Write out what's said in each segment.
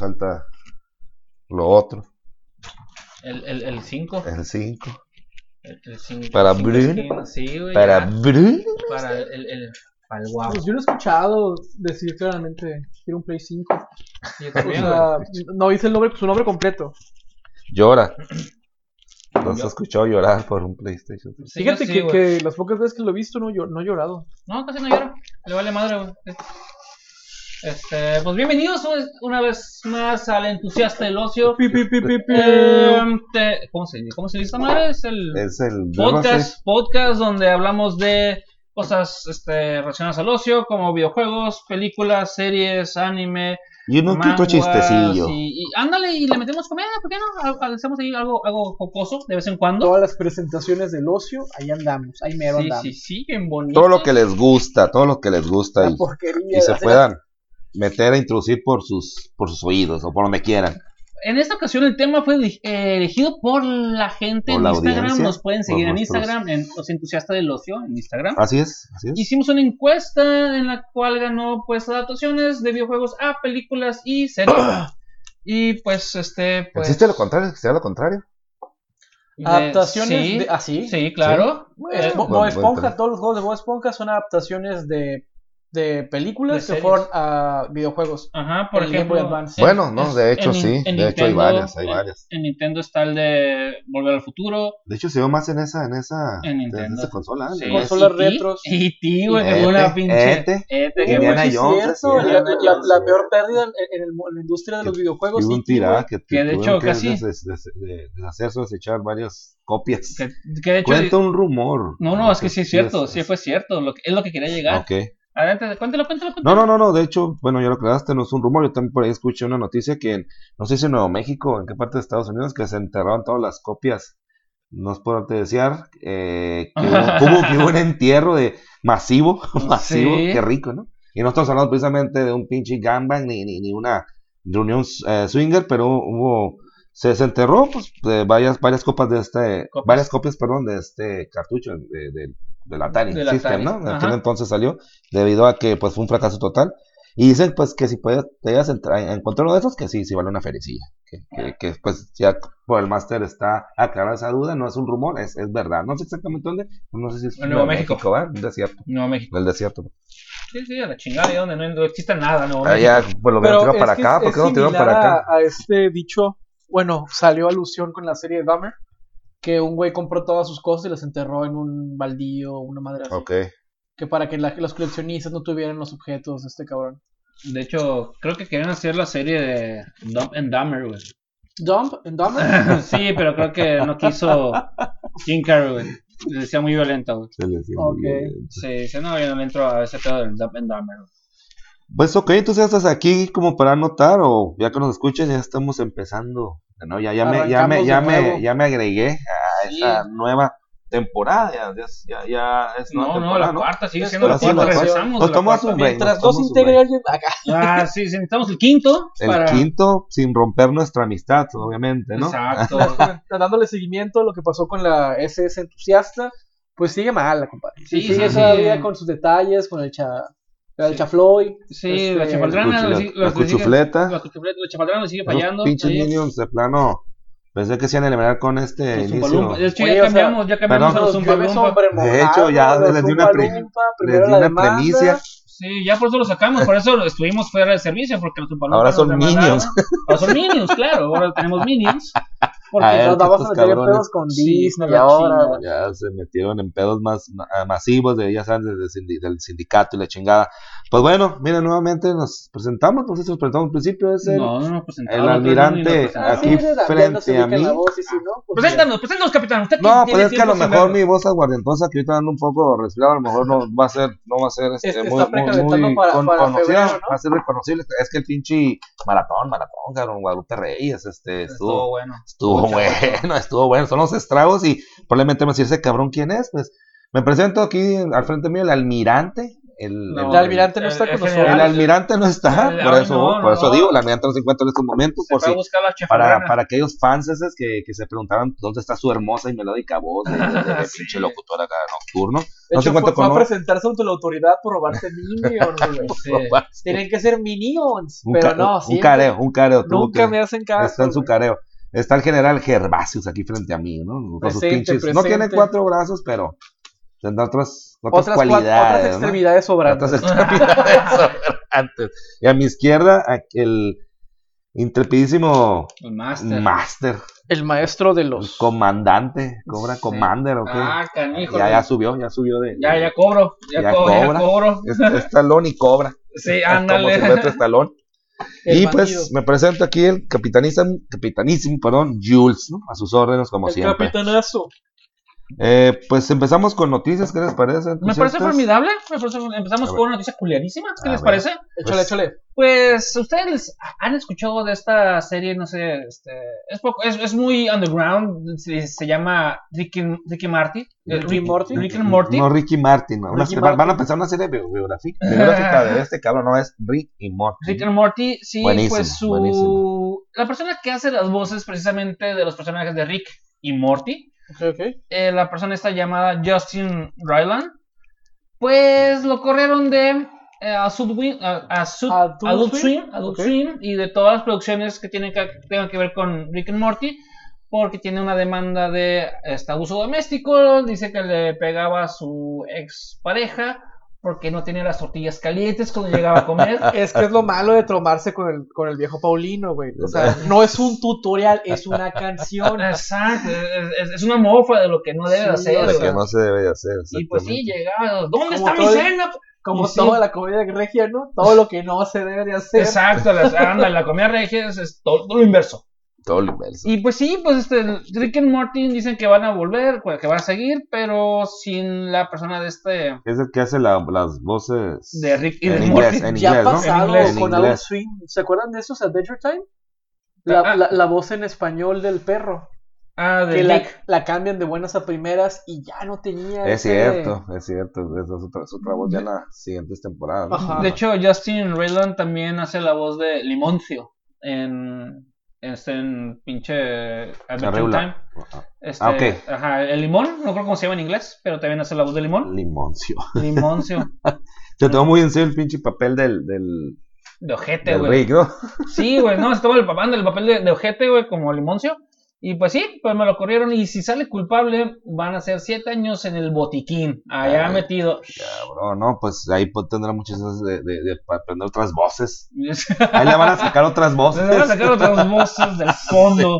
falta lo otro, El, el, el 5. el 5. El, Para Sí, güey. Para ya. Bruno. Para el, el, el- para el guapo. Pues yo no he escuchado decir claramente quiero un Play 5. Yo O también, sea, no dice el nombre, su nombre completo. Llora. No se escuchó llorar por un PlayStation. Sí, Fíjate sí, que, las pocas veces que lo he visto no, no he llorado. No, casi no lloro. Le vale madre, güey. Este, pues bienvenidos una- vez más al entusiasta del ocio. Pi, pi, pi, pi, pi. Em, te- ¿cómo, se, ¿Cómo se dice esta madre? Es el Es el podcast, podcast donde hablamos de cosas este, relacionadas al ocio, como videojuegos, películas, series, anime, Y un poquito manguas, chistecillo. Y, y ándale, y le metemos comedia, ¿por qué no? Ha- Hacemos ahí algo, algo jocoso de vez en cuando. Todas las presentaciones del ocio, ahí andamos, ahí mero Sí, andamos. sí, sí, bien bonito. Todo lo que les gusta, todo lo que les gusta La y, porquería. y se puedan meter a introducir por sus, por sus oídos o por donde quieran. En esta ocasión el tema fue eh, elegido por la gente Por en la Instagram. Nos pueden seguir en nuestros- Instagram, en Los Entusiastas del Ocio, en Instagram. Así es, así es. Hicimos una encuesta en la cual ganó pues adaptaciones de videojuegos a películas y series. y pues este pues ¿Existe lo contrario? ¿Existe lo contrario? de- Adaptaciones sí, de. ¿Ah, sí? Sí, claro. Eh, Eh, Buen- Bob Esponja, todos los juegos de Bob Esponja son adaptaciones de, de películas De que fueron a videojuegos. Ajá, por el ejemplo. Advance. Bueno, no, de hecho en- sí. en De hecho hay varias, hay en- varias. En Nintendo está el de Volver al Futuro. De hecho se ve más en esa, en esa, En esa consola. Sí. Consolas E.T., retros. E.T., güey, que Ete, fue una pinche. Ete. Ete, que Indiana Jones, cierto, la, la- la peor pérdida en, en el- en la industria de los videojuegos. Hubo un güey. tirada que, Que de hecho que casi- des- des- de- deshacerse o desechar varias copias. que, que de hecho. Cuenta un rumor. No, no, es que sí es cierto, sí fue cierto, lo que, es lo que quería llegar. Ok. Adelante, cuéntalo, cuéntalo, cuéntalo. No, no, no, no, de hecho, bueno, ya lo aclaraste, no es un rumor, yo también por ahí escuché una noticia que, en- no sé si en Nuevo México, en qué parte de Estados Unidos, que se enterraron todas las copias, no es por te desear, eh, que, hubo, que hubo- un entierro de masivo, masivo, Sí. qué rico, ¿no? Y no estamos hablando precisamente de un pinche gangbang ni, ni, ni una reunión eh, swinger, pero hubo, se, se enterró, pues, de varias, varias copas de este, Copias. varias copias, perdón, de este cartucho, de, de, del Atari Del System, Atari, ¿no? En ajá. aquel entonces salió, debido a que, pues, fue un fracaso total. Y dicen, pues, que si puedes, te llegas a encontrar uno de esos, que sí, sí vale una fericilla. Que, que, que, pues, ya por el máster está aclarada esa duda, no es un rumor, es, es verdad. No sé exactamente dónde, no sé si es En Nuevo México. ¿va? Un desierto, Nuevo México. el desierto. Sí, sí, a la chingada, y donde no, no existe nada, Nuevo Allá, pues, lo vieron para acá, es- ¿por qué es no tiraron para acá? A, a este dicho, bueno, salió alusión con la serie de Dahmer, que un güey compró todas sus cosas y las enterró en un baldío, una madre así. Ok. Que para que la- los coleccionistas no tuvieran los objetos de este cabrón. De hecho, creo que querían hacer la serie de Dump and Dumber, güey. Dump en Dahmer. sí, pero creo que no quiso Jim Carrey, güey. Le decía muy violenta, güey. Se le decía Ok. muy. Sí, dice, no, yo no le entro a ese pedo del Dump and Dumber, güey. Pues ok, entonces ya estás aquí como para anotar o ya que nos escuches ya estamos empezando, ¿no? Ya, ya, me, ya, me, ya, me, ya me agregué a Sí. esa nueva temporada, ya, ya, ya, es nueva No, no, la cuarta, sigue siendo la cuarta, regresamos. Nos tomamos un break. Mientras dos alguien acá. Ah, sí, sí, necesitamos el quinto. El para... quinto sin romper nuestra amistad, obviamente, ¿no? Exacto. dándole seguimiento a lo que pasó con la SS entusiasta, pues sigue mal, compadre. Sí, sigue sí, todavía sí. con sus detalles, con el cha, el chafloy. Sí, Este, la chapaldrana, la la. La cuchufleta, la chapaldrana le sigue fallando. pinches minions de plano, pensé que se iban a eliminar con este Los inicio. De hecho, Oye, ya o sea, cambiamos, ya cambiamos a los De hecho, ya les di una pre- Les di la una demanda. Sí, ya por eso lo sacamos, por eso estuvimos fuera de servicio, porque los Zumbalumpa Ahora nos son minions. Ahora son minions, claro, ahora tenemos minions. Porque A ver, nos vamos a en pedos con Sí, Disney la ahora. chingada. ya se metieron en pedos más ma- masivos de ya saben desde el sindi- del sindicato y la chingada pues bueno mira nuevamente nos presentamos si nos presentamos al principio es el, No, no nos presentaron. el no, almirante no, nos Ah, aquí frente a mí. la voz, y si no, pues Preséntanos, preséntanos, capitán. Usted no pues es que a lo mejor mi voz aguardentosa que ahorita ando un poco resfriado a lo mejor no va a ser no va a ser este, muy, muy para- con- para conocido, febrero, ¿no? va a ser reconocible es que el pinche maratón maratón cabrón Guadalupe Reyes este Estuvo estuvo bueno. Estuvo Estuvo bueno, estuvo bueno. Son los estragos y probablemente me decir ese cabrón quién es. Pues me presento aquí al frente mío el almirante, el, No, El almirante no está el con nosotros. el almirante no está, el- por eso, no, por eso no. digo, el almirante no se encuentra en estos momentos, Se por a si, buscar la para, para aquellos fans esos que, que se preguntaban dónde está su hermosa y melódica voz de, de- de- de Sí. pinche locutor acá nocturno. De No se hecho, encuentra fue, fue con a uno. presentarse ante la autoridad por robarse Minions. Sí. Tienen que ser Minions, Un, pero no, un siempre- careo, un careo. tuvo Nunca que- me hacen caso. Está en su careo. Está el general Gervasius aquí frente a mí, ¿no? Con sus Presente, pinches. No tiene presente. cuatro brazos, pero tendrá otras, otras, Otras, cua- cualidades. otras ¿no? extremidades sobrantes. Otras extremidades sobrantes. Y a mi izquierda, el intrepidísimo El máster. Master, El maestro de el los. comandante, cobra Sí. Commander, ¿o qué? Ah, canijo. ya, ya subió, ya subió de. Ya, ya cobro. Ya, Ya co- ya cobra. cobro. Es, es talón y cobra. Sí, Como ándale. Silvestre Stallone. el y bandido. pues me presento aquí el capitanísimo, capitanísimo, perdón, Jules, ¿no? A sus órdenes, como el siempre. capitanazo. Eh, pues empezamos con noticias, ¿qué les parece? Me parece entusiastas? formidable. me parece- empezamos con una noticia culiarísima. ¿Qué A les ver. parece? Échale, Pues- échale. Pues, ¿ustedes han escuchado de esta serie? No sé, este, es, poco, es, es muy underground. Se, se llama Ricky, Ricky Marty. eh, Ricky Rick- Morty. Rick and Morty. No, Ricky Martin. ¿no? Ricky se- van- Van a Martin. pensar una serie bio- biográfica, biográfica de este cabrón, no es Rick y Morty. Rick and Morty, sí, Buenísimo, pues su... buenísimo. La persona que hace las voces precisamente de los personajes de Rick y Morty, Eh, la persona está llamada Justin Ryland, pues lo corrieron de eh, Adult Swim, a- Adult Adult Swim, Swim, Adult ok. Swim, y de todas las producciones que tienen que, tengan que ver con Rick and Morty, porque tiene una demanda de este, abuso doméstico, dice que le pegaba a su ex pareja porque no tenía las tortillas calientes cuando llegaba a comer. Es que es lo malo de tromarse con el, con el viejo Paulino, güey. O sea, no es un tutorial, es una canción. Exacto, es, una mofa de lo que no debe Sí, hacer. de sea, que no se debe de hacer. y pues sí, llegaba, ¿dónde está mi cena? Como Y sí. toda la comida regia, ¿no? Todo lo que no se debe de hacer. Exacto, la, anda, la comida regia es, es todo, todo lo inverso. Todo lo inverso. Y pues sí, pues este, Rick and Morty dicen que van a volver, pues, que van a seguir, pero sin la persona de este, Es el que hace la- las voces de Rick y en de inglés, Morty. en ya ha pasado con Adult. Swim. ¿Se acuerdan de esos Adventure Time? La, Ah. la, la voz en español del perro. Ah, de Que la, cambian de buenas a primeras y ya no tenía. Es ese- cierto, es cierto. Esa es otra, es otra voz ya en las siguientes temporadas. ¿no? Ajá. De hecho, Justin Rayland también hace la voz de Limoncio en, este, en pinche Adventure. Time. Este, Ah, ok. Ajá, el limón, no creo cómo se llama en inglés, pero también hace la voz de limón. Limoncio. Limoncio. Se tomó muy en serio el pinche papel del, del, De ojete, güey. ¿no? Sí, güey, no, se toma el papá el papel de, de ojete, güey, como limoncio. Y pues sí, pues me lo corrieron. Y si sale culpable, van a ser siete años en el botiquín. Allá Ay. metido. Cabrón, no, pues ahí pues, tendrá muchas cosas de, de, de- aprender otras voces. Ahí le van a sacar otras voces. Se van a sacar otras voces del fondo.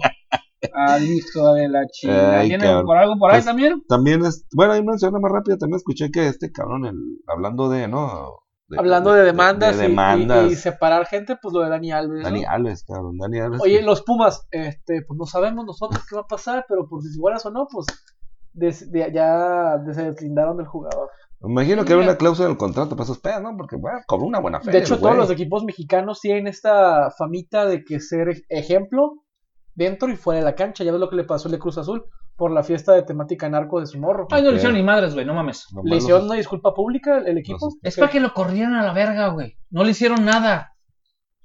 Al hijo de la chica. Ay, ¿Tiene por algo por ahí Pues, también? También es, bueno, ahí menciona más rápido, también escuché que este cabrón, el, hablando de, ¿no? Hablando de demandas, de y- y- demandas. Y, separar gente, pues lo de Dani Alves. ¿no? Dani Alves, cabrón, Dani Alves. Oye, los Pumas, este, pues no sabemos nosotros qué va a pasar, pero por si fueras o no, pues des- ya se deslindaron del jugador. Me imagino que era una cláusula del contrato para esos pedos, ¿no? Porque, bueno, cobró una buena feria. De hecho, todos los equipos mexicanos tienen esta famita de que ser ej- ejemplo dentro y fuera de la cancha. Ya ves lo que le pasó al de Cruz Azul por la fiesta de temática narco de su morro. Ay, no le hicieron ni madres, güey, no mames. Le los- hicieron una disculpa pública el, el equipo. los- Es para que lo corrieran a la verga, güey. No le hicieron nada.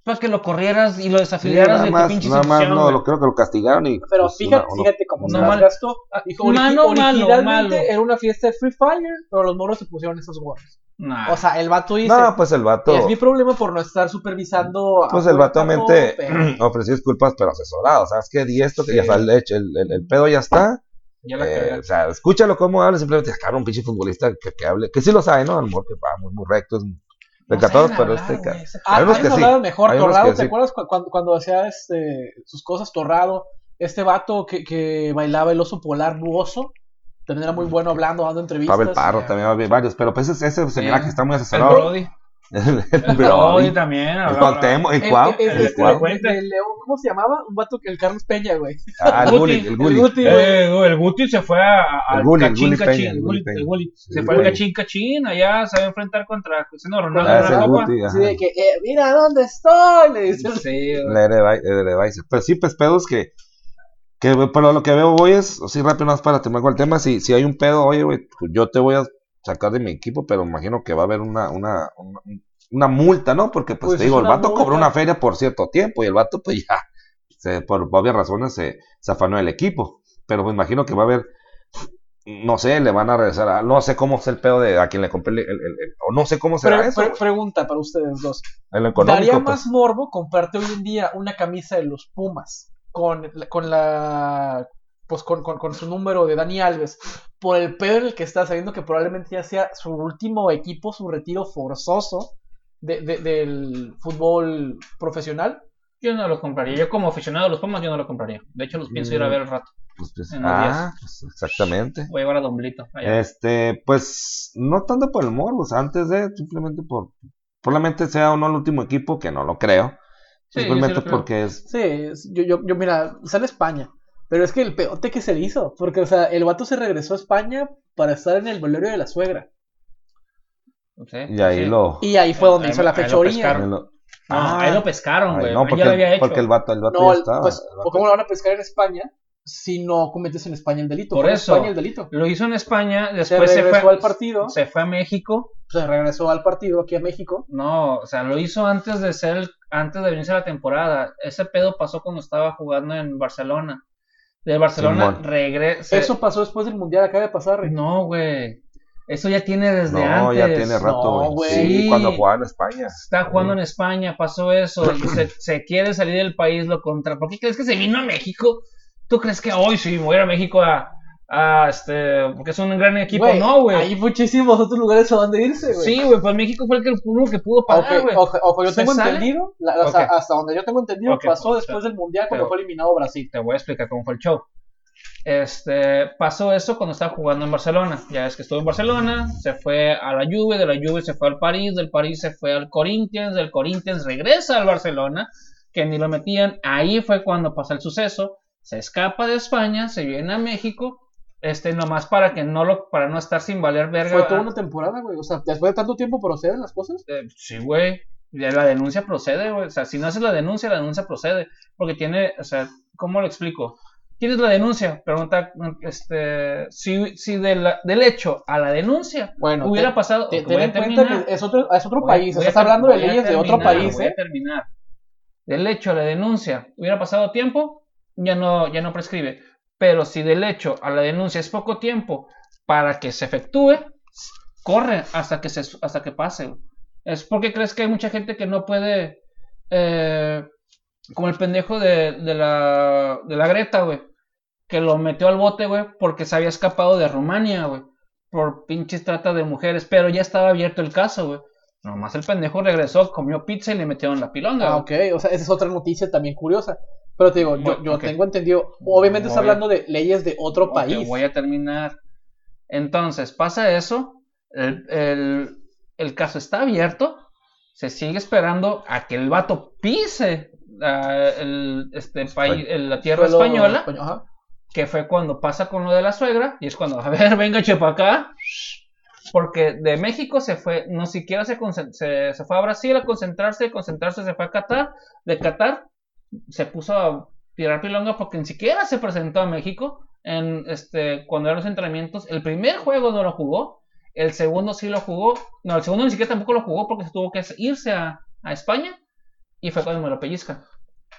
Es para que lo corrieras y lo desafiliaras de tu más, pinche nada más, no, lo creo que lo castigaron y. Pero pues, fíjate, una- fíjate cómo se No, mal- malgastó. Dijo, ori- Malo, malo, originalmente malo. era una fiesta de Free Fire, pero los morros se pusieron esas gorras. Nah. O sea, el vato dice, No, pues el vato. es mi problema por no estar supervisando. a Pues el vato mente pero- ofreció disculpas, pero asesorado. ¿Sabes qué? Di esto, que Sí. ya está el, el, el, el pedo ya está. ya la Eh, o sea, escúchalo cómo habla, simplemente, "Ah, cabrón, un pinche futbolista que, que hable, que sí lo sabe, ¿no? A lo mejor que va muy, muy recto, es recatado, No pero hablar, este, Ah, Hay que sí, mejor, hay Torrado, ¿te sí. acuerdas cu- cuando, cuando hacía este, sus cosas Torrado? Este vato que, que bailaba el oso polar nuoso, también era muy bueno hablando, dando entrevistas. Pavel Parro ya. también varios, pero pues ese, ese se mira Sí. que está muy asesorado. El, Brody, Brody también. el habla- Cuauhtémoc, el el León, ¿Cómo se llamaba? Un vato que el Carlos Peña, güey. Ah, el Guti, Gulli, el el Gulli. Guti, güey. Eh, el Guti se fue a, a- al El Gulli, el cachín, Gulli cachín, Peña, el el Gulli, Gulli Peña. el Gulli. Se El fue al cachín, cachín, allá se va a enfrentar contra Cristiano Ronaldo Ah, en ese la copa. Guti, Así ajá. de que, eh, mira dónde estoy, le dice. el- Sí, güey. El. Pues sí, pues pedos que, que pero lo que veo hoy es, así rápido más para terminar con el tema, si, si hay un pedo, oye, güey, yo te voy a sacar de mi equipo, pero imagino que va a haber una, una, una, una multa, ¿no? Porque pues, Pues te digo, el vato cobró una feria por cierto tiempo y el vato pues ya, se- por obvias razones se, se afanó del equipo. Pero me imagino que va a haber, no sé, le van a regresar a, no sé cómo es el pedo de a quien le compré el, el- el- el- o no sé cómo será Pre- eso, pre- pregunta para ustedes dos. económico. ¿Daría pues. más morbo comprarte hoy en día una camisa de los Pumas con, con la pues con, con- con su número de Dani Alves por el pedo en el que está sabiendo que probablemente ya sea su último equipo, su retiro forzoso de- de- del fútbol profesional? Yo no lo compraría. Yo como aficionado a los Pumas, yo no lo compraría. De hecho, los pienso ir a Mm. ver al rato. Pues, pues, ah, pues, exactamente. Voy a llevar a Don Blito. allá. Este, pues, no tanto por el sea, antes de, simplemente por, probablemente sea o no el último equipo, que no lo creo, Sí, yo sí simplemente lo creo. porque es, Sí, es- yo, yo, yo mira, sale España, pero es que el peote que se le hizo, porque o sea, el vato se regresó a España para estar en el velorio de la suegra. Sí, y ahí sí. lo, Y ahí fue donde Ahí- hizo la ahí lo fechoría. pescaron. ahí lo- Ah, ahí lo pescaron, güey. no, ya porque, lo había hecho. porque el vato, el vato No, ya estaba, pues, vato- ¿cómo lo van a pescar en España si no cometes en España el delito? Por Fue en eso. España el delito. Lo hizo en España, después se, regresó fue al partido, Se fue a México. se regresó al partido aquí a México. No, o sea, lo hizo antes de ser, el- antes de venirse la temporada. Ese pedo pasó cuando estaba jugando en Barcelona. De Barcelona Simón. regresa. Eso pasó después del mundial, acaba de pasar. Rey. No, güey. Eso ya tiene desde no, antes. ya tiene rato, No, güey. Sí, cuando jugaba en España. Está jugando en España, pasó eso. y se, se quiere salir del país, lo contra. ¿Por qué crees que se vino a México? ¿Tú crees que hoy sí me voy a ir a México a, a este. porque es un gran equipo? Güey, no, güey. Hay muchísimos otros lugares a donde irse, güey. Sí, güey, pues México fue el que único que pudo pagar, güey. ojo, ojo, yo ¿Se tengo sale? entendido, la- o sea, Ok. hasta donde yo tengo entendido, Ok, pasó pues, después del mundial cuando fue eliminado Brasil. Te voy a explicar cómo fue el show. Este, pasó eso cuando estaba jugando en Barcelona. Ya es que estuvo en Barcelona, se fue a la Juve, de la Juve se fue al París, del París se fue al Corinthians, del Corinthians regresa al Barcelona, que ni lo metían. Ahí fue cuando pasa el suceso. Se escapa de España, se viene a México, este, nomás para que no lo, para no estar sin valer verga. Fue toda una temporada, güey. O sea, después de tanto tiempo proceden las cosas. Eh, sí, güey. La denuncia procede, güey. O sea, si no haces la denuncia, la denuncia procede. Porque tiene, o sea, ¿cómo lo explico? Tienes la denuncia, pregunta, este, si, si de la- del hecho a la denuncia Bueno, hubiera te- pasado, te- ten en cuenta que es otro, es otro Voy- país. voy Estás hablando de leyes de otro país, Voy ¿eh? a terminar. Del hecho a la denuncia hubiera pasado tiempo, ya no, ya no prescribe. Pero si del hecho a la denuncia es poco tiempo para que se efectúe, corre hasta que se hasta que pase. Es porque crees que hay mucha gente que no puede eh, como el pendejo de, de la de la Greta, güey, que lo metió al bote, güey, porque se había escapado de Rumania, güey, por pinches trata de mujeres, pero ya estaba abierto el caso, güey. Nomás el pendejo regresó, comió pizza y le metieron la pilonga. Ah, güey. ok. O sea, esa es otra noticia también curiosa. Pero te digo, yo, yo tengo entendido. Obviamente está a- hablando de leyes de otro Ok, país. voy a terminar. Entonces, pasa eso, el, el- el caso está abierto, se sigue esperando a que el vato pise ah, el, este país, la tierra Suelo española, español, que fue cuando pasa con lo de la suegra, y es cuando, a ver, venga, chepa acá, porque de México se fue, no siquiera se, se, se fue a Brasil a concentrarse, concentrarse se fue a Qatar, de Qatar se puso a tirar pilonga porque ni siquiera se presentó a México en este cuando eran los entrenamientos. El primer juego no lo jugó, el segundo sí lo jugó, no, el segundo ni siquiera tampoco lo jugó porque se tuvo que irse a, a España y fue cuando me lo pellizca.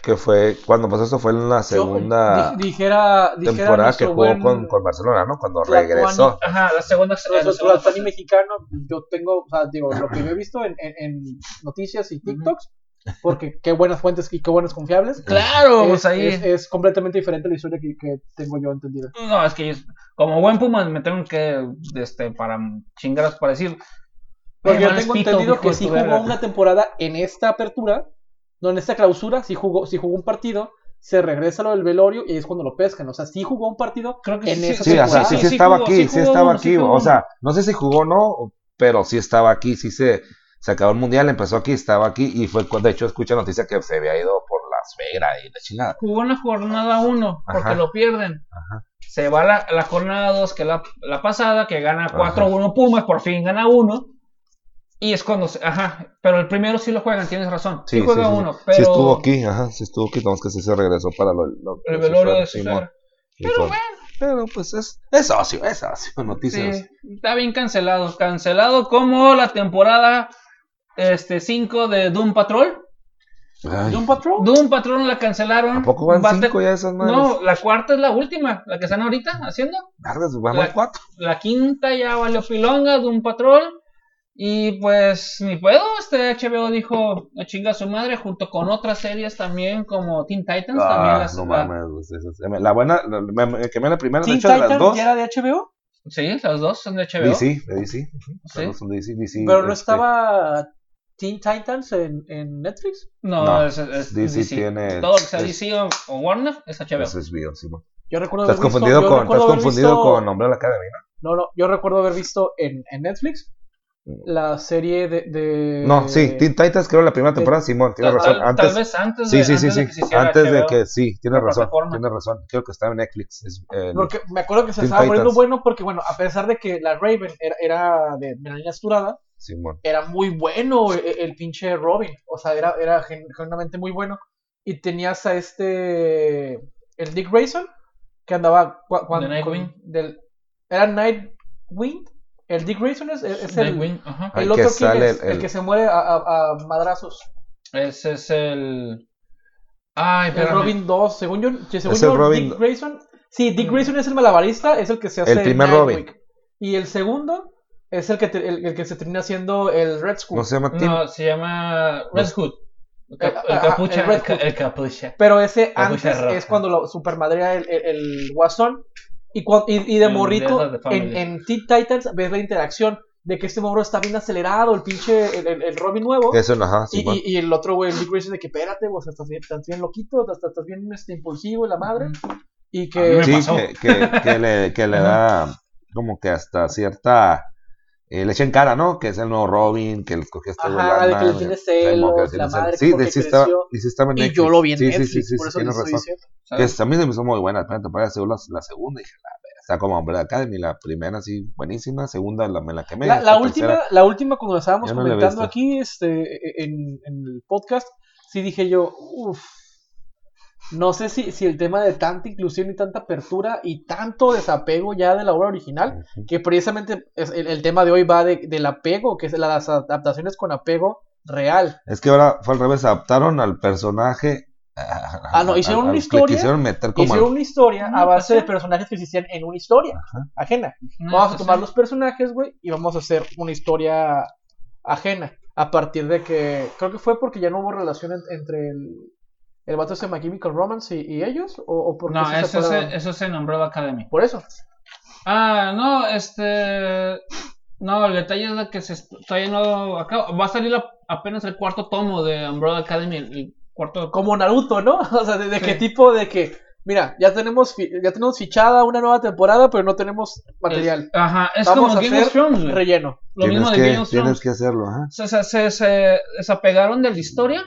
Que fue, cuando pasó eso fue en la segunda di- dijera, dijera temporada que jugó buen con, con Barcelona, ¿no? Cuando regresó. Ajá, la segunda, Zlatan mexicano, yo tengo, o sea, digo, lo que yo he visto en, en- en noticias y TikToks, porque qué buenas fuentes y qué buenas confiables, Claro, es, pues ahí. es- es completamente diferente la historia que, que tengo yo entendida. No, es que es- como buen Puma me tengo que, este, para chingaras para decir. Porque "Eh, yo tengo espito, entendido que sí jugó verga". una temporada en esta apertura, no en esta clausura, sí jugó, sí jugó un partido, se regresa lo del velorio y ahí es cuando lo pescan. O sea, sí jugó un partido Creo que en sí, esa Sí, o sea, sí, temporada. sí Sí estaba jugó, aquí, sí sí jugó estaba uno, aquí. O sea, no sé si jugó o no, pero sí estaba aquí, sí se, se acabó el mundial, empezó aquí, estaba aquí y fue cuando, de hecho, escucha noticia que se había ido por la suegra y la chingada. Jugó en la jornada 1 porque Ajá. lo pierden. Ajá. Se va la, la jornada 2, que la, la pasada, que gana 4-1 Pumas, por fin gana 1. Y es cuando, se- ajá, pero el primero sí lo juegan, tienes razón. Sí, Sí, juega sí, sí. uno, pero Sí estuvo aquí, ajá, sí estuvo aquí, nomás que sí se regresó para lo, lo- el velorio de su Pero bueno, Pero pues es, es ocio, es ocio, noticias. Está bien cancelado. Cancelado como la temporada este 5 de Doom Patrol. Ay, ¿Doom Patrol? Doom Patrol la cancelaron. ¿A poco van Va a ter- cinco ya esas madres? No, la cuarta es la última, la que están ahorita haciendo. Vergas, van La- cuatro. La quinta ya valió pilonga, Doom Patrol. Y pues ni puedo, este HBO dijo a chinga a su madre junto con otras series también como Teen Titans. también Ah, las, no la- mames, pues, esas- La buena, la, me, me quemé la primera, de hecho, de las dos. ya era de HBO, Sí, las dos son de HBO. DC, de DC. ujú, Sí. Las dos son de DC, DC, pero no este, estaba Teen Titans en, en Netflix. No, No, es, es DC DC. tiene- Todo lo que sea es- DC o, o Warner es HBO. Es HBO, sí. Yo recuerdo Estás haber visto- confundido, yo con, recuerdo estás haber confundido visto- con Hombre de la Academia, No, no, yo recuerdo haber visto en, en Netflix Mm. la serie de... de- ¿no? Sí, Teen Titans creo la primera de- temporada, Simón, tienes razón. tal- Antes, tal vez antes de, sí, sí, antes de sí. que se Antes de que, sí, tienes la razón, plataforma. tienes razón. Creo que estaba en Netflix. Es, eh, Porque me acuerdo que se Teen estaba Titans. bueno porque, bueno, a pesar de que la Raven era, era de Melania Asturada, Simón. era muy bueno el, el pinche Robin. O sea, era, era gen- genuinamente muy bueno. Y tenías a este. El Dick Grayson, que andaba. cua- cuan- De Nightwing. con- del, ¿Era Nightwing? El Dick Grayson es, es el, Nightwing, ajá. El que otro quién sale es, el- el, que se muere a, a- a madrazos. Ese es el. Ay, El espérame. Robin 2, según yo, que según Es el yo, Robin- Dick Grayson. Sí, Dick Mm. Grayson es el malabarista, es el que se hace El primer Nightwing. Robin. Y el segundo es el que, te- el, el que se termina haciendo el Red Skull. ¿No se llama Teen? No, se llama Red Hood. El, cap- Eh, ajá, capucha. el Red El, ca- Hood. el capucha. Pero ese antes Roja. es cuando lo supermadrea el, el, el guasón. Y, y, y de morrito, en, en Teen Titans, ves la interacción de que este morro está bien acelerado, el pinche, el, el- el Robin nuevo. Eso, ajá, Y, y, y el otro güey, el Dick Grayson, de que espérate, vos estás bien, estás bien loquito, estás, estás bien este, impulsivo y la madre. Y que. Sí, que, que le, que le da como que hasta cierta. Eh, le echa en cara, ¿no? Que es el nuevo Robin, que le escogió este Ajá, de que le tiene celos, la madre, Sí, de, sí, estaba, y sí estaba en Y Netflix. yo lo vi en Sí, sí, Netflix, sí, sí, por sí, eso les tienes razón. Que mí se me hizo muy buena la primera temporada, según la, la segunda, dije, la verga, está como Hombre de Academy, la primera sí, buenísima, segunda la, me la quemé. La, la última, tercera, la última cuando estábamos Ya no la comentando aquí este, en, en el podcast, sí dije yo, uff, no sé si, si el tema de tanta inclusión y tanta apertura y tanto desapego ya de la obra original, que precisamente es- el, el tema de hoy va de- del apego, que es las adaptaciones con apego real. Es que ahora fue al revés, adaptaron al personaje. Ah, no, hicieron una le historia, quisieron meter como Hicieron al- una historia a base de personajes que existían en una historia ajena. No, Vamos a tomar sí. los personajes, güey, y vamos a hacer una historia ajena. A partir de que. Creo que fue porque ya no hubo relación en- entre el. El vato ese My Chemical Romance y, y ellos. O, o porque No, se eso separaron? se, eso se nombró Academy. Por eso. Ah, no, este. No, el detalle es de que se est- todavía no acaba. Va a salir la- apenas el cuarto tomo de Umbrella Academy, el, cuarto. Como Naruto, ¿no? O sea, de, de Sí. qué tipo de que. Mira, ya tenemos, fi- ya tenemos fichada una nueva temporada, pero no tenemos material. Es- ajá, es Vamos como a Game of Thrones. Relleno. Lo Tienes mismo de que, Game of tienes Thrones. que hacerlo, ajá. Se, se, se, se desapegaron de la historia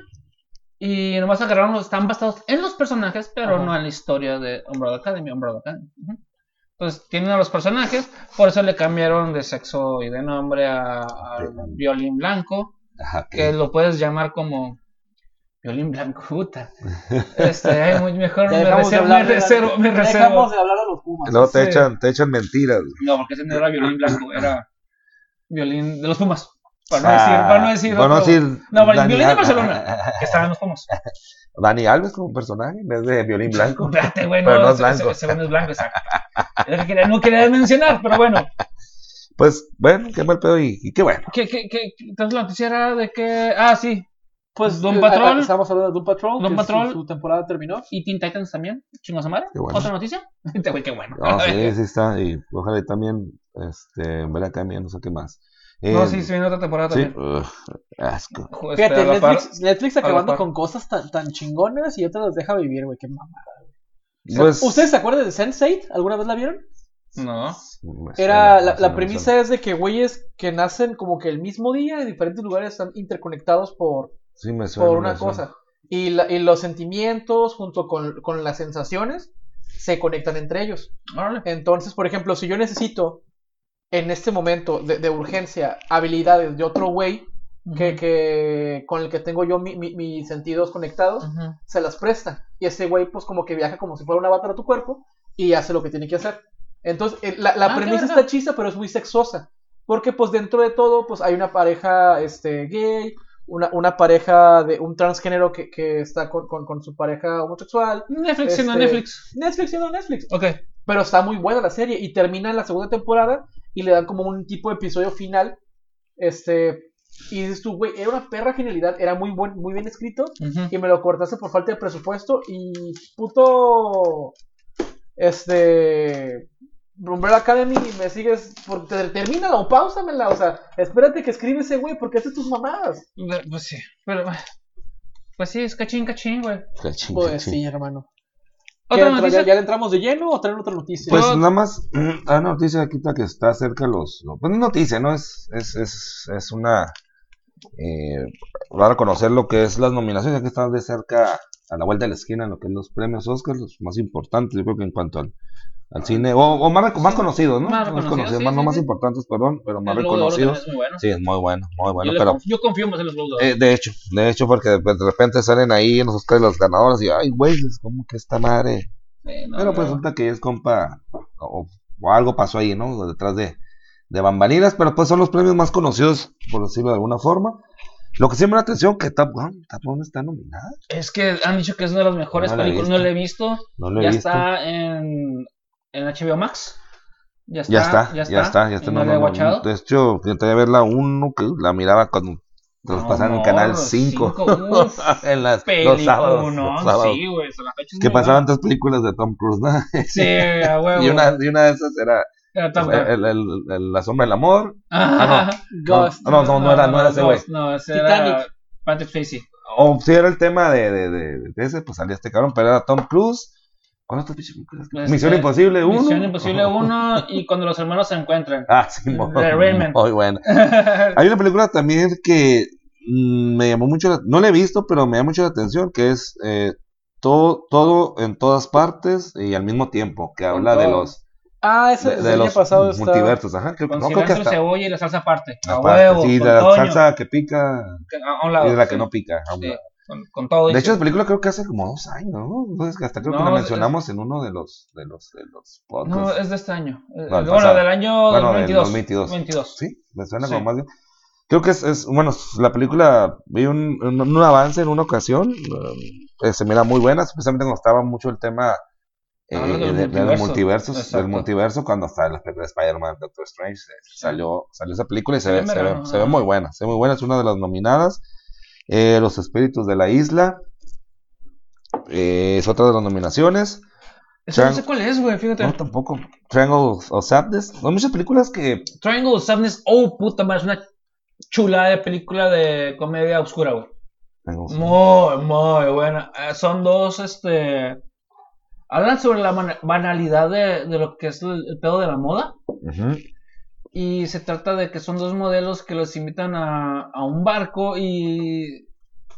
y nomás agarraron, los- están basados en los personajes, pero Ajá. no en la historia de Umbrella Academy. Umbrella Academy. Ujú. Entonces tienen a los personajes, por eso le cambiaron de sexo y de nombre a, a Violín Blanco, Ajá, que- lo puedes llamar como Violín Blanco, puta. Este, ay, muy mejor me dejamos de reservo, hablar me de- reservo, me reservo. dejamos de hablar de los Pumas. Luego te sí. echan, te echan mentiras. No, porque ese no era Violín Blanco, era Violín de los Pumas. Para no decir, para no decir. para no otro- decir No, para- Dani Violín de Barcelona, que los Pumas. Dani Alves como personaje en vez de violín blanco. Espérate, güey, Pero no, no es blanco. ese- ese no es blanco, exacto. Es lo que quería- no quería mencionar, pero bueno. Pues, bueno, qué mal pedo y, y qué bueno. ¿Qué, qué, qué, entonces la noticia era de que. Ah, sí. Pues Doom eh, Patrol. Estamos hablando de Doom Patrol. Que Patrol. Su, su temporada terminó. Y Teen Titans también. Chingos a madre. Qué bueno. ¿Otra noticia? Este güey, qué bueno. No, sí, sí está. Y ojalá y también, este, ver acá, no sé qué más. No, Eh, sí, se viene otra temporada Sí, también. ugh, asco. Este, Fíjate, a la par- Netflix, Netflix a la acabando par. con cosas tan, tan chingonas y otras las deja vivir, güey. Qué mamada. Pues, ¿Ustedes se acuerdan de Sense8? ¿Alguna vez la vieron? No. me Era suena, la, me suena, la me premisa suena. es de que güeyes que nacen como que el mismo día en diferentes lugares están interconectados por, Sí, me suena. por me una suena. cosa. Y, la- y los sentimientos junto con, con las sensaciones se conectan entre ellos. Órale. Entonces, por ejemplo, si yo necesito en este momento de, de urgencia habilidades de otro güey que, que con el que tengo yo mi- mi- mis sentidos conectados, se las presta. Y ese güey, pues como que viaja como si fuera un avatar a tu cuerpo y hace lo que tiene que hacer. Entonces, eh, la, la Ah, premisa está chisa, pero es muy sexosa. Porque, pues, dentro de todo, pues, hay una pareja este, gay, una, una pareja de un transgénero que, que está con, con, con su pareja homosexual. Netflix siendo Este, Netflix. Netflix siendo Netflix. Ok. Pero está muy buena la serie y termina en la segunda temporada y le dan como un tipo de episodio final. Este, y dices tú, güey, era una perra genialidad, era muy, buen, muy bien escrito y me lo cortaste por falta de presupuesto y puto, este, Umbrella Academy, me sigues, por, te- termínala o pausamela, o sea, espérate que escribe ese güey porque haces tus mamadas. De- Pues sí, pero. Pues sí, es cachín, cachín, güey. Ching, Pues ching. sí, hermano. Otra noticia. ¿Ya, ya le entramos de lleno o traen otra noticia? Pues nada más, hay una noticia aquí que está cerca los, los- pues no es noticia, ¿no? Es, es, es, es una, eh, a conocer lo que es las nominaciones, que están de cerca a la vuelta de la esquina, en lo que es los premios Oscar, los más importantes, yo creo que en cuanto al, al cine, o, o más, más conocidos, ¿no? Más reconocidos, sí, más, no más sí. importantes, perdón, pero más El reconocidos. es muy bueno. Sí, es muy bueno, muy bueno, yo, pero... conf- yo confío más en los Globos. Eh, de hecho, de hecho, porque de repente salen ahí en los Oscars los ganadores y, ay, güey, es como que esta madre... No, Pero pues no. resulta que es compa, o, o algo pasó ahí, ¿no? Detrás de, de bambalinas, pero pues son los premios más conocidos, por decirlo de alguna forma. Lo que siempre da atención que Top Gun, Top Gun está nominada. Es que han dicho que es una de las mejores No la películas. No la he visto. No lo he ya visto. está en, en HBO Max. Ya está. ya está, ya está, ya está. y no, no, no, no, de hecho, intenté ver la 1, que la miraba cuando los No, pasaban en no, Canal los 5. cinco, uf, en las, los sábados. no, los sábados. sí, que pasaban tres películas de Tom Cruise, ¿no? Sí, a huevo. y, una, y una de esas era el, el- el- La Sombra del Amor. Ah, Ghost. No, no, no era, no era ese güey. No, ese Titanic. era Patrick Swayze. O si era el tema de, de, de, de ese, pues salía este cabrón, pero era Tom Cruise. ¿Cuál otra pinche película? Misión Imposible 1. Misión Imposible 1 y cuando los hermanos se encuentran. Ah, sí, muy, muy buena. Hay una película también que mm, me llamó mucho, la- no la he visto, pero me llama mucho la atención, que es eh, todo, todo en todas partes y al mismo tiempo, que habla de los, Ah, ese de, de año los pasado multiversos. Ajá, creo, con no, creo que hasta. cebolla y la salsa aparte. A aparte, huevo. sí, de la Toño, salsa que pica que- a un lado. y de la que sí, no pica. a un sí, lado. Con, con todo. De hecho, esa película creo que hace como dos años, ¿no? Entonces, hasta creo que No, la es- mencionamos en uno de los, de los, de los podcasts. No, es de este año. Eh, No, el bueno, pasado. del año Bueno, del 2022. 2022. 22. Sí, me suena Sí. como más bien. Creo que es, es bueno, la película vi un, un, un avance en una ocasión, eh, se mira muy buena, especialmente cuando estaba mucho el tema eh, del de, multiverso. multiversos, Exacto. del multiverso, cuando hasta las películas de Spider-Man, Doctor Strange, eh, salió, salió esa película y se, ve, se, ve, se ve muy buena, se ve muy buena, es una de las nominadas. Eh, los espíritus de la isla eh, es otra de las nominaciones. Eso no sé cuál es, güey, fíjate. No, tampoco. Triangle of Sadness. Hay muchas películas que Triangle of Sadness. Oh, puta madre, es una chulada de película de comedia oscura, güey. Muy, muy buena. Eh, son dos, este... Hablan sobre la banalidad de, de lo que es el, el pedo de la moda. Ujú. Y se trata de que son dos modelos que los invitan a, a un barco y...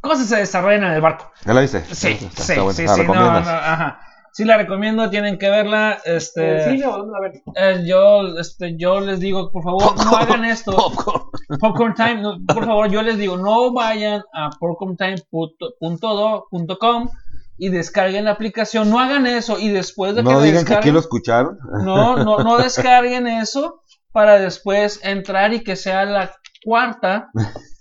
Cosas se desarrollan en el barco. ¿Ya la viste? Sí, sí, buena. sí, Ah, sí, no, ajá. Sí la recomiendo, tienen que verla. Este, ¿En o la ven? eh, yo, este, yo les digo, por favor, no hagan esto. Popcorn. Popcorn Time, no, por favor, yo les digo, no vayan a popcorntime.do.com y descarguen la aplicación. No hagan eso y después de que No la digan que aquí lo escucharon. no, no, no descarguen eso para después entrar y que sea la cuarta,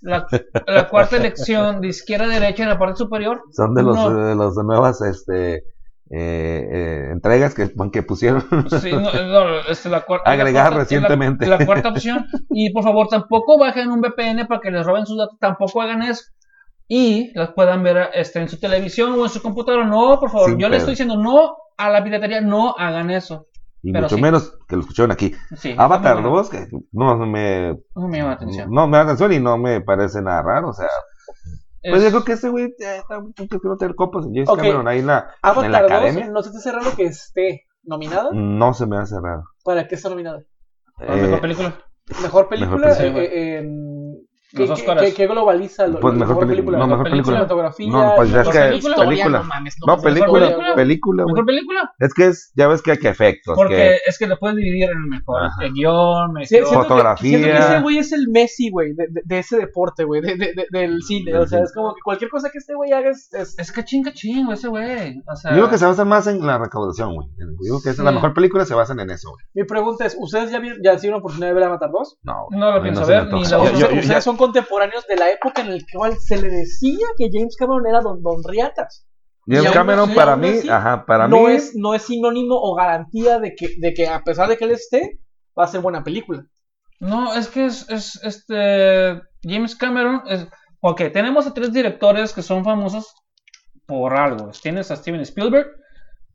la, la cuarta elección de izquierda a derecha en la parte superior. Son de los, No. de los de nuevas este, eh, eh, entregas que, que pusieron. Sí, no, no, este, la cuarta, Agregada la cuarta- recientemente. La, la cuarta opción. Y por favor, tampoco bajen un VPN para que les roben sus datos. Tampoco hagan eso. Y las puedan ver este, en su televisión o en su computadora. No, por favor. Sin yo les pedo. estoy diciendo no a la piratería. No hagan eso. Y pero mucho sí. menos que lo escucharon aquí. Sí, Avatar no, 2, que no me, no me llama la atención. no me da atención y no me parece nada raro. O sea, pues Es- yo creo que ese güey ya está un poquito que no tener copas. James Ok. Cameron ahí en la, en la Avatar 2, academia. ¿no se te hace raro que esté nominada? No se me hace raro. ¿Para qué está nominada? ¿la mejor Eh, película? Mejor película Mejor película. eh, eh, en ¿Qué, Los qué- Óscares. qué- qué globaliza lo, Pues lo- mejor película, no, mejor película. No, pues ya es mejor que historia, película. no mames, No, es película, película. película, güey. ¿Mejor película? Es que es, ya ves que hay que efectos, Porque que es que lo puedes dividir en mejor Ajá. guion, mejor... Sí, siento que- Fotografía. siento que ese güey es el Messi, güey, de, de- de ese deporte, güey, de, de- de- del cine. O sea, es como que cualquier cosa que este güey haga es, es- Es que chinga chingo ese güey. O sea, Yo creo que se basan más en la recaudación, güey. Yo creo que es Sí. la mejor película se basan en eso, güey. Mi pregunta es, ¿ustedes ya, vieron, ya tuvieron oportunidad de ver a Matar 2? No, No lo pienso ver, ni la ustedes son contemporáneos de la época en la cual se le decía que James Cameron era don, don Riatas. James Cameron así- para mí, así, ajá, para no, mí es, no es sinónimo o garantía de que, de que a pesar de que él esté, va a ser buena película. No, es que es, es este James Cameron. Es, ok, tenemos a tres directores que son famosos por algo. Tienes a Steven Spielberg,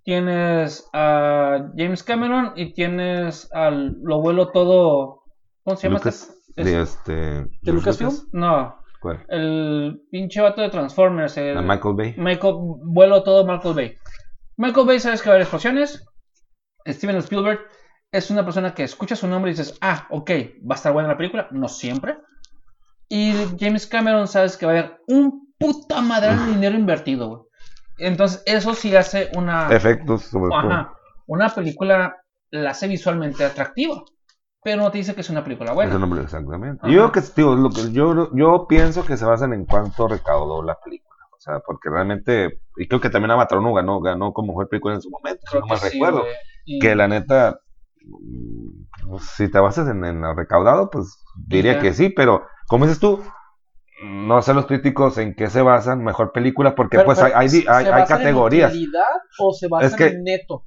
tienes a James Cameron y tienes al lo vuelo todo. ¿Cómo se llama? Lucas, este? De Es- este ¿De Lucasfilm? no, ¿Cuál? el pinche vato de Transformers. El, A Michael Bay. Michael, vuelo todo Michael Bay. Michael Bay, sabes que va a haber explosiones. Steven Spielberg es una persona que escucha su nombre y dices, ah, ok, va a estar buena la película. No siempre. Y James Cameron, sabes que va a haber un puta madre de dinero invertido, güey. Entonces, eso sí hace una, Efectos sobre todo. ajá, una película, la hace visualmente atractiva. Pero no te dice que es una película buena. exactamente. Ajá. Yo, que, digo, lo que- yo, yo pienso que se basan en cuánto recaudó la película. O sea, porque realmente, y creo que también Avatar 1 ganó, ganó como mejor película en su momento, si no sí, recuerdo. Y- Que la neta, mm, pues, si te basas en, en lo recaudado, pues diría que sí, pero como dices tú, no sé los críticos en qué se basan, mejor película, porque Pero- pues pero, hay, hay, ¿se hay, categorías. ¿En utilidad o se basan Es que- en neto?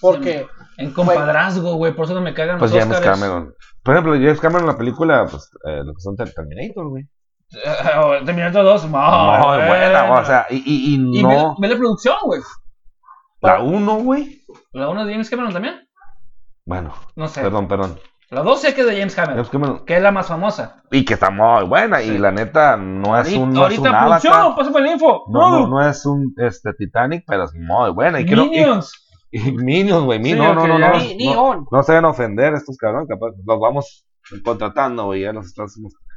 Porque, En compadrazgo, güey, por eso no me cagan Pues los James. Cameron. Por ejemplo, James Cameron en la película, pues eh, lo que son Ter- Terminator, güey. Eh, Terminator 2, muy Muy buena, o sea, y, y, y Y no. ve, la producción, güey. La 1, güey. ¿La 1 de James Cameron también? Bueno, No sé. perdón, perdón. La 2 sé que es de James Cameron, James Cameron. que es la más famosa. Y que está muy buena, y la neta no es un, no es ahorita producción, pásame la info. No, no, no es un este, Titanic, pero es muy buena. Y creo, y, Minions. Y Minions, güey. Sí, Minions, no, no, ya. no, ni, ni no, on. no se van a ofender estos cabrones, capaz los vamos contratando, güey. Ya nos estamos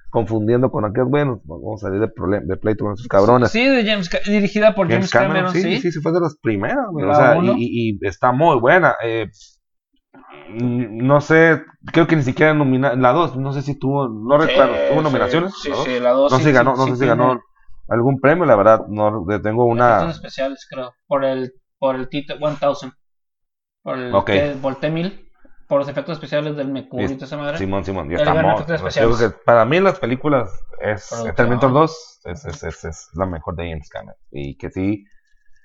confundiendo con aquellos buenos. Vamos a salir de, problem- de pleito con estos cabrones. Sí, de James dirigida por James, Cameron, sí. sí, sí, fue de las primeras, güey. La O sea, y, está muy buena. Eh, no sé, creo que ni siquiera nomina la 2, no sé si tuvo, no recuerdo, tuvo nominaciones. Sí, ¿La dos? sí, la 2. No sé si ganó, no sé si ganó algún premio, la verdad, no tengo una. especiales, creo. Por el, por el Tito 1000. Por el Ok. que volté 1000. Por los efectos especiales del Mercurio y toda esa madre. Simón, Simón, ya yo creo que para mí las películas es Producción. Terminator 2 es, es, es, es la mejor de James Cameron y que sí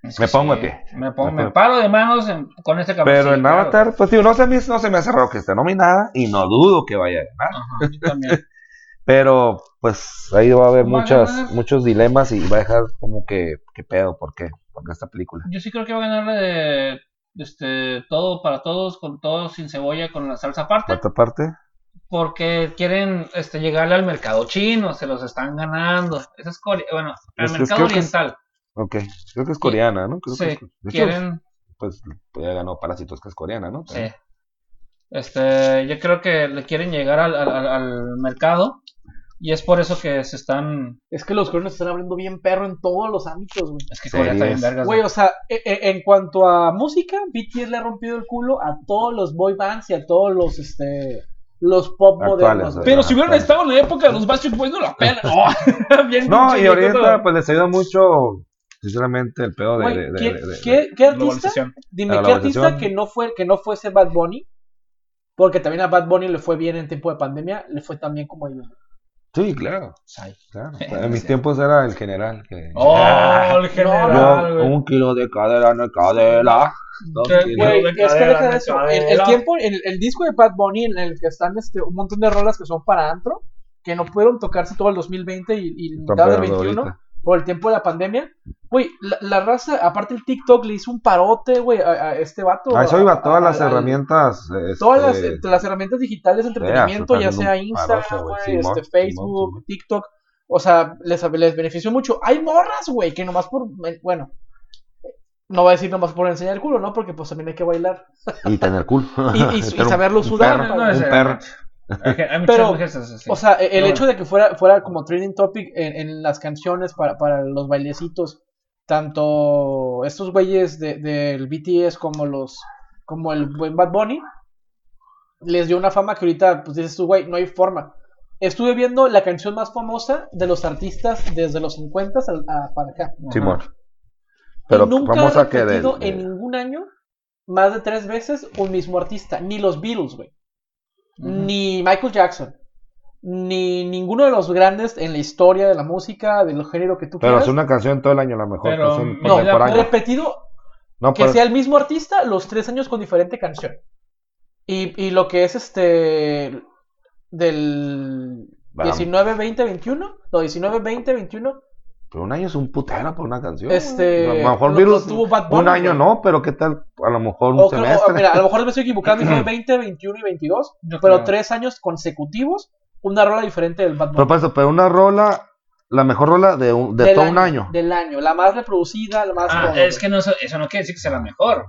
Me que pongo sí, de pie. Me, pongo, Me paro de manos en- con este cabrón. pero en claro. Avatar pues digo no se me, no se me hace raro que esté nominada y no dudo que vaya a ganar Ajá, yo también. pero pues ahí va a haber a muchas muchos dilemas y va a dejar como que qué pedo por qué porque esta película Yo sí creo que va a ganar la de este, todo para todos, con todo sin cebolla, con la salsa aparte. Porque quieren este, llegarle al mercado chino, se los están ganando. Esa es bueno, al Es mercado creo que es- oriental. ok creo que es coreana no creo Sí, que es- hecho, quieren, pues, pues ya ganó Parásitos que es coreana no sí. Este, yo creo que le quieren llegar al- al mercado y es por eso que se están. Es que los coreanos están abriendo bien perro en todos los ámbitos, güey. Es que Corea está bien vergas. Güey, o sea, e- e- en cuanto a música, BTS le ha rompido el culo a todos los boy bands y a todos los, este, los pop Actuales, modernos. Pero si hubieran estado en la época de los Backstreet Boys, no la pelan. Oh, bien no y ahorita viejo. pues les ayuda mucho sinceramente el pedo de, Güey, de- de- ¿qué, de- de- qué- qué artista? Dime, La ¿qué artista que no, fue, que no fuese Bad Bunny? Porque también a Bad Bunny le fue bien en tiempo de pandemia, le fue tan bien como a ellos. Sí, claro, Sai. claro. En mis tiempos era el general. Que... Oh, el Yo, general, un kilo de cadera, no es que cadera, deja de de eso. El, el tiempo, el, el disco de Bad Bunny en el que están este, un montón de rolas que son para antro, que no pudieron tocarse todo el 2020 y, y mitad del pegando 21 ahorita. Por el tiempo de la pandemia. Güey, la, la raza, aparte el TikTok le hizo un parote, güey, a, a este vato. A eso iba, a- todas a- las herramientas. Todas las, este, las herramientas digitales de entretenimiento, ya sea un Instagram, güey. Simón, este, Facebook, Simón, Simón. TikTok. O sea, les, les benefició mucho. Hay morras, güey, que nomás por. Bueno, no voy a decir nomás por enseñar el culo, ¿no? Porque pues también hay que bailar. Y tener culo. Y- y- y un- saberlo un sudar, perro, ¿no? un perro. Hay, hay muchas Pero, mujeres así. O sea, el Pero hecho de que fuera, fuera como trending topic en, en las canciones para, para los bailecitos, tanto estos güeyes de- del BTS como los como el buen Bad Bunny, les dio una fama que ahorita, pues dices tú, güey, no hay forma. Estuve viendo la canción más famosa de los artistas desde los 50 al- a- para acá. Simón. Pero y nunca vamos ha a que de, repetido de- en ningún año más de tres veces un mismo artista. Ni los Beatles, güey. Ni Michael Jackson. Ni ninguno de los grandes en la historia de la música, del género que tú Pero quieras. es una canción todo el año, la mejor Pero, canción no, contemporánea. repetido No, que pero- sea el mismo artista los tres años con diferente canción. Y, y lo que es este del Vamos. 19, 20, 21, no, 19, 20, 21, pero un año es un putero por una canción. Este, A lo mejor lo- Virus, lo tuvo Bad Bunny, un año güey. no, pero ¿qué tal? A lo mejor un o creo- semestre. mira, a lo mejor me estoy equivocando, fue 20, 21 y 22, Yo pero creo. tres años consecutivos, una rola diferente del Bad Bunny. Pero, eso, pero una rola, la mejor rola de, un- de Del todo un año. Del año, la más reproducida, la más... Ah, es que no, eso eso no quiere decir que sea la mejor.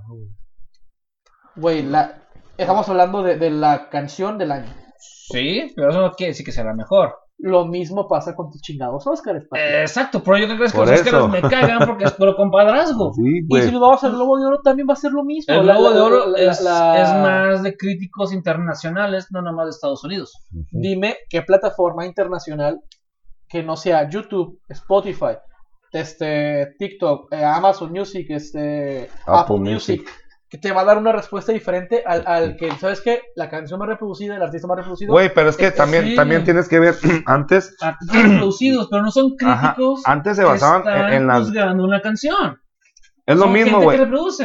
Güey, la... estamos hablando de, de la canción del año. Sí, pero eso no quiere decir que sea la mejor. Lo mismo pasa con tus chingados Óscares. Eh, exacto, pero yo creo que Por los Oscars eso. me cagan porque es puro compadrazgo. Sí, y si nos vamos al Globo de Oro también va a ser lo mismo. El Globo la- de Oro la- es, la- es más de críticos internacionales, no nada más de Estados Unidos. Dime qué plataforma internacional que no sea YouTube, Spotify, este, TikTok, eh, Amazon Music, este, Apple Apple, Music, que te va a dar una respuesta diferente al, al que, ¿sabes qué? La canción más reproducida, el artista más reproducido. Güey, pero es que Este, también, sí. también tienes que ver, antes, Artistas reproducidos, pero no son ajá, críticos. antes se que basaban están en, en las... juzgando una canción. Es lo Son mismo, güey.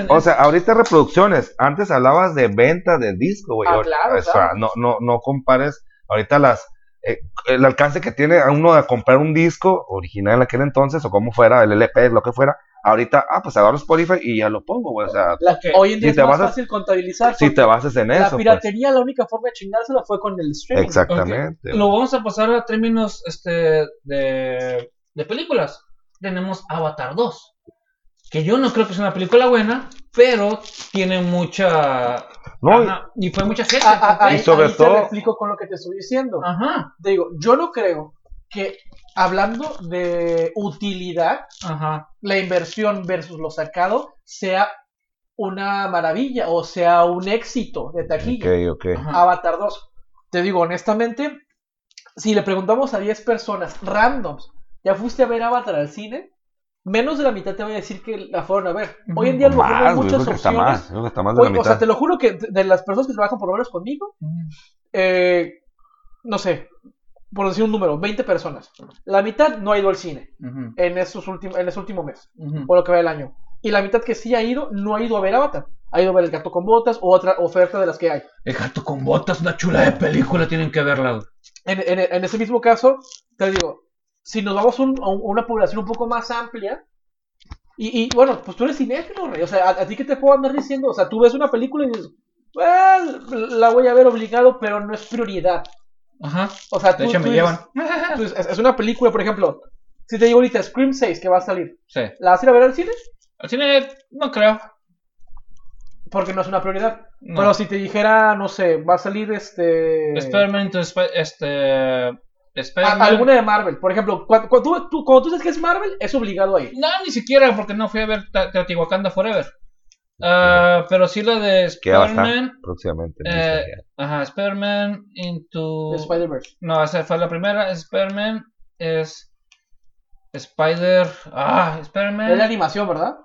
O sea, ahorita reproducciones. Antes hablabas de venta de disco, güey. Ah, claro, o sea, claro. no, no, no compares ahorita las eh, el alcance que tiene a uno de comprar un disco original en aquel entonces o como fuera, el LP, lo que fuera. Ahorita, ah, pues agarro Spotify y ya lo pongo, güey. O sea, La-. Hoy en día Si es te más vas fácil contabilizar. si te bases en la eso, pues. piratería, la única forma de chingársela fue con el streaming. Exactamente. Lo vamos a pasar a términos este, de, de películas. Tenemos Avatar 2. Que yo no creo que es una película buena, pero tiene mucha. No, y- fue mucha gente. Ah, ah, Y sobre ahí todo- te explico con lo que te estoy diciendo. Ajá, Te digo, yo no creo que hablando de utilidad, ajá. la inversión versus lo sacado sea una maravilla o sea un éxito de taquilla. Ok, ok. ajá. Avatar 2. Te digo honestamente, si le preguntamos a 10 personas randoms, ¿ya fuiste a ver Avatar al cine? Menos de la mitad te voy a decir que la fueron a ver. Hoy en día a lo mejor hay muchas que está más. opciones. Creo que está más de Hoy- la o sea, mitad. te lo juro que de de las personas que trabajan por lo menos conmigo, eh, no sé, por decir un número, 20 personas. La mitad no ha ido al cine Ujú, en, estos últimos, en ese último mes, por lo que va el año. Y la mitad que sí ha ido, no ha ido a ver Avatar. Ha ido a ver El Gato con Botas o otra oferta de las que hay. El gato con botas, una chula de película, tienen que verla. En, en- en ese mismo caso, te digo, si nos vamos a un- a una población un poco más amplia, y, y, bueno, pues tú eres cinéfilo, rey. O sea, ¿a, a ti qué te puedo andar diciendo? O sea, tú ves una película y dices, "Well, la voy a ver obligado, pero no es prioridad. Ajá. O sea, De tú, hecho, tú me dices, llevan. tú dices, es, una película, por ejemplo, si te digo ahorita Scream 6 que va a salir, Sí. ¿la vas a ir a ver al cine? Al cine, no creo. Porque no es una prioridad. No. Pero si te dijera, no sé, va a salir este... Into Spi- este. alguna de Marvel. Por ejemplo, cuando, cuando tú, cuando tú sabes que es Marvel, es obligado a ir. No, ni siquiera, porque no fui a ver Teotihuacán Forever. Ah, pero sí la de Spider-Man. próximamente. en eh, ajá, Spider-Man into. De Spider-Verse. No, esa fue la primera. Spider-Man es. Spider. Ah, Es Spider-Man. la animación, ¿verdad?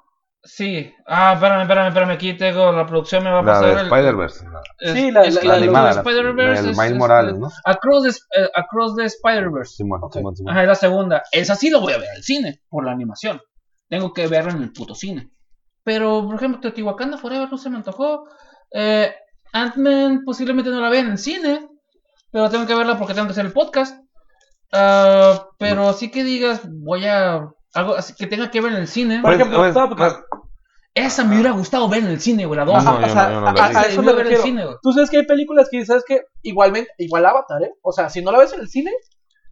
Sí. Ah, espérame, espérame, espérame. Aquí tengo la producción. Me va a la pasar. de el- Spider-Verse. es- Sí, la- es la- la animada, la- Spider-Verse es- Miles es- Morales, ¿no? Across the, eh, Across the Spider-Verse. Simón, Ok. Simón, Simón. Ajá, es la segunda. Esa sí lo voy a ver al cine, por la animación. Tengo que verla en el puto cine. Pero, por ejemplo, Teotihuacán de Forever no se me antojó. Eh, Ant-Man posiblemente no la vea en el cine. Pero tengo que verla porque tengo que hacer el podcast. Ah, pero sí que digas, voy a. Algo así que tenga que ver en el cine. Por Pues, ejemplo, pues, estaba- pues, Esa me hubiera gustado ver en el cine, güey, la dos. No, o sea, no- no a, a- eso me ver en el refiero. cine, güey. Tú sabes que hay películas que sabes que igualmente, igual Avatar, ¿eh? O sea, si no la ves en el cine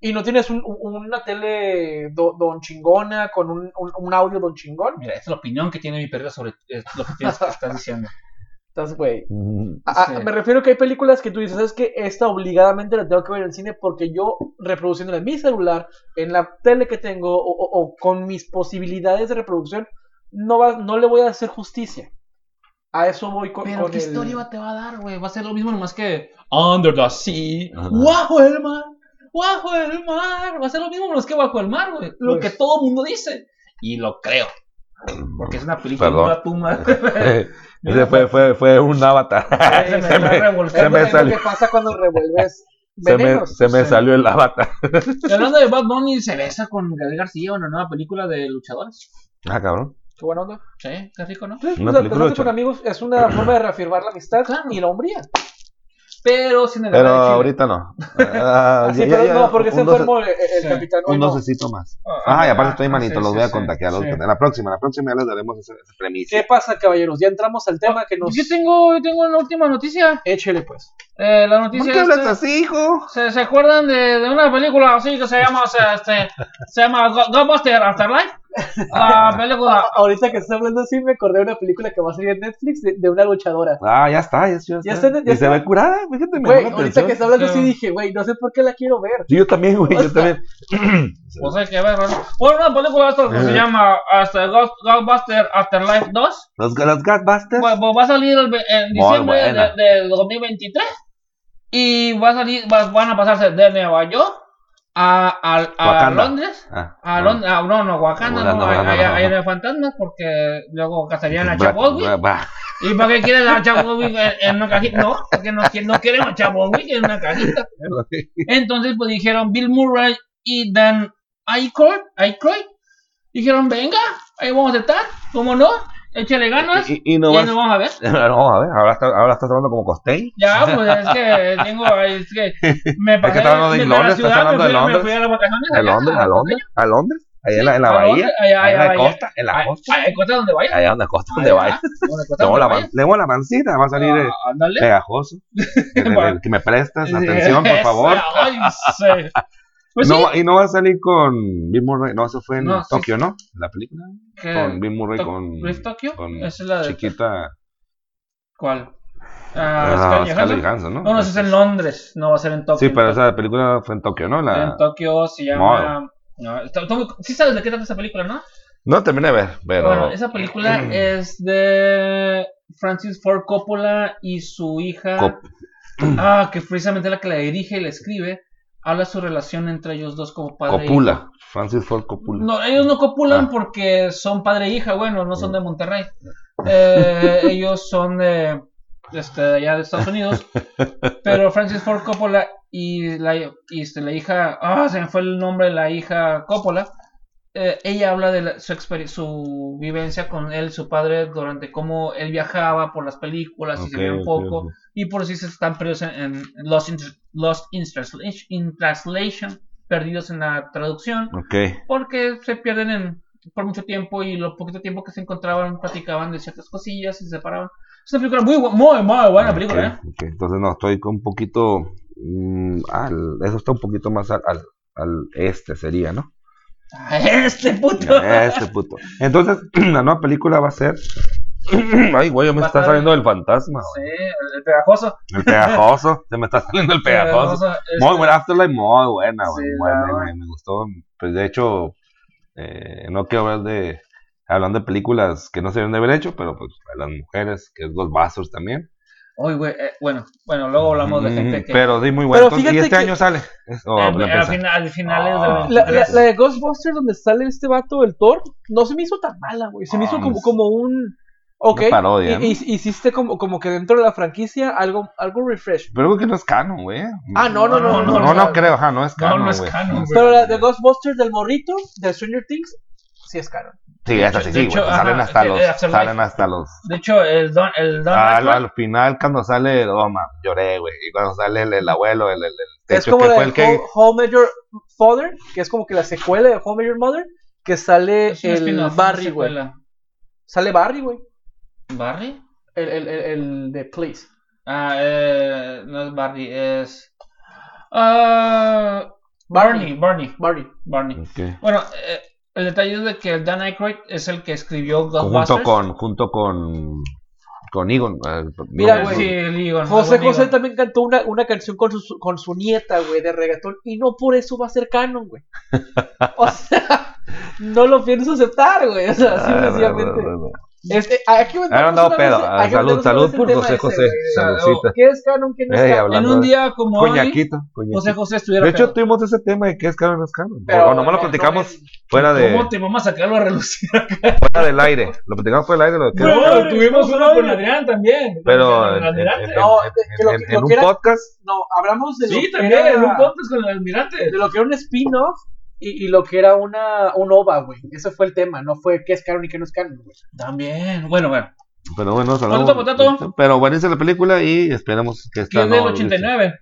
y no tienes un- un- una tele do- don chingona con un, un- un audio don chingón, Mira, esta es la opinión que tiene mi perrita sobre eh, lo que tienes- que estás diciendo. Estás, güey. Mm, Sí. Me refiero que hay películas que tú dices, ¿sabes que Esta obligadamente la tengo que ver en el cine porque yo reproduciéndola en mi celular, en la tele que tengo o, o- o con mis posibilidades de reproducción, no, va, no le voy a hacer justicia. A eso voy con, Pero con qué el- historia te va a dar, güey. Va a ser lo mismo nomás que Under the Sea, Ajá. bajo el mar, bajo el mar. Va a ser lo mismo nomás que bajo el mar, güey. Lo Pues- que todo mundo dice. Y lo creo. Porque es una película Perdón. de una tumba. Ese fue, fue, fue un avatar. Se me se me, se salió, que pasa cuando revuelves se me, se me Sí. salió el avatar. Y hablando de Bad Bunny, se besa con Gael García en una nueva película de luchadores. Ah, cabrón. Qué buena onda. Sí, qué rico, ¿no? Sí, Una o sea, película de con amigos es una forma de reafirmar la amistad Claro. y la hombría. Pero sin el Pero de Chile. ahorita no. Ah, Así, ya- pero ya, no, porque se un enfermó el, el Sí. capitán. Un hoy no. docecito más. Ah, Ah, y aparte ah, estoy manito, sí, los sí, voy a sí, contagiar. sí. La próxima, la próxima ya les daremos ese, ese premisa. ¿Qué pasa, caballeros? Ya entramos al tema que nos... Yo tengo, yo tengo una última noticia. Échele, pues. Eh, la ¿Por noticia qué es hablas así, hijo? ¿Se, se acuerdan de, de una película así que se llama, o sea, este, se llama Ghostbuster Afterlife? La película. A- Ahorita que estás hablando así, me acordé de una película que va a salir en Netflix de, de una luchadora. Ah, ya está, ya, ya está. Ya está, ya y se ve curada, fíjate, me Güey, ahorita atención. que está hablando así dije, güey, no sé por qué la quiero ver. Sí, yo también, güey, yo también. Pues hay que ver, ¿no? Bueno, una película esta que se Ajá. llama Ghost- Ghostbuster Afterlife 2. Los, los Ghostbusters. Pues, pues, va a salir el en diciembre buena. de, de 2023. Y va a salir, va- van a pasarse de Nueva York a, a, a Wakanda. Londres. Ah, A ah. Londres, ah, no, no, Wakanda, Wakanda, no, Wakanda, allá no, hay no. de fantasmas porque luego cazarían a Chapolwick. ¿Y para qué quieren a Chapolwick en, en una cajita? No, porque no, no quieren a Chapolwick en una cajita. Entonces, pues dijeron Bill Murray y Dan Aykroyd, Aykroyd dijeron, venga, ahí vamos a estar, ¿cómo no? Échale ganas y, Y, y no vas. nos vamos a ver. Vamos a ver, ahora, está, ahora estás hablando como costeño. Ya, pues es que tengo, es que me pasé estás hablando de la Londres, estás ciudad, hablando me de Londres. Me fui a las vacaciones ¿A allá, Londres? ¿A Londres? ¿A Londres? Ahí en la, en la bahía. Allá, Ahí en allá, la allá. costa, en la costa. ay, ¿Hay costa donde vaya? Allá donde costa, donde Allá, vaya. donde costa donde la, man- tengo la mancita, va a salir Ah, pegajoso. Que, me- que prestas Sí, atención, por favor. Pues sí, No, y no va a salir con Bill Murray. No, eso fue en No, sí. Tokio, ¿no? La película. que- Con Bill Murray, To- con. Esa es la de- chiquita. ¿Cuál? Ah, Ah, Scarlett Johansson. ¿no? No, no, eso es en Londres, no va a ser en Tokio. Sí, pero esa película fue en Tokio, ¿no? La... En Tokio se llama... No, muy- sí sabes de qué trata esa película, ¿no? No terminé de ver, pero. Bueno, esa película es de Francis Ford Coppola y su hija... Cop- Ah, que precisamente la que la dirige y la escribe. Habla su relación entre ellos dos como padre e Copula. Francis Ford Copula. No, ellos no copulan Ah. porque son padre e hija, bueno, no son de Monterrey. Eh, ellos son de, este, allá de Estados Unidos. Pero Francis Ford Coppola y la, y este, la hija, ah, se me fue el nombre de la hija Coppola. Eh, ella habla de la- su, su vivencia con él, su padre, durante cómo él viajaba por las películas y se veía un poco. Y por si se están perdidos en, en Lost, in, Lost in Translation- in Translation, perdidos en la traducción porque se pierden en, por mucho tiempo y lo poquito tiempo que se encontraban platicaban de ciertas cosillas y se separaban. Es una película muy, muy, muy buena película, ¿eh? Entonces, no, estoy con un poquito. mm, al- eso está un poquito más al, al, al este, sería, ¿no? Este puto. Este puto. Entonces, la nueva película va a ser. Ay, güey, me está saliendo el fantasma, Sí, güey. el, el pegajoso. El pegajoso. Se me está saliendo el pegajoso. Muy buena, Afterlife, muy buena, güey. Sí, muy buena, la- me, me gustó. Pues de hecho, eh, no quiero hablar de. Hablando de películas que no se deben de haber hecho, pero pues las mujeres, que es Ghostbusters también. Uy, güey, eh, bueno, bueno, luego hablamos de Mm, gente que... Pero sí, muy bueno. Pero Entonces, y este que- año sale. Es- oh, eh, al, final, al finales Ah. del La, la, 23. la de Ghostbusters donde sale este vato, el Thor, no se me hizo tan mala, güey. Se me Ah, hizo como, es- como un... Ok, Una parodia, ¿no? y- y- hiciste como, como que dentro de la franquicia algo, algo refresh. Pero creo que no es canon, güey. Ah, no, no, No, no, no, no, no. creo, ajá, no es No, canon. no es güey. canon, güey. Pero la de Ghostbusters del morrito, de Stranger Things, sí es canon. Sí, esa sí, De sí, hecho, güey. Salen ajá, hasta que- los. eh. Salen hasta los. De hecho, el Don, el Don Al, final, cuando sale, oh, man, lloré, güey. Y cuando sale el, el abuelo, el, el, el Es como que la fue el que. Met Your Father, que es como que la secuela de How Met Your Mother, que sale es el Barry, güey. Sale Barry, güey. ¿Barry? El, el, el, el de Please. Ah, eh, no es Barry, es. Ah, Barney, Barney, Barney. Barney. Bueno, eh, el detalle es de que el Dan Aykroyd es el que escribió Junto Ghostbusters. con, junto con, con Egon. eh, Mira, güey. Sí, el Egon, José José Egon. también cantó una, una canción con su, con su nieta, güey, de reggaetón. Y no por eso va a ser canon, güey. O sea, no lo pienso aceptar, güey. O sea, Ah, simple y sencillamente. bueno, bueno. Este, aquí Ah, no, no, pedo. salud, salud por José ese, José. Saludcita. ¿Qué es canon? ¿Qué no es canon? En un día como hoy, Coñaquito, coñaquito. José José estuviera De hecho, pedo. tuvimos ese tema de qué es canon o no es canon. Pero o nomás lo platicamos no, fuera, de, ¿Cómo te vamos a sacarlo a relucir? fuera del aire. Lo platicamos fuera del aire. Lo que No, tuvimos no, uno no, con. Adrián también. pero Con en, el en- un que era- podcast. No, hablamos de Sí, también, en un podcast con el almirante. de lo que era un spin-off y, y lo que era una un OVA, güey. Ese fue el tema, no fue qué es canon y qué no es canon, güey. También, bueno, bueno. Pero bueno, hablamos- Potato, potato. Pero buenísima la película y esperemos que esta es del no- 89.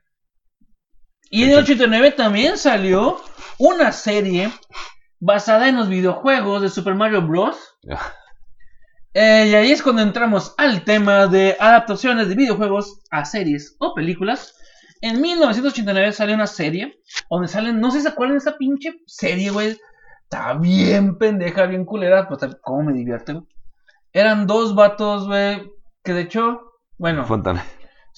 Y en el 89 también salió una serie basada en los videojuegos de Super Mario Bros. Eh, y ahí es cuando entramos al tema de adaptaciones de videojuegos a series o películas. En 1989 salió una serie donde salen, no sé si se acuerdan de esa pinche serie, güey. Está bien pendeja, bien culera. Pues, ¿cómo me divierte, güey? Eran dos vatos, güey, que de hecho, bueno, Fontana.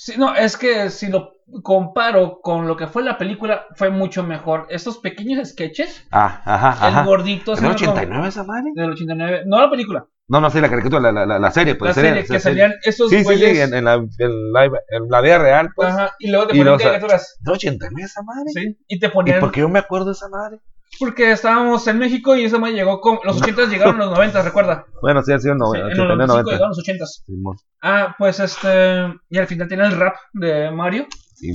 Sí, no, es que si lo comparo con lo que fue la película, fue mucho mejor. Estos pequeños sketches, Ah, ajá, el ajá. gordito, ¿Es se del llama como- 89 esa madre? del 89, no la película, No, no, sí, la caricatura, la, la, la, serie, pues. la serie, que salían esos Sí, sí, sí, güeyes. en, en la, en, la vida real, pues. Ajá, y luego te Y ponían caricaturas. ¿De 89 esa madre? Sí, y te ¿Y ponían. por qué yo me acuerdo de esa madre? Porque estábamos en México y esa madre llegó con. Los 80 llegaron los 90, recuerda. Bueno, sí, ha sido no, Sí, en los 89, 95 90. llegaron los 80. Simón, Ah, pues este. Y al final tiene el rap de Mario.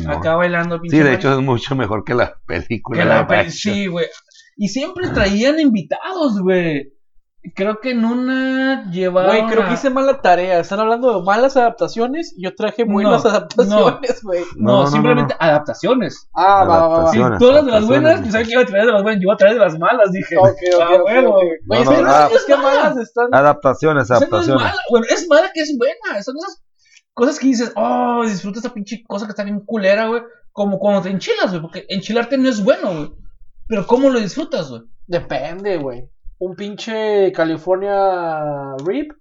Acá bailando. Sí, pinche de Mario. hecho es mucho mejor que la película. Que la peli- action. sí, güey. Y siempre traían invitados, güey. Creo que en una llevaron. Güey, creo que hice mala tarea. Están hablando de malas adaptaciones y yo traje buenas No, adaptaciones, güey. No, No, no, no, simplemente adaptaciones. Ah, va, va, va, Adaptaciones, tú hablas de las adaptaciones. buenas, yo sabía que iba a traer de las buenas, yo iba a traer de las malas, dije. Ok, ok, Ah, ok, huevo. ok. Oye, No, es no, que- ah. es que malas están. Adaptaciones, O sea, no es adaptaciones. mala, bueno, es mala que es buena. Son esas cosas que dices, oh, disfruta esta pinche cosa que está bien culera, güey. Como cuando te enchilas, güey, porque enchilarte no es bueno, güey. Pero ¿cómo lo disfrutas, güey? Depende, güey. Un pinche California Rip.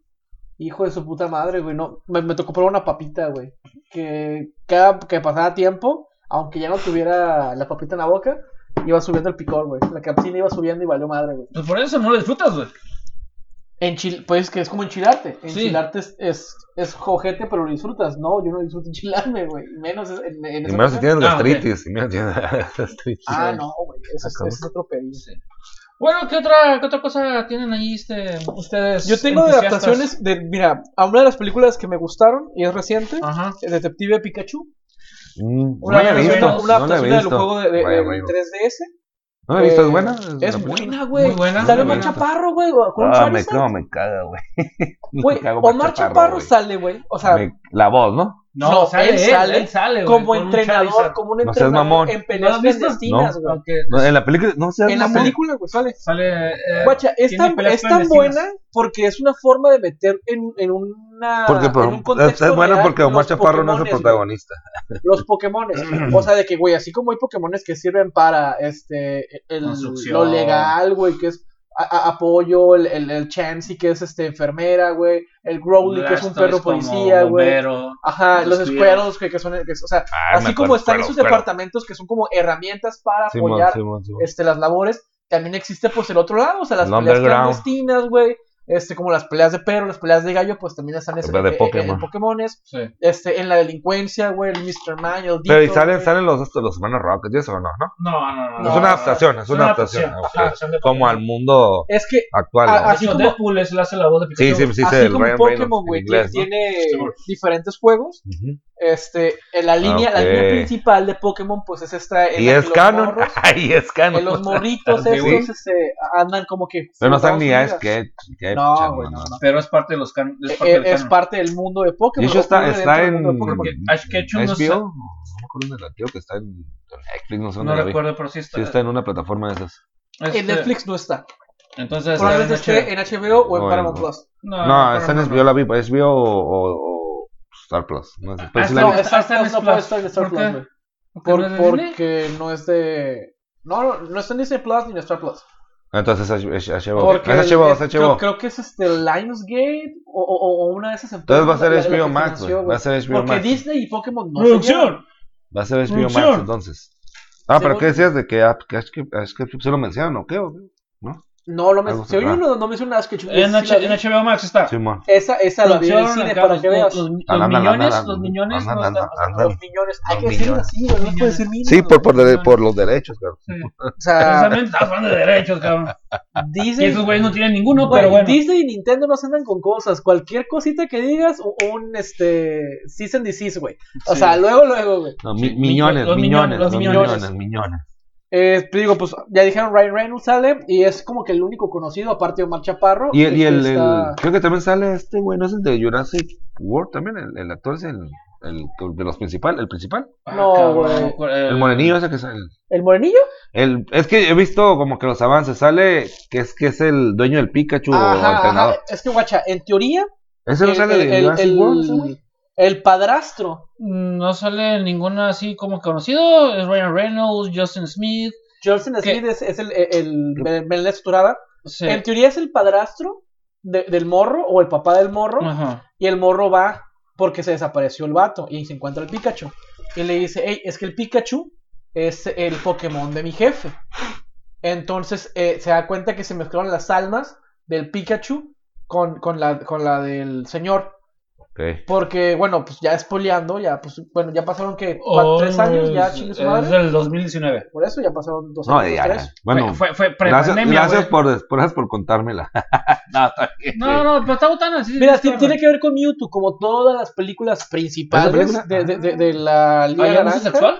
Hijo de su puta madre, güey. No, me, me tocó probar una papita, güey. Que cada que pasaba tiempo, aunque ya no tuviera la papita en la boca, iba subiendo el picor, güey. La capsina iba subiendo y valió madre, güey. Pues por eso no lo disfrutas, güey. Enchil pues que es como enchilarte. Sí. Enchilarte es, es, es jojete, pero lo disfrutas. No, yo no disfruto enchilarme, güey. Menos en, en Y menos si cosa. tienes Ah, gastritis. y menos si tienes gastritis. Ah, no, güey. Eso es, eso es otro pedido. Bueno, ¿qué otra, qué otra cosa tienen ahí este, ustedes? Yo tengo de adaptaciones de, mira, a una de las películas que me gustaron y es reciente, Ajá. el Detective Pikachu. Mm, Una, no adaptación- una no adaptación del juego de, de- vaya. 3DS. ¿No la he visto? ¿Es Eh, buena? Es una buena, güey. Muy buena, Sale Omar. Chaparro, güey. Con un Ah, me, no, me caga, güey. Güey, Me cago Omar Chaparro sale, güey. O sea, Me- La voz, ¿no? No, No, sale él él, sale él sale, güey, como un entrenador, como un No seas entrenador mamón. en ¿No peleas clandestinas, güey. En la película, no sé. En la película, güey, sale. sale. eh, Guacha, es tan, es buena porque es una forma de meter en, en una. Porque por- en un es, contexto es buena real porque Omar los Chaparro no es el güey. protagonista. los Pokémones. o sea, de que, güey, así como hay Pokémones que sirven para este el, lo legal, güey, que es a- a- apoyo, el, el, el Chansey, que es este enfermera, güey, el Growly, que es un perro policía, güey. Ajá, los los Squirrels. Que, que son, que- o sea, Ah, así como acuerdo, están esos departamentos que son como herramientas para apoyar Simón, Simón. este, las labores, también existe pues el otro lado, o sea, las El peleas clandestinas, güey, este, como las peleas de perro, las peleas de gallo, pues también están ese- Las de Pokémon. en Pokémones, Sí. este, en la delincuencia, güey, el Mr. Man, el Pero y Dito, salen, güey. salen los, los hermanos Rocket y eso, ¿no? ¿no? No, no, no. No, es una adaptación, es una adaptación. Como al mundo Es que, actual. Así como- Deadpool es, le hace la voz de Sí, Pikachu. sí, sí, así sé, el como Ryan Pokémon, en güey, tiene diferentes juegos, Ujú. Este, en la línea, la Ok. línea principal de Pokémon, pues es esta, en Y la es los canon. morros- Ay, es canon. en los morritos Sí, estos este, andan como que... Pero no frustrados ni a sketch. No, no, no. Pero es parte de los can es Eh, parte eh, del es canon. parte del mundo de Pokémon. De hecho, está, está en. Ash Ketchum no me acuerdo de la tío que está en en Netflix, no sé No la recuerdo, pero sí está. Sí, está en una plataforma de esas. Este, En Netflix no está. Entonces, Probablemente en esté en HBO o en No, Paramount. Plus. No, está en HBO, la vi. HBO o Star Plus. No sé. Pero Ah, sí la No, está- Star Plus no puede estar en Star ¿Por Plus, güey. ¿Por qué Por- no es de Disney? porque no es de. No, no, no está en Disney Plus ni en Star Plus. Entonces es es- es HBO. Porque Es HBO, es HBO. creo, creo que es este Lionsgate o, o, o una de esas Entonces va a ser la- la- la HBO Max, güey. Va a ser HBO Porque Max. Disney y Pokémon no se. Producción. Va a ser HBO Max Producción. entonces. Ah, pero ¿qué decías de que, ah, que, es que, es que se lo mencionan o qué? o qué? ¿No? No, lo me... Algo si oye uno no menciona nada que yo En, H- en HBO Max está. Simón. Esa, esa la vi en el cine para los, que veas. los, los Anda, anda, millones, anda, los millones no anda, están. anda. Los millones. Hay Los que decirlo así, güey. No Millones. puede decir mínimo. Sí, por, por, de- por los derechos, claro. Sí. O sea, Precisamente estamos hablando de derechos, cabrón. Y Disney. esos güeyes no tienen ninguno, Güey, pero bueno. Disney y Nintendo no se andan con cosas. Cualquier cosita que digas, u- un este. Cease and desist, güey. O Sí. sea, luego, luego, güey. No, mi- millones, los millones, millones, los los millones, millones. Eh, te digo, pues ya dijeron Ryan Reynolds sale y es como que el único conocido, aparte de Omar Chaparro. Y el, y el, está- el- creo que también sale este güey, no es el de Jurassic World también, el, el actor es el, el de los principal, el principal, Ah, No, güey. el- el morenillo ese que sale. ¿El morenillo? El, es que he visto como que los avances, sale que es que es el dueño del Pikachu o Ajá, entrenador. ajá. Es que, guacha, en teoría, Ese no el, sale el- de el- Jurassic el- World, ese güey. El padrastro, No sale ninguna así como conocido. Es Ryan Reynolds, Justin Smith. Justin. Smith, es, es el, el, el. Sí. En teoría es el padrastro de- del morro o el papá del morro. Ajá. Y el morro va porque se desapareció el vato y se encuentra el Pikachu. Y le dice, hey, es que el Pikachu es el Pokémon de mi jefe. Entonces eh, se da cuenta que se mezclaron las almas del Pikachu con, con, la, con la del señor. Porque, bueno, pues ya spoileando, ya, pues, bueno, ya pasaron que Oh, tres años, ya es- chingue su Es madre. del 2019. Por eso ya pasaron dos No, años, ya, tres. Bueno, fue, fue, fue gracias, prepandemia, gracias por, gracias por contármela. no, está bien. No, no, pero está botana. Sí, Mira, sí, tiene que ver con Mewtwo, como todas las películas principales película? de, de, de, de la Liga ¿Hay abuso Naranja. sexual?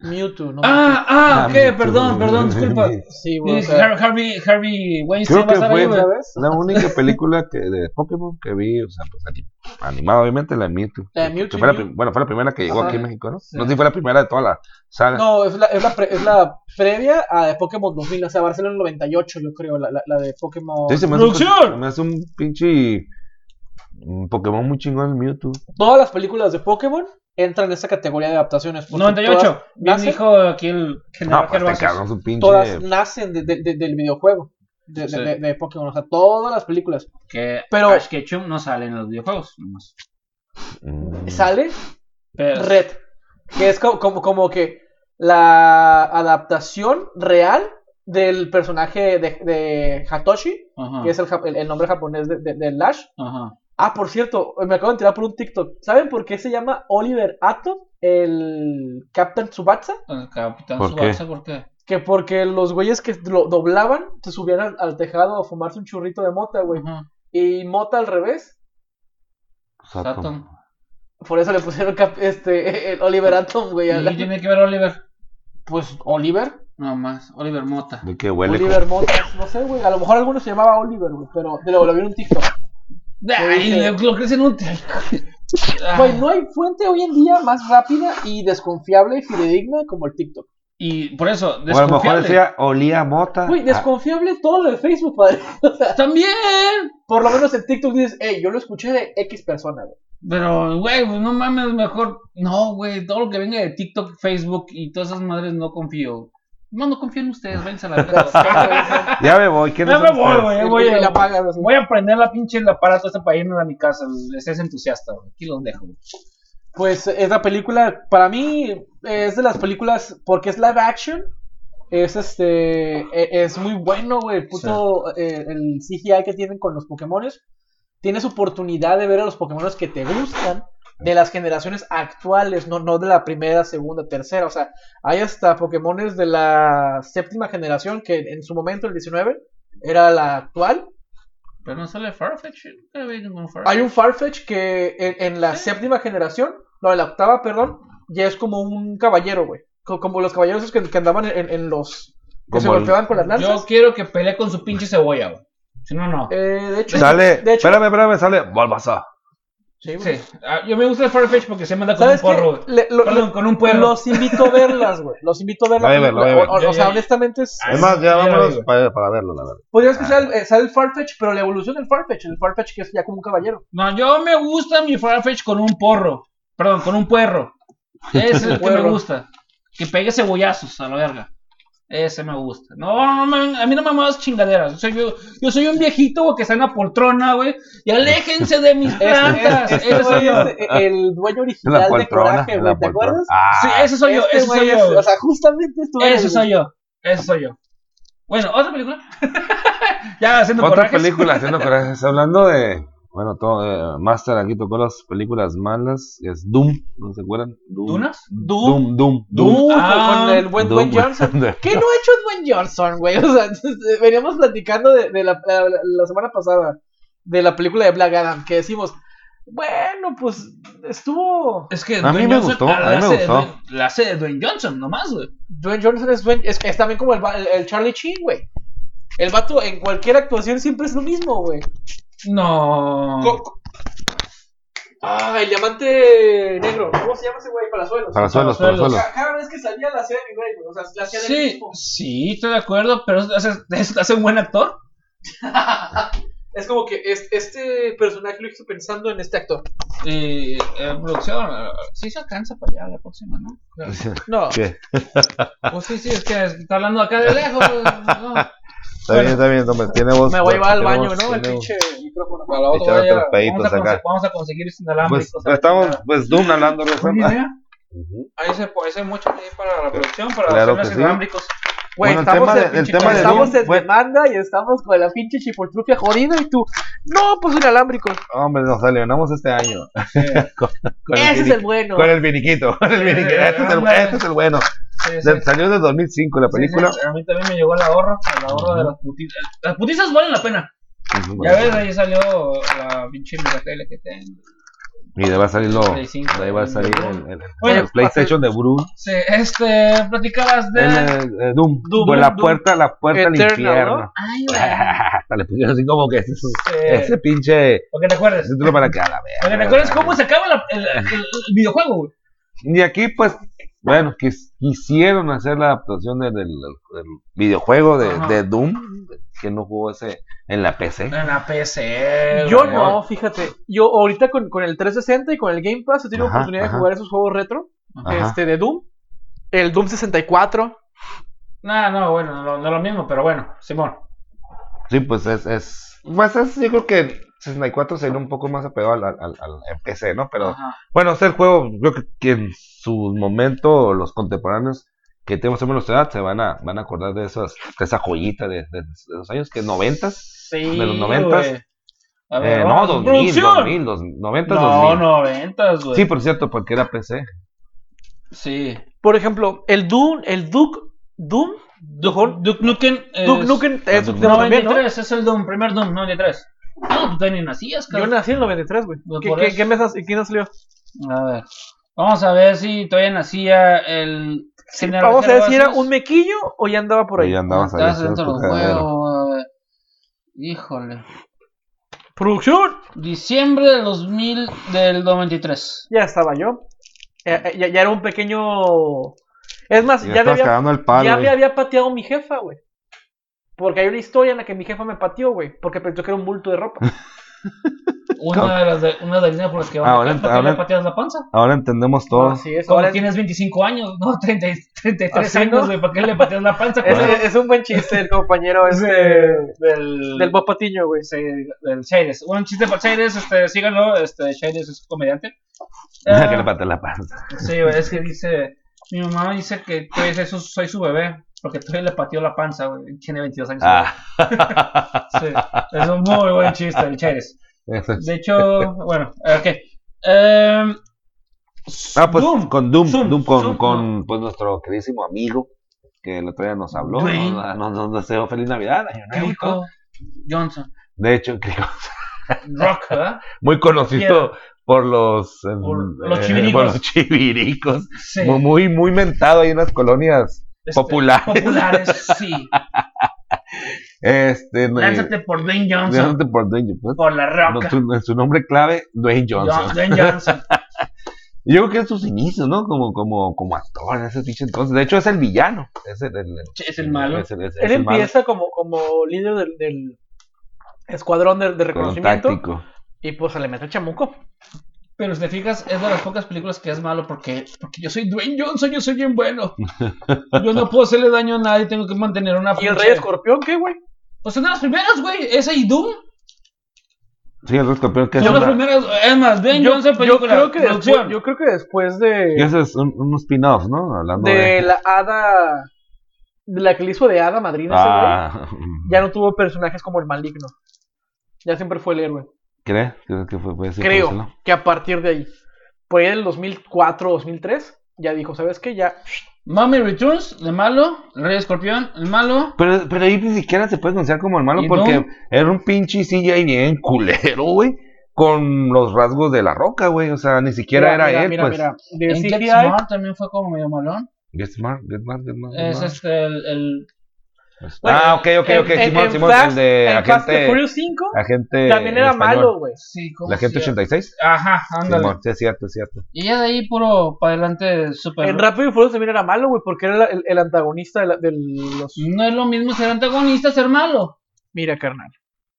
Mewtwo, no Ah, ah, Ah, ok, Mewtwo. perdón, perdón, disculpa. Sí, güey, o Y sea, Har- Harvey, Harvey Weinstein Creo va a que ahí, fue. ¿sabes? la única película que de Pokémon que vi, o sea, pues aquí, animada obviamente, la de Mewtwo. La de Mewtwo fue la bueno, fue la primera que llegó Ajá. aquí en México, ¿no? Sí. No sé si fue la primera de toda la saga. No, es la, es la, pre- es la previa a de Pokémon 2000, o sea, Barcelona 98, yo creo, la, la, la de Pokémon. Sí, se me hace, un- me hace un pinche un Pokémon muy chingón el Mewtwo. Todas las películas de Pokémon entran en esa categoría de adaptaciones. porque 98. Todas Bien nacen, dijo aquí el general No, pues te pinche. todas nacen de- de- de- del videojuego. De, de- Sí. de- de Pokémon, o sea, todas las películas. Que Pero- Ash Ketchum no sale en los videojuegos. nomás. Mm. Sale Pero, Red, que es como, como, como que la adaptación real del personaje de, de Hatoshi, Ajá, que es el, el- el nombre japonés de, de, de Lash. ajá. Ah, por cierto, me acabo de enterar por un TikTok. ¿Saben por qué se llama Oliver Atom, el Captain Tsubasa? El Capitán ¿Por qué? ¿por qué? Que porque los güeyes que lo doblaban se subían al, al tejado a fumarse un churrito de mota, güey. Y mota al revés. Saturn. Por eso le pusieron cap- este, el Oliver Atom, güey. ¿Y al- qué tiene que ver Oliver? Pues Oliver. No más, Oliver Mota. De que huele. Oliver Mota, no sé, güey. A lo mejor alguno se llamaba Oliver, güey. Pero de lo, lo vi en un TikTok. Ay, lo crees en un. Güey, no hay fuente hoy en día más rápida y desconfiable y fidedigna como el TikTok. Y por eso, O a lo mejor desconfiable. decía olía mota. Güey, Ah, desconfiable todo lo de Facebook, padre. O sea, También. por lo menos en TikTok dices, hey, yo lo escuché de X persona, güey. Pero, güey, pues no mames, mejor. No, güey, todo lo que venga de TikTok, Facebook y todas esas madres no confío. No, no confío en ustedes, váyanse a la verga. Ya me voy. ¿quiénes Ya me voy, güey. Voy a- así. Voy a prender la pinche el aparato este para irme a mi casa. Estés entusiasta, güey. Aquí los dejo. güey. Pues esa película, para mí, es de las películas, porque es live action, es este, e- es muy bueno, güey, el puto, eh, el CGI que tienen con los Pokémones. Tienes oportunidad de ver a los Pokémones que te gustan de las generaciones actuales, no, no de la primera, segunda, tercera, o sea, hay hasta Pokémones de la séptima generación que en su momento, el 19, era la actual. Pero no sale Farfetch. Hay un Farfetch que en, en la séptima generación, no, en la octava, perdón, ya es como un caballero, güey. Co- Como los caballeros que, que andaban en, en los... que se el- golpeaban con las Yo lanzas. quiero que pelee con su pinche cebolla, güey. Si no, no. Eh, de hecho... Sale. De hecho... Espérame, espérame, sale. Bulbasaur. Sí, güey. Sí. Ah, yo me gusta el Farfetch porque se manda con un ¿Sabes porro, qué? güey. Le- lo- Perdón, con un puerro. los invito a verlas, güey. Los invito a ver la Voy a voy a O, o- o Ya, sea, ya. honestamente es... Es más, ya la vámonos para, para verlo, la verdad. Podrías que sale, eh, sale el Farfetch, pero la evolución del Farfetch. El Farfetch que es ya como un caballero. No, yo me gusta mi Farfetch con un porro. Perdón, con un puerro. Es el que me Puerro. gusta. Que pegue cebollazos a la verga. Ese me gusta. No, no me- a mí no me muevas chingaderas. Yo soy, yo, yo soy un viejito güey, que está en la poltrona, güey. Y aléjense de mis plantas. Este Ese soy yo. es el dueño La original de. Coraje, güey, ¿te acuerdas? Ah, Sí, ese soy yo, Este ese soy yo. es-. O sea, justamente estuvo en Ese soy yo. Ese soy yo. Bueno, otra película. ya haciendo Otra corajes. película haciendo corajes. Hablando de. Bueno, todo, eh, Master aquí tocó las películas malas. Es Doom, ¿no se acuerdan? Doom. ¿Dunas? Doom, Doom, Doom, Ah, con el buen Doom. Dwayne Johnson. ¿Qué no ha hecho Dwayne Johnson, güey? O sea, veníamos platicando de, de la, la, la semana pasada de la película de Black Adam, que decimos, bueno, pues estuvo. Es que A mí me Johnson gustó, a mí la me gustó. Dwayne- La hace de Dwayne Johnson, nomás, güey. Dwayne Johnson es, Dwayne- es, es también como el, va- el, el Charlie Sheen, güey. El vato en cualquier actuación siempre es lo mismo, güey. No. Co- co- Ah, el diamante negro. ¿Cómo se llama ese güey? Palazuelos. Palazuelos, Palazuelos. Ca- Cada vez que salía la hacía de mi güey. O sea, la hacía de Sí, mismo. sí, estoy de acuerdo, pero hace, hace un buen actor. Es como que es- este personaje lo hizo pensando en este actor. Y eh, producción, eh, sí se alcanza para allá la próxima, ¿no? No. ¿Qué? Pues sí, sí, es que está hablando acá de lejos. ¿no? Está bien, está bien, hombre. Tiene voz. Me voy a llevar al baño, voz, ¿no? El pinche micrófono. Para la otra vaya, vamos, a acá. vamos a conseguir este Pues inalámbricos. estamos, pues Doom hablando. Ujú. Ahí se, ahí se mucho ahí para la producción, para Claro hacer los que sí. Güey, Bueno, el estamos, tema en, de- el tema de estamos Doom en demanda y estamos con la pinche chipoltrufia jodida y tú, no, pues inalámbrico. Hombre, nos alienamos este año. Sí, con, con Ese es el bueno. Con el viniquito. Con el viniquito. Este es el, este es el bueno. sí, sí. De- Salió de 2005 la película. A mí también me llegó el ahorro, el ahorro de las putizas. Las putizas valen la pena. Ya ves, ahí salió la pinche tele que tengo. Y de va a salir lo. De ahí va a salir el- el, el- Bueno, el PlayStation de Bruce. Sí, este, platicabas de... El, eh, Doom. Doom, Pues la Doom. puerta, la puerta al infierno. Ay, güey. Hasta le pusieron así como que ese, Sí. ese pinche Para que te acuerdes. título para que a la Para que te verga. acuerdes cómo se acaba la- el, el- el videojuego, güey. Y aquí, pues, bueno, quis- quisieron hacer la adaptación del, del- del videojuego de, Doom, que no jugó ese en la PC. En la PC. Yo no, fíjate. Yo ahorita con, con el 360 y con el Game Pass he tenido Ajá, oportunidad ajá. de jugar esos juegos retro. Ajá. Este, de Doom. El Doom 64. No, no, bueno, no, no es lo mismo, pero bueno, Simón. Sí, pues es, es, pues es, yo creo que 64 sería un poco más apegado al, al, al- al PC, ¿no? Pero Ajá. bueno, es el juego, yo creo que su momento los contemporáneos que tenemos en nuestra edad se van a, van a acordar de, esas, de esa joyita de, de, de los años que 90 Sí. de los 90 güey. A ver, eh, no, vamos, 2000, producción. 2000, dos- 90 No, 2000. noventas, güey. Sí, por cierto, porque era PC. Sí. Por ejemplo, el Doom, el Duke, Doom, Duke, Duke Nukem. es- Duke Nukem es Duke de los también, ¿no? 93, es el Doom, primer Doom, 93. No, tú también nacías, Yo cabrón. nací en el 93, güey. Pues ¿Qué, qué, qué mes y quién salió? A ver. Vamos a ver si todavía nacía el. Vamos a ver si era un mequillo o ya andaba por ahí. Ahí andabas ahí. Haciendo dentro a ver. Híjole. Producción. Diciembre del 2000 del 93. Ya estaba yo. Eh, eh, ya, ya era un pequeño. Es más, Ya ya, me había, cagando el palo. ya me había pateado mi jefa, güey. Porque hay una historia en la que mi jefa me pateó, güey. Porque pensó que era un bulto de ropa. Una de las de, una de las líneas por las que van Ahora a ent- ¿Por qué ahora- le pateas la panza? Ahora entendemos todo. Así es. Como Ahora tienes 25 años, no, 30, 33 Así, años, ¿para qué le pateas la panza? es, güey? es un buen chiste el compañero este, del, del Bob Patiño, güey. sí, del Shades. Un chiste para Shades, este, síganlo, este, Shades es comediante. que Eh, le pateé la panza. sí, güey, es que dice, mi mamá dice que soy su, soy su bebé, porque todavía le pateó la panza, güey, tiene 22 años. Ah. Sí, es un muy buen chiste el Shades. Eso es. De hecho, bueno, ok. Em, Ah, pues Doom. con Doom, Zoom, Doom con, Zoom, con pues, nuestro queridísimo amigo que el otro día nos habló, nos, nos, nos deseó feliz Navidad. Crico Johnson. De hecho, creo, Rock, ¿verdad? muy conocido por los, eh, Por los eh, chiviricos. por los chiviricos. Sí. Muy, muy mentado ahí en las colonias Este, populares. Populares, sí. Este, Lánzate por Dwayne Johnson. lánzate por Dwayne Johnson. Por la No, roca. su, su nombre clave, Dwayne Johnson. Jo- Dwayne Johnson. Yo creo que es sus inicios, ¿no? Como, como, como actor en ese pinche entonces. De hecho, es el villano. Es el, el- Es el malo. es el- es- es Él malo. empieza como, como líder del, del escuadrón de, de reconocimiento. Y pues se le mete el chamuco. Pero si te fijas, es de las pocas películas que es malo porque, porque yo soy Dwayne Johnson, yo soy bien bueno. Yo no puedo hacerle daño a nadie, tengo que mantener una ¿Y el Rey Escorpión qué, güey? Pues son de las primeras, güey. Esa y Doom. Sí, el escorpión que es Son las primeras. Es más, Dwayne Yo, Johnson, yo película. creo que después, yo creo que después de, que ese es un, un spin-off, ¿no? Hablando de de... la hada, de la que le hizo de hada madrina, ese güey, Ah, ya no tuvo personajes como el maligno. Ya siempre fue el héroe. ¿Crees? ¿Crees que fue, puede ser Creo que a partir de ahí, por ahí del 2004, 2003, ya dijo, ¿sabes qué? Ya, Mummy Returns, de malo. El Rey Escorpión, el malo. Pero, pero ahí ni siquiera se puede considerar como el malo ¿Y porque no? era un pinche CGI bien culero, güey. Con los rasgos de la roca, güey. O sea, ni siquiera mira, era mira, él, mira, pues. mira, de En Get CGI, Smart también fue como medio malón. Get smart, get smart, get smart. get Es smart. este, el. el- Bueno, ah, ok, ok, ok. en- Simón, en Simón, Fast- el de agente, Furious 5 agente también era malo, güey. sí, ¿cómo ¿La llama? 86? Ajá, ándale. Simón, sí, es cierto, es cierto. Y ya de ahí puro para adelante super. En Rápido y Furioso también era malo, güey, porque era el, el antagonista de, la- de los... No es lo mismo ser antagonista, ser malo. Mira, carnal.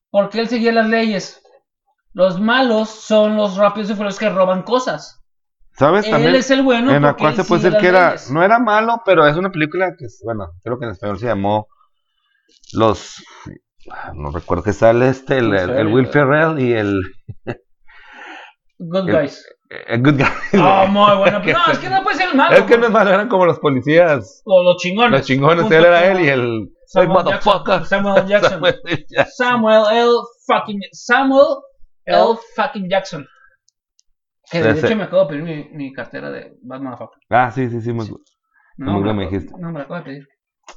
Porque él seguía las leyes. Los malos son los rápidos y furiosos que roban cosas. ¿Sabes? Él También es el bueno. en la porque cual se puede decir que era, leyes. no era malo, pero es una película que, es- bueno, creo que en español se llamó Los, no recuerdo que sale este, el, el- el Will Ferrell y el, Good el- guys. el Good Guy. Oh, muy bueno. Que No, es que no puede ser el malo. Es que no es malo, eran como los policías, Los, los chingones. los chingones, él era él y el... Samuel motherfucker. Jackson. Samuel Jackson. Samuel Jackson. Samuel L. fucking Samuel L. fucking Jackson. Que de hecho me acabo de pedir mi, mi cartera de Bad Motherfucker. Ah, sí, sí, sí. muy- No, me dijiste. No, me la acabo de pedir.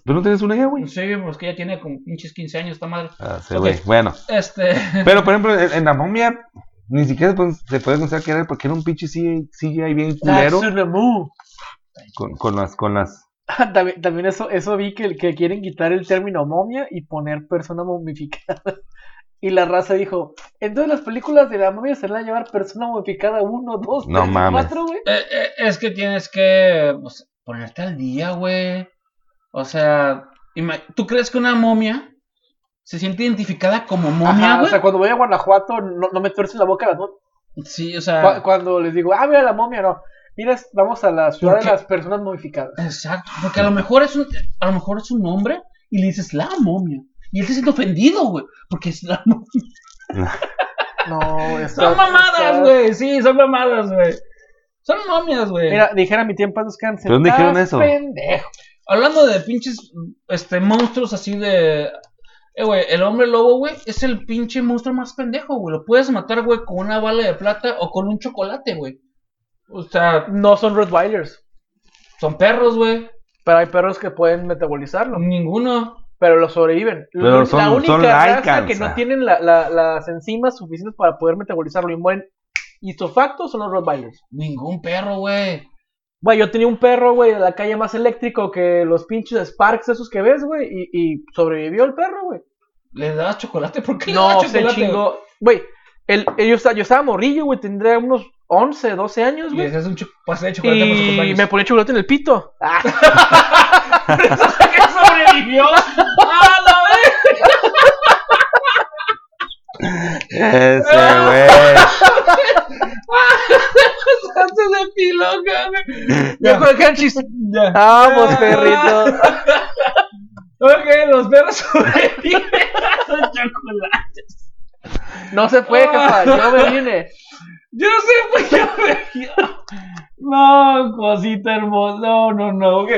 ¿Tú no tienes una ya, güey? Sí, pues que ya tiene como pinches 15 años esta madre. Ah, sí, güey. Bueno. Este. Pero, por ejemplo, en, en la momia, ni siquiera pues, se puede considerar que era porque era un pinche CGI bien culero Tatsunemu. con, con las, con las... también, también eso, eso vi que, que quieren quitar el término momia y poner persona momificada. Y la raza dijo, entonces las películas de la momia se van a llevar persona momificada 1, 2, No 3, mames. 4, güey. Eh, eh, es que tienes que pues, ponerte al día, güey. O sea, ¿tú crees que una momia se siente identificada como momia, Ajá, o sea, cuando voy a Guanajuato no, no me tuercen la boca las mo- sí, o Cu- sea, Cuando les digo, ah, mira la momia, no. Mira, vamos a la ciudad ¿Por de las personas momificadas. exacto, porque a lo mejor es un, a lo mejor es un hombre y le dices la momia y él se siente ofendido, güey, porque es la momia. No, está- Son mamadas, está- güey, sí, son mamadas, güey. Son momias, güey. Mira, dijera mi tiempo descanse. ¿Pero dónde dijeron "Estás eso?" pendejo. Hablando de pinches este monstruos así de eh, güey, el hombre lobo, güey, es el pinche monstruo más pendejo, güey. Lo puedes matar, güey, con una bala de plata o con un chocolate, güey. O sea, No son Rottweilers. son perros, güey. Pero hay perros que pueden metabolizarlo. Ninguno. Pero lo sobreviven. Pero la son- única son raza que no ah. tienen la- la- las enzimas suficientes para poder metabolizarlo y mueren istofacto son los Rottweilers. Ningún perro, güey. Güey, yo tenía un perro, güey, de la calle más eléctrico que los pinches Sparks esos que ves, güey, y, y sobrevivió el perro, güey. ¿Le das chocolate? ¿Por qué le No, se chocolate? chingó. Güey, el, el- yo, estaba, yo estaba morrillo, güey, tendría unos 11, 12 años, Y le güey. un pastel de chocolate por su Y cumpleaños. me ponía chocolate en el pito. Ah, ¿Qué sobrevivió? ¡Ah, la vez! Ese, güey. Antes de piloca, güey. ya con canchis. Ya. Vamos, perrito. Ok, los perros sobreviven a los chocolates. No se fue, jefa, yo me vine. Yo no sé, pues yo me... No, cosita hermosa. No, no, no. Ok.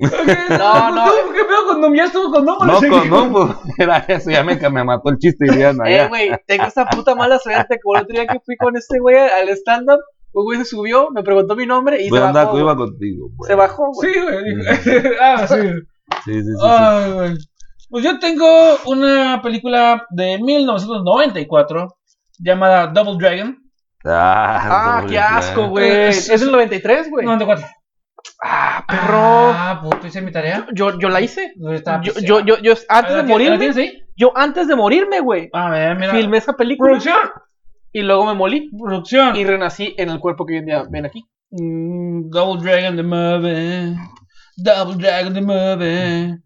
No, no. ¿Qué pedo con Ya estuvo con No, con, no, pues era eso, ya me, me mató el chiste y ya no, Eh, güey, tengo esta puta mala suerte. Como el otro día que fui con este güey al stand-up, un güey se subió, me preguntó mi nombre y se bajó. iba güey. contigo, güey. Se bajó, güey. Sí, güey. Ah, sí. Sí, sí, sí. Ay, güey. Pues yo tengo una película de 1994 llamada Double Dragon. Ah, doble qué asco, güey. Es- Es del 93, güey. 94. Ah, perro. Ah, puto, hice mi tarea. Yo, yo la hice. Yo, Yo, yo, yo, yo, antes ¿La de tienes- ¿La morirme, tienes yo antes de morirme, güey, A ver, mira. filmé esa película Producción. y luego me molí Producción. y renací en el cuerpo que hoy en día ven aquí. Mm, Double Dragon the Movie. Double Dragon the Movie.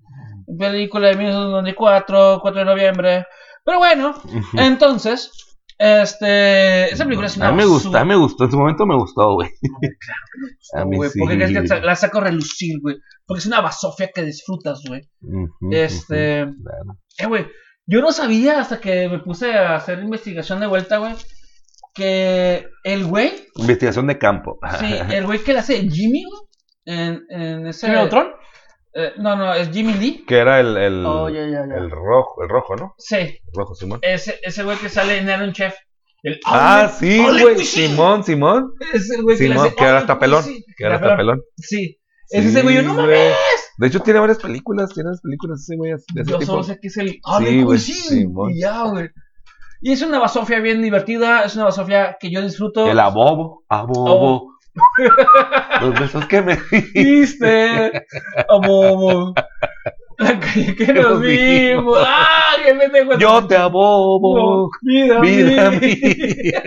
Película de 1994, 4 de noviembre. Pero bueno, entonces, Este, esa película es una A mí me gustó, basura, a mí me gustó, en su momento me gustó, güey. A mí güey, sí. Porque es que sa- la saco a relucir, güey. Porque es una basofia que disfrutas, güey. Este- claro. Eh, güey, yo no sabía hasta que me puse a hacer investigación de vuelta, güey, que el güey, Investigación de campo. sí, el güey que le hace Jimmy, güey, en, en ese... ¿Sí, Neutron? Eh, no, no, es Jimmy Lee. Que era el, el, Oh, ya, ya, ya. el rojo, el rojo, ¿no? Sí, El rojo, Simón. ese, ese güey que sale en Aaron Chef. El Ah, sí, güey. Simón, Simón. Es el güey que le Simón, hace que ahora está pelón. Cuisine. Que ahora Está pelón. Sí. Es ese güey, yo no Sí, mames. De hecho, tiene varias películas. Tiene varias películas ese güey. De ese Yo tipo. solo sé que es el Ole Sí, güey. Simón. Y ya, güey. Y es una basofia bien divertida, es una basofia que yo disfruto. El abobo. Abobo. Los besos que me di. Viste, abobo. La calle que nos vimos. ¡Ah! ¡Qué pendejo! Yo te abobo. Mira, Vida mí. mía.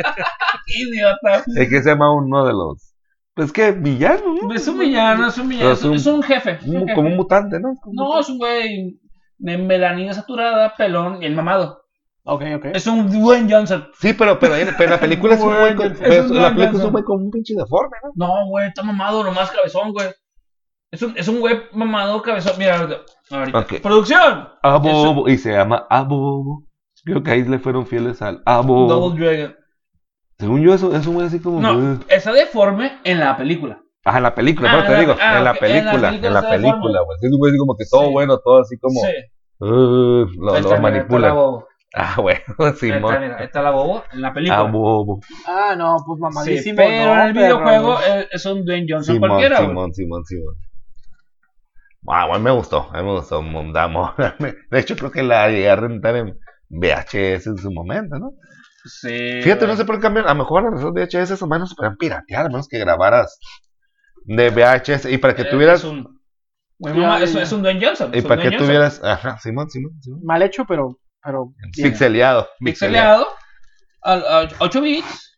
Idiota. Es que se llama uno de los. Pues que villano, ¿no? Es un villano, es un villano. Es es un, un- es un jefe. es un Un- jefe. como un mutante, ¿no? No, es un güey de melanina saturada, pelón y el mamado. Ok, ok. Es un Dwayne Johnson. Sí, pero, pero, pero la película es un güey. con- Es La película es un güey con un pinche deforme, ¿no? No, güey, está mamado, nomás cabezón, güey. Es un, es un güey mamado, cabezón. Mira, ahorita. ahorita. Ok. ¡Producción! Abobo. Y se llama Abobo. Creo que ahí le fueron fieles al Abobo. Double Dragon. Según yo, es un, es un güey así como. No, está deforme en la película. Ajá, en la película, Ah, pero te la- digo, ah, en la película, en la película, güey. Es un güey así como que todo Sí. bueno, todo así como. Sí. uh, lo, lo manipula. Bobo. Ah, bueno, Simón. mira, ahí está la bobo en la película. Abobo. Ah, no, pues Sí, mamadísimo. pero no, en el videojuego es un Dwayne Johnson Simón, cualquiera. Simón, Simón, Simón. Ah, bueno, me gustó, a mí me gustó Mondamo. De hecho, creo que la llegué a rentar en VHS en su momento, ¿no? Sí. Fíjate, no sé por qué cambian. A lo mejor las VHS esos menos se podían piratear, a menos que grabaras de VHS. Y para que Eh, tuvieras. Es un, Muy no, mal. es, es un Dwayne Johnson. Y para que Johnson. tuvieras. Ajá, Simón, Simón, Simón. Mal hecho, pero. Pero bien. Pixeleado. Pixeleado. A 8 bits.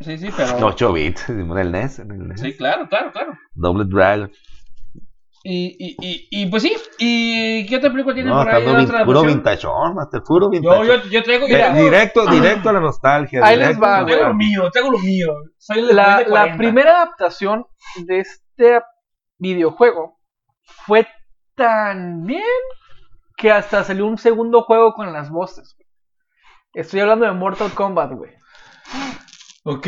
Sí, sí, pero. 8 bits, Simón, el NES, en el NES. Sí, claro, claro, claro. Double Dragon. Y, y, y, y pues sí. ¿Y qué otra película tiene No, por ahí? vin- otra puro vintage, master, puro Yo, vintage. yo, yo traigo. Eh, directo, directo a la nostalgia. Ahí les va, traigo lo mío, traigo lo mío. Soy La, la 40. primera adaptación de este videojuego fue tan bien que hasta salió un segundo juego con las voces. Estoy hablando de Mortal Kombat, güey. Ok,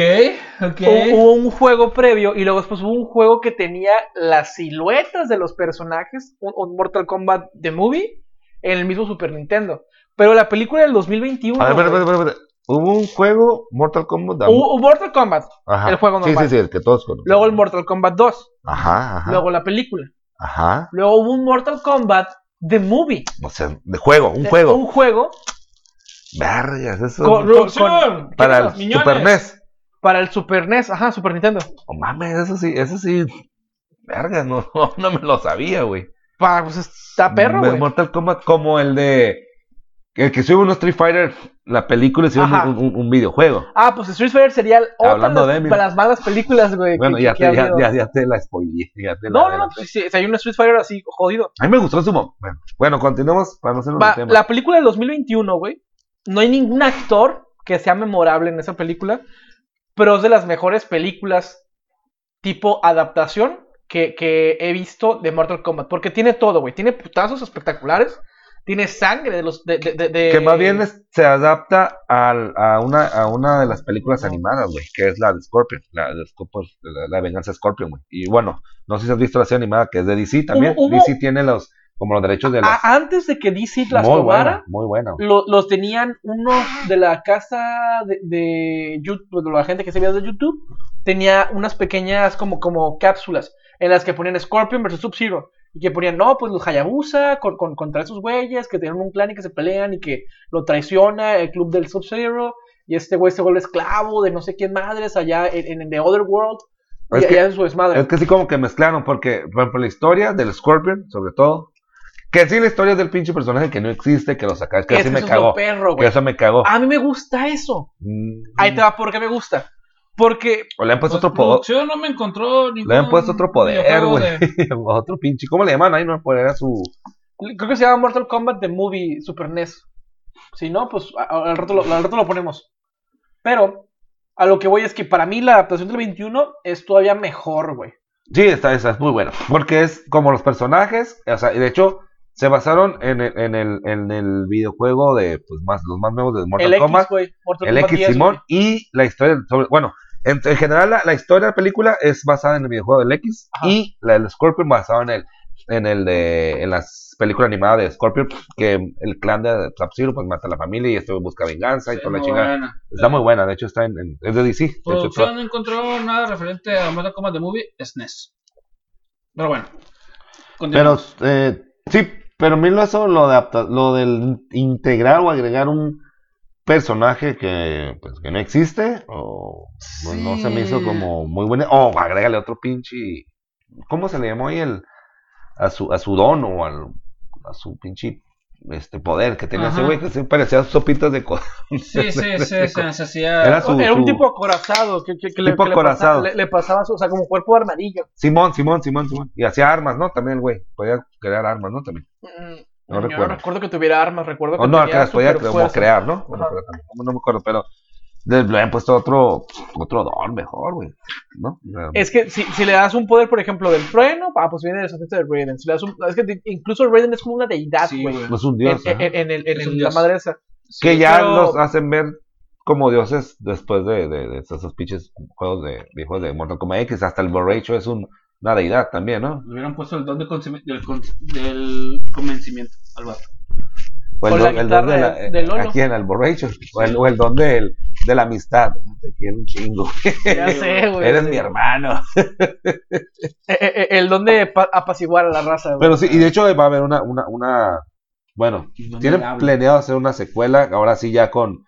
ok. Hu- Hubo un juego previo y luego después hubo un juego que tenía las siluetas de los personajes, un, un Mortal Kombat The Movie, en el mismo Super Nintendo. Pero la película del 2021... A ver, espera, espera, espera. Hubo un juego Mortal Kombat. de- hubo- Mortal Kombat, Ajá. el juego Sí, normal. sí, sí, el que todos conocen. luego el Mortal Kombat 2, Ajá, ajá. luego la película. Ajá. Luego hubo un Mortal Kombat The Movie. O sea, de juego, un juego. Un juego Vergas, eso. Con- Producción. para el Miñones. Super NES. para el Super NES, ajá, Super Nintendo. Oh, mames, eso sí, eso sí. Vergas, no, no, no me lo sabía, güey. Pa, pues está perro, De güey. Mortal Kombat como el de. El que sube uno Street Fighter, la película sube un, un- un videojuego. Ah, pues Street Fighter sería otra Hablando de de, las, malas películas, güey. Bueno, que- ya, que te, ya, habido. ya, ya te la spoileé. No, no, no, pues sí, sí, hay un Street Fighter así jodido. A mí me gustó su momento. Bueno, bueno, continuemos para no Va, el tema. la película del 2021, güey. No hay ningún actor que sea memorable en esa película, pero es de las mejores películas tipo adaptación que, que he visto de Mortal Kombat. Porque tiene todo, güey. Tiene putazos espectaculares. Tiene sangre de los. De, de- de- Que más bien es- se adapta al- a, una, a una de las películas animadas, güey, que es la de Scorpion, la de Scorpion, la, la venganza de Scorpion, güey. Y bueno, no sé si has visto la serie animada que es de DC también. Hubo- DC tiene los como los derechos de las antes de que DC las muy tomara, buena, muy buena. güey. lo- los tenían unos de la casa de, de YouTube, de la gente que se veía de YouTube, tenía unas pequeñas como, como cápsulas en las que ponían Scorpion versus Sub-Zero. Y que ponían, no, pues los Hayabusa con, con- contra esos güeyes que tienen un clan y que se pelean y que lo traiciona el club del Sub-Zero. Y este güey se vuelve esclavo de no sé quién madres allá en, en The Other World. Es y que- allá en su desmadre. Es que sí como que mezclaron, porque, por ejemplo, la historia del Scorpion, sobre todo, que sí la historia del pinche personaje que no existe, que lo sacas, que Es así que me eso es lo cagó. perro, Que eso me cagó. A mí me gusta eso. Mm. Ahí te va, ¿por qué me gusta? Porque O le han puesto Pues, otro poder. no me encontró ningún Le han puesto otro poder, güey. de- otro pinche. ¿Cómo le llaman ahí? No poder era su. creo que se llama Mortal Kombat The Movie Super NES. Si no, pues a- a- al rato, lo, al rato lo ponemos. Pero a lo que voy es que para mí la adaptación del 21 es todavía mejor, güey. Sí, esta, esta es muy buena. Porque es como los personajes. O sea, de hecho, se basaron en el, en el, en el videojuego de pues más, los más nuevos de Mortal El X, Kombat. Mortal el Kombat X 10, Simón y la historia sobre, bueno, en, en general la, la historia de la película es basada en el videojuego del X Ajá. y la del Scorpion basada en el en el de en las películas animadas de Scorpion que el clan de Sub-Zero pues mata a la familia y esto busca venganza y toda la chingada. buena. Está muy buena, de hecho está en, en- es de DC. de hecho, Producción no encontró nada referente a Mortal Kombat The Movie, es NES. Pero bueno. pero eh, sí, pero a mí lo eso lo de lo del integrar o agregar un personaje que pues que no existe o no, no se me hizo como muy bueno o agrégale otro pinche ¿cómo se le llamó ahí el a su a su don o al, a su pinche este poder que tenía ese güey que se parecía a sopitas de co- Sí, sí, sí, se necesitaba. Era su- Era un su- tipo acorazado. Que, que, que le, Tipo le acorazado. pasaba- le, le pasaba, o sea, como cuerpo de armadillo. Simón Simón Simón Simón y hacía armas no también el güey podía crear armas no también Mm, No yo recuerdo. no recuerdo que tuviera armas, recuerdo que o no tenía acá podía super como crear no también, no me acuerdo pero le, habían puesto otro otro don mejor güey no Es que si, si le das un poder, por ejemplo, del trueno, ah, pues viene del sostete de Raiden. Si le das un, es que incluso Raiden es como una deidad, Sí, güey. güey. no es un en, dios en, en el- en el- un la dios. madre esa. que Sí, ya pero- los hacen ver como dioses después de, de, de esos pinches juegos de viejos de Mortal Kombat X hasta el borracho es un- una deidad también no Le hubieran puesto el don de del, con- del convencimiento al vato. o el, don, el don de, la, de- Lolo. aquí en el borracho o el, o el don del- de la amistad te quiero un chingo Ya sé, güey. eres mi hermano Eh, eh, eh, el don de pa- apaciguar a la raza, güey. Pero sí, y de hecho va a haber una, una, una bueno, tienen planeado hacer una secuela, ahora sí ya con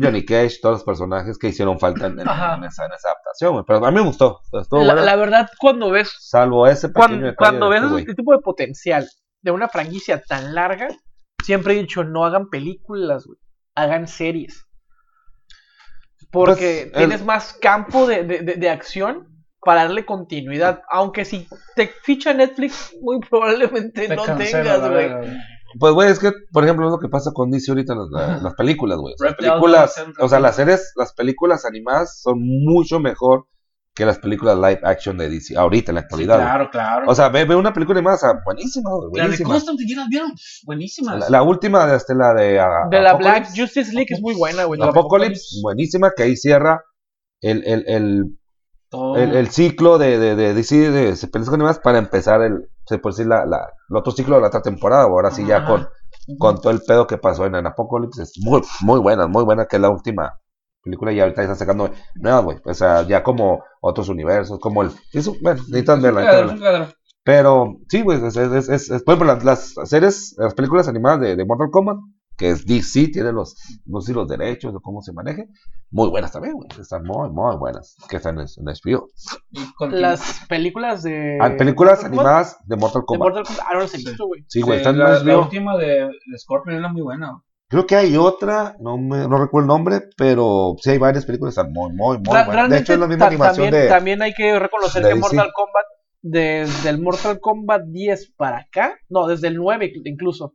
Johnny Cage, todos los personajes que hicieron falta en, en- Ajá. en esa, en esa adaptación, güey. Pero a mí me gustó, estuvo la, verdad, cuando ves, salvo ese cuando, cuando ves este ese tipo de potencial de una franquicia tan larga, siempre he dicho, no hagan películas, güey. Hagan series. Porque Pues, el- tienes más campo de, de- de- de acción para darle continuidad. Aunque si te ficha Netflix, muy probablemente Te no cancela tengas, güey. Pues, güey, es que, por ejemplo, es lo que pasa con DC ahorita en las, la- las películas, güey. O sea, Las Reptile películas, o sea, las series, las películas animadas son mucho mejor que las películas live action de DC, ahorita en la Sí, actualidad. güey. claro, claro. O sea, ve, ve una película animada, o sea, buenísima, güey, la de buenísima. Constantine, ¿ya las vieron? Buenísimas. La, la última de, este, la de, ah, De la Black. Justice League es muy buena, güey. La Apocalypse, buenísima, que ahí cierra el, el, el, el ciclo de, de, de DC de, de películas animadas para empezar el, se puede decir, la, la, el otro ciclo de la otra temporada, ahora sí ya con, con todo el pedo que pasó en, en Apocalypse, es muy, muy buena, muy buena, que es la última película y ahorita está sacando nuevas, güey, o sea, ya como otros universos, como el, eso, bueno, necesitan verla, necesitan verla. Pero sí, güey, es, es, es, es- por ejemplo, las, las series, las películas animadas de, de Mortal Kombat, que es DC, tiene los, no sé los derechos o cómo se maneje, muy buenas también, güey, están muy, muy buenas, que están en, en HBO. Las películas de. Ah, películas Mortal Kombat- animadas de Mortal De Kombat. Mortal Kombat. Ah, no las he visto, güey. Sí, güey, Sí, están en la, la HBO. última de, de Scorpion era muy buena. Creo que hay otra, no me, no recuerdo el nombre, pero sí hay varias películas, están muy, muy, muy Ra- buenas. De hecho, es la misma animación también, de... también hay que reconocer de que. Mortal Kombat, desde el Mortal Kombat 10 para acá, no, desde el 9 incluso,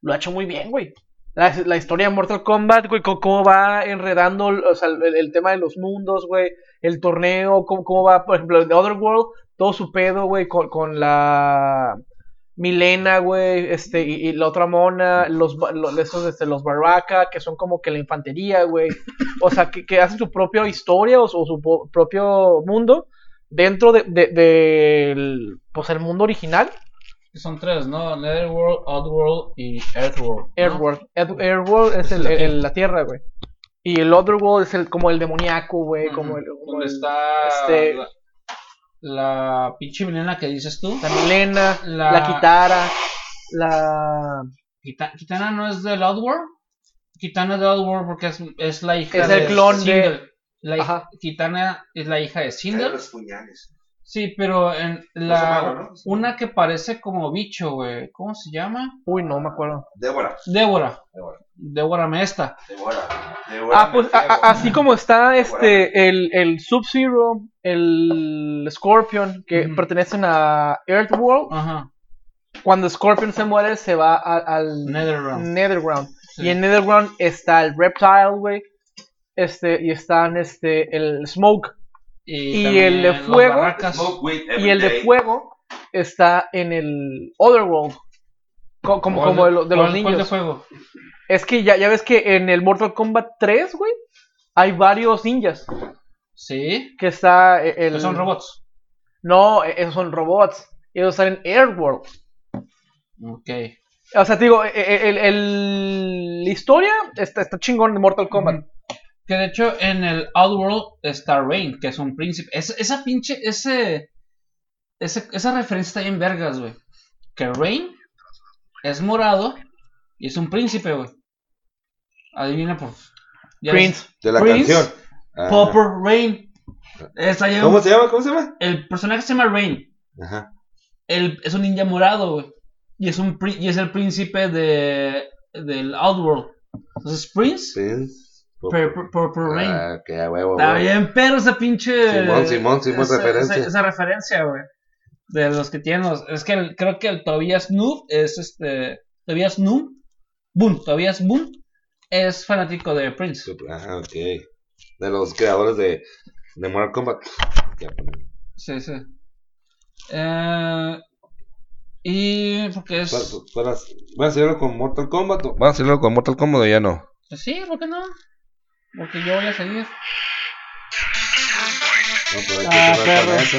lo ha hecho muy bien, güey. La, la historia de Mortal Kombat, güey, cómo, cómo va enredando o sea, el, tema de los mundos, güey, el torneo, cómo, cómo va, por ejemplo, el de Otherworld, todo su pedo, güey, con, con la Milena, güey, este, y, la otra mona, los, ba- lo- esos, este, los Baraka, que son como que la infantería, güey. O sea, que, que hacen su propia historia o su, propio mundo dentro de, de- pues, el mundo original, son tres, ¿no? Netherworld, Outworld y Earthworld. ¿no? Earthworld. Earth- Earthworld es Es el, la el- tierra. la tierra, güey. Y el Otherworld es el, como el demoníaco, güey, Ujú. como el... como Donde el- está este- la, la pinche milena que dices tú. La Milena, La- la, Kitara, la... Kita- Kitana no es del Outworld. Kitana es de Outworld porque es, es la hija Es de el clon de- Sindel. La hij- Ajá. Kitana es la hija de Sindel. los puñales. Sí, pero en la una que parece como bicho, güey. ¿Cómo se llama? Uy, no me acuerdo. Débora. Débora. Débora. Débora Mesta. Débora. Ah, pues a- así como está este el, el Sub-Zero, el Scorpion, que pertenecen a Earthworld, Ajá. cuando Scorpion se muere se va a- al Netherrealm. Netherground. Sí. Y en Netherground está el Reptile, güey. Este, y están este, el Smoke. Y el de fuego, Y de está en el Otherworld. Co- Como, ¿Cuál como de, lo- de los cuál niños. de fuego? Es que ya, ya ves que en el Mortal Kombat 3, güey, hay varios ninjas. Sí. Que está eh, el. Que son robots. No, eh, esos son robots. Y ellos están en Airworld. Ok. O sea, te digo, eh, eh, el, el- la historia está, está chingón de Mortal Kombat. Que de hecho en el Outworld está Rain, que es un príncipe. Es- esa pinche, ese, ese- esa referencia está bien vergas, güey. Que Rain es morado y es un príncipe, güey. Adivina, pues. Ya Prince. De la Prince, canción. Ah. Popper Rain. Está ¿Cómo se llama? ¿Cómo se llama? El personaje se llama Rain. Ajá. Él es un ninja morado, güey. Y es, un, y es el príncipe de, del Outworld. Entonces, Prince, Prince. Purple, Purple Rain. Ah, que a huevo. Está bien, pero esa pinche. Simón, Simón, Simón, esa, referencia. Esa, esa referencia, güey. De los que tienen los. Es que el- creo que el Tobias Noob es este. Tobias Noob. Boon. Tobias Boon es fanático de Prince. Ah, ok. De los creadores de, de Mortal Kombat. Pues, Sí, sí. Eh, y. Porque es. ¿Para, para, ¿Vas a hacerlo con Mortal Kombat? ¿Vas a hacerlo con Mortal Kombat o ya no? Pues sí, ¿por qué no? Porque yo voy a seguir. No, pero hay que Ah, cerrar con eso.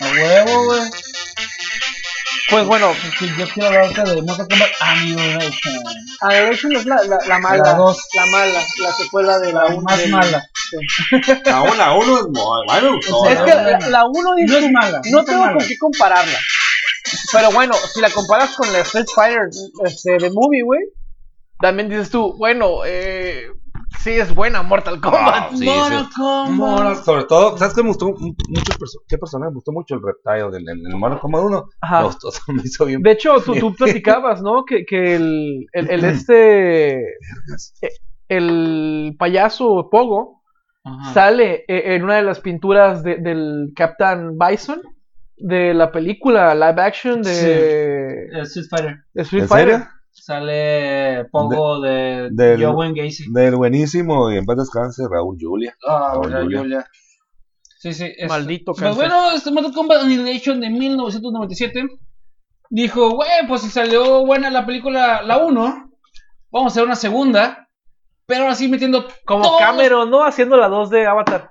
A huevo, güey. Pues bueno, Porque yo quiero hablarte de Mortal Kombat Annihilation. Annihilation es la, la, la mala. La dos. La mala, la secuela de la La 1. más mala. Aún la uno es muy bueno. Es No, que no, no. la 1 No es mala. No es tengo mala. con qué compararla. Pero bueno, si la comparas con la Street Fighter este, de movie, güey, también dices tú, bueno, eh, sí es buena Mortal Kombat. Ah, sí, Mortal sí. Kombat. Mortal- sobre todo, ¿sabes qué me gustó mu- mucho? el perso- ¿Qué personaje me gustó mucho? El Reptile del Mortal Kombat 1. Ajá. Me gustó, se me hizo bien. De hecho, tú, tú platicabas, ¿no? Que, que el, el, el este, el payaso Pogo Ajá. sale eh, en una de las pinturas de- del Captain Bison de la película live action de, El Street Fighter. de Street ¿En Fighter. serio? Sale Pogo de, del- Joe Gacy. Del buenísimo y en paz descanse Raúl Julia. Ah, Raúl Julia, Julia. Julia. Sí, sí. Maldito Pues cáncer. bueno, este Mortal Kombat Annihilation de 1997 dijo, güey, pues si salió buena la película, la 1, vamos a hacer una segunda, pero ahora sí metiendo Como todos, Cameron, ¿no? Haciendo la 2 de Avatar.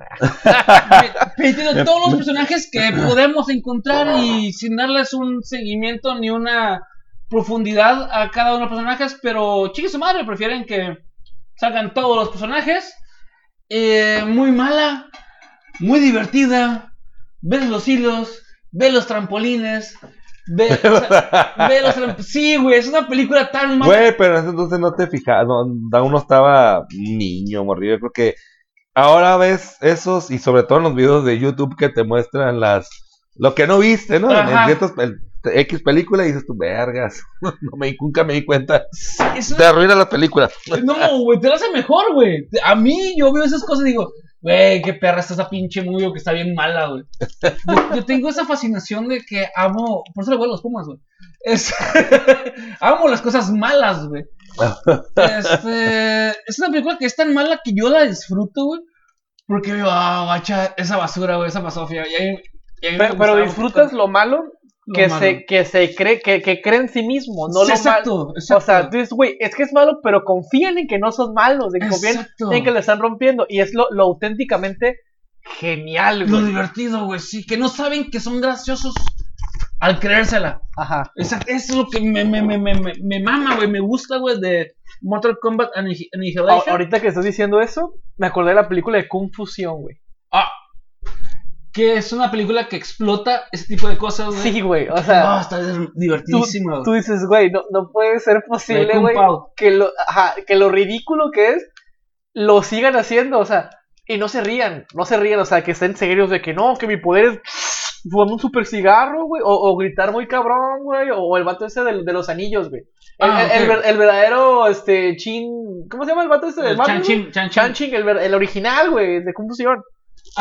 me- metiendo todos los personajes que podemos encontrar y sin darles un seguimiento ni una profundidad a cada uno de los personajes, pero chique su madre, prefieren que salgan todos los personajes. Eh, muy mala, muy divertida. Ves los hilos, ves los trampolines. Ve, o sea, ve los tramp- Sí, güey, es una película tan mala. Güey, pero entonces no te fijas, no, aún no estaba niño, morrido. Yo creo que ahora ves esos y sobre todo en los videos de YouTube que te muestran las lo que no viste, ¿no? En- En pel- X películas y dices tú, vergas, no me, nunca me di cuenta. Te arruina la película. No, güey, te lo hace mejor, güey. A mí, yo veo esas cosas y digo, güey, qué perra está esa pinche movie que está bien mala, güey. Yo, yo tengo esa fascinación de que amo, por eso le voy a los Pumas, güey. Es, amo las cosas malas, güey. Este, es una película que es tan mala que yo la disfruto, güey. Porque digo, ah, guacha, esa basura, güey, esa basofia. Y ahí, y Pero, disfrutas lo malo lo que malo. se, que se cree, que, que cree en sí mismo, no Sí, lo exacto, malo. exacto. O sea, tú dices, güey, es que es malo, pero confían en que no son malos, en confían Exacto. en que le están rompiendo. Y es lo, lo auténticamente genial, Lo güey. divertido, güey, sí, que no saben que son graciosos al creérsela. Ajá. Esa- eso es lo que me, me, me, me, me- mama, güey, me gusta, güey, de Mortal Kombat Annihilation. ahorita que estás diciendo eso, me acordé de la película de Kung Fusión, güey. Ah, que es una película que explota ese tipo de cosas, güey. Sí, güey, o sea, está tú, divertidísima, tú güey. dices, güey, no, no puede ser posible, güey, que lo, ajá, que lo ridículo que es, lo sigan haciendo, o sea, y no se rían, no se rían, o sea, que estén serios de que no, que mi poder es fumar un super cigarro, güey, o, o gritar muy cabrón, güey, o, el vato ese de, de los anillos, güey. El, Ah, el- el verdadero, este, Chin, ¿cómo se llama el vato ese del Chan güey? Chin, Chan Chin. Chan Chin, el, ver- el original, güey, de confusión.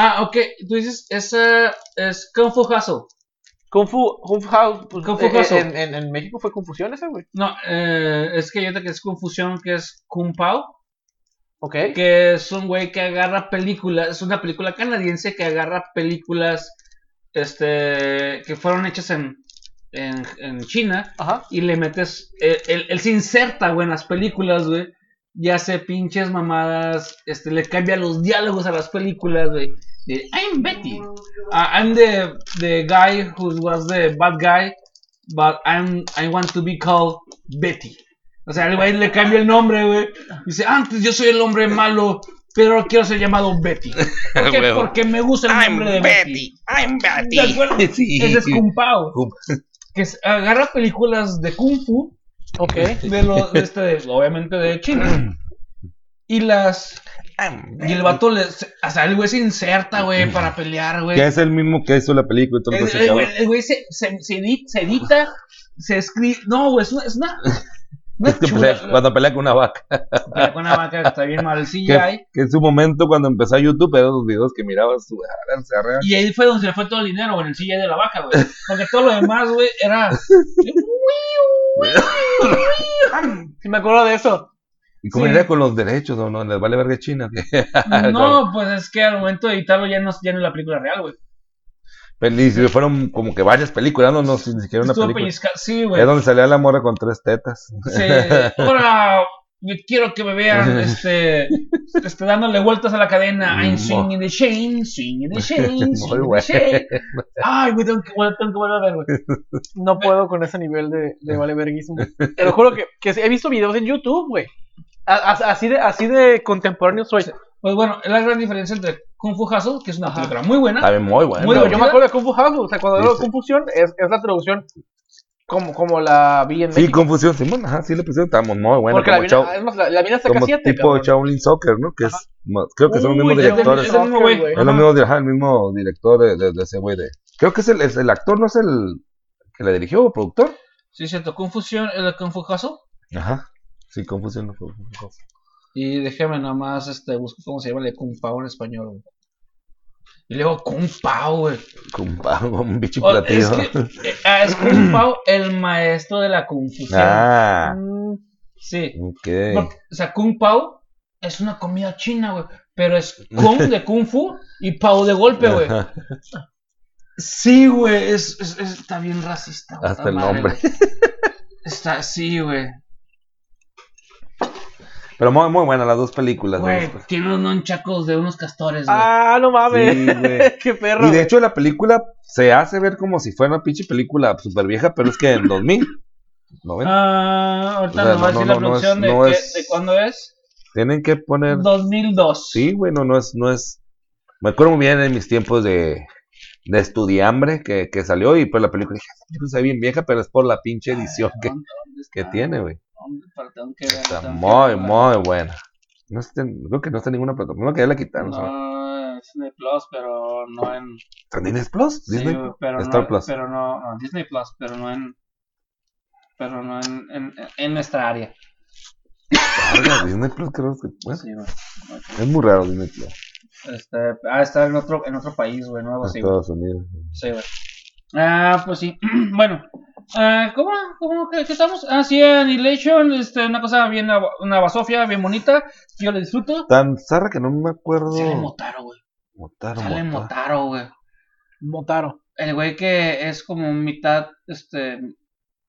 Ah, ok, tú dices, esa es Kung Fu Hustle. Kung Fu, Kung Fu pues, Kung Fu eh, Hustle. en, en, en México fue confusión ese, güey. No, eh, es que yo te que es confusión que es Kung Pao. Ok. que es un güey que agarra películas, es una película canadiense que agarra películas este que fueron hechas en, en, en China Ajá. y le metes, él, él- él se inserta, güey, en las películas, güey, y hace pinches mamadas, este, le cambia los diálogos a las películas, güey, de, I'm Betty, Uh, I'm the, the guy who was the bad guy, but I'm, I want to be called Betty. O sea, el güey le cambia el nombre, güey. Dice, antes yo soy el hombre malo, pero quiero ser llamado Betty. ¿Por qué? Porque me gusta el nombre de Betty. I'm ¿De acuerdo? Sí. Ese es Kung Pao. Que agarra películas de Kung Fu, Ok. de los, de este, de- obviamente de China, y las... Y el vato le... O sea, el güey se inserta, güey, para pelear, güey. Que es el mismo que hizo la película y todo El, el el güey se, se, se edit- se edita, se escribe... No, güey, es una... Es una, Es que pelea- cuando pelea con una vaca. pelea con una vaca que está bien mal el Que, CGI. que en su momento, cuando empezó YouTube, eran los videos que mirabas arrea. Y ahí fue donde se le fue todo el dinero, güey, en el CGI de la vaca, güey. Porque todo lo demás, güey, era... Sí me acuerdo de eso. ¿Y cómo Sí. era con los derechos? ¿O no? ¿Les vale verga China? que No, pues es que al momento de editarlo ya no, ya no es la película real, güey. Fueron como que varias películas, no, no, ni siquiera una Estuvo película. pellizca- Sí, güey. Es donde salía la morra con tres tetas. Sí. Ahora quiero que me vean este, este dándole vueltas a la cadena. I'm swinging the chain, swinging the chain, swinging the chain. Ay, güey, tengo que, tengo que volver a ver, güey. No puedo con ese nivel de, de valeverguismo. Te lo juro que, que he visto videos en YouTube, güey. Así de, así de contemporáneo soy. Pues bueno, es la gran diferencia entre Kung Fu Hustle, que es una Ajá. película muy buena. Bien, muy bueno. Muy bueno. yo me acuerdo de Kung Fu House, o sea, cuando Sí, digo sí. confusión, es, es la traducción como, como la vi en Sí, México. confusión, Simón, ajá, sí le pusieron, estamos muy bueno. porque la como vi, Chao- es más, la, la vi en como Azteca 7, tipo cabrón. Shaolin Soccer, ¿no? Que es, creo que son los mismos directores. es del mismo güey. güey. Es lo mismo, ajá, el mismo director de, de- de ese güey de... Creo que es el, es el actor, ¿no es el que le dirigió o productor? Sí, cierto. Confusión, el Kung Fu Hustle. Ajá. Sí, confusión. no fue- fue- Y déjame nomás, este, busco cómo se llama el Kung Pao en español, güey. Y luego Kung Pao, güey. Con pa- con un bicho Oh, platillo. es, que, eh, ah, es Kung Pao el maestro de la confusión. Ah, Mm, Sí. ok. Porque, o sea, Kung Pao es una comida china, güey. Pero es Kung de Kung Fu y Pao de golpe, güey. Sí, güey. Es, es- es- está bien racista. Hasta el madre, nombre. güey. Está, sí, güey. Pero muy, muy buenas las dos películas. Güey, tiene unos nonchacos de unos castores, güey. Ah, no mames. Sí, güey. Qué perro. Y de hecho la película se hace ver como si fuera una pinche película súper vieja, pero es que en 2000. 90. Ah, ahorita O sea, nos va a no, decir no, la no es- producción de, no qué- es- de cuándo es. Tienen que poner... 2002. Sí, güey, no, no es, no es. Me acuerdo muy bien en mis tiempos de, de estudiambre que, que salió y pues la película dije, "Esta película está bien vieja, pero es por la pinche edición que, ¿Dónde- dónde que tiene, güey. Que ver, Está que muy, muy buena. No está, creo que no está en ninguna plataforma, que ya la quitaron. ¿sabes? No, es Disney Plus, pero no en. ¿Está en Disney Plus? sí, Disney güey, pero Star no, Plus. Pero no, no, Disney Plus, pero no en. Pero no en, en, en nuestra área. Verga, Disney Plus creo que bueno, Sí, güey. es muy raro Disney Plus Este, ah, está en otro, en otro país, güey, nuevo, en sí. Estados Unidos. Sí, güey. Ah, pues sí. bueno. Ah, ¿Cómo? ¿Cómo que, que estamos? Ah, sí, Annihilation, este, una cosa bien, una basofia bien bonita. Yo la disfruto. Tan zarra que no me acuerdo. Sale Motaro, güey. Motaro, Sale Motaro. Güey. Motaro. El güey que es como mitad, este,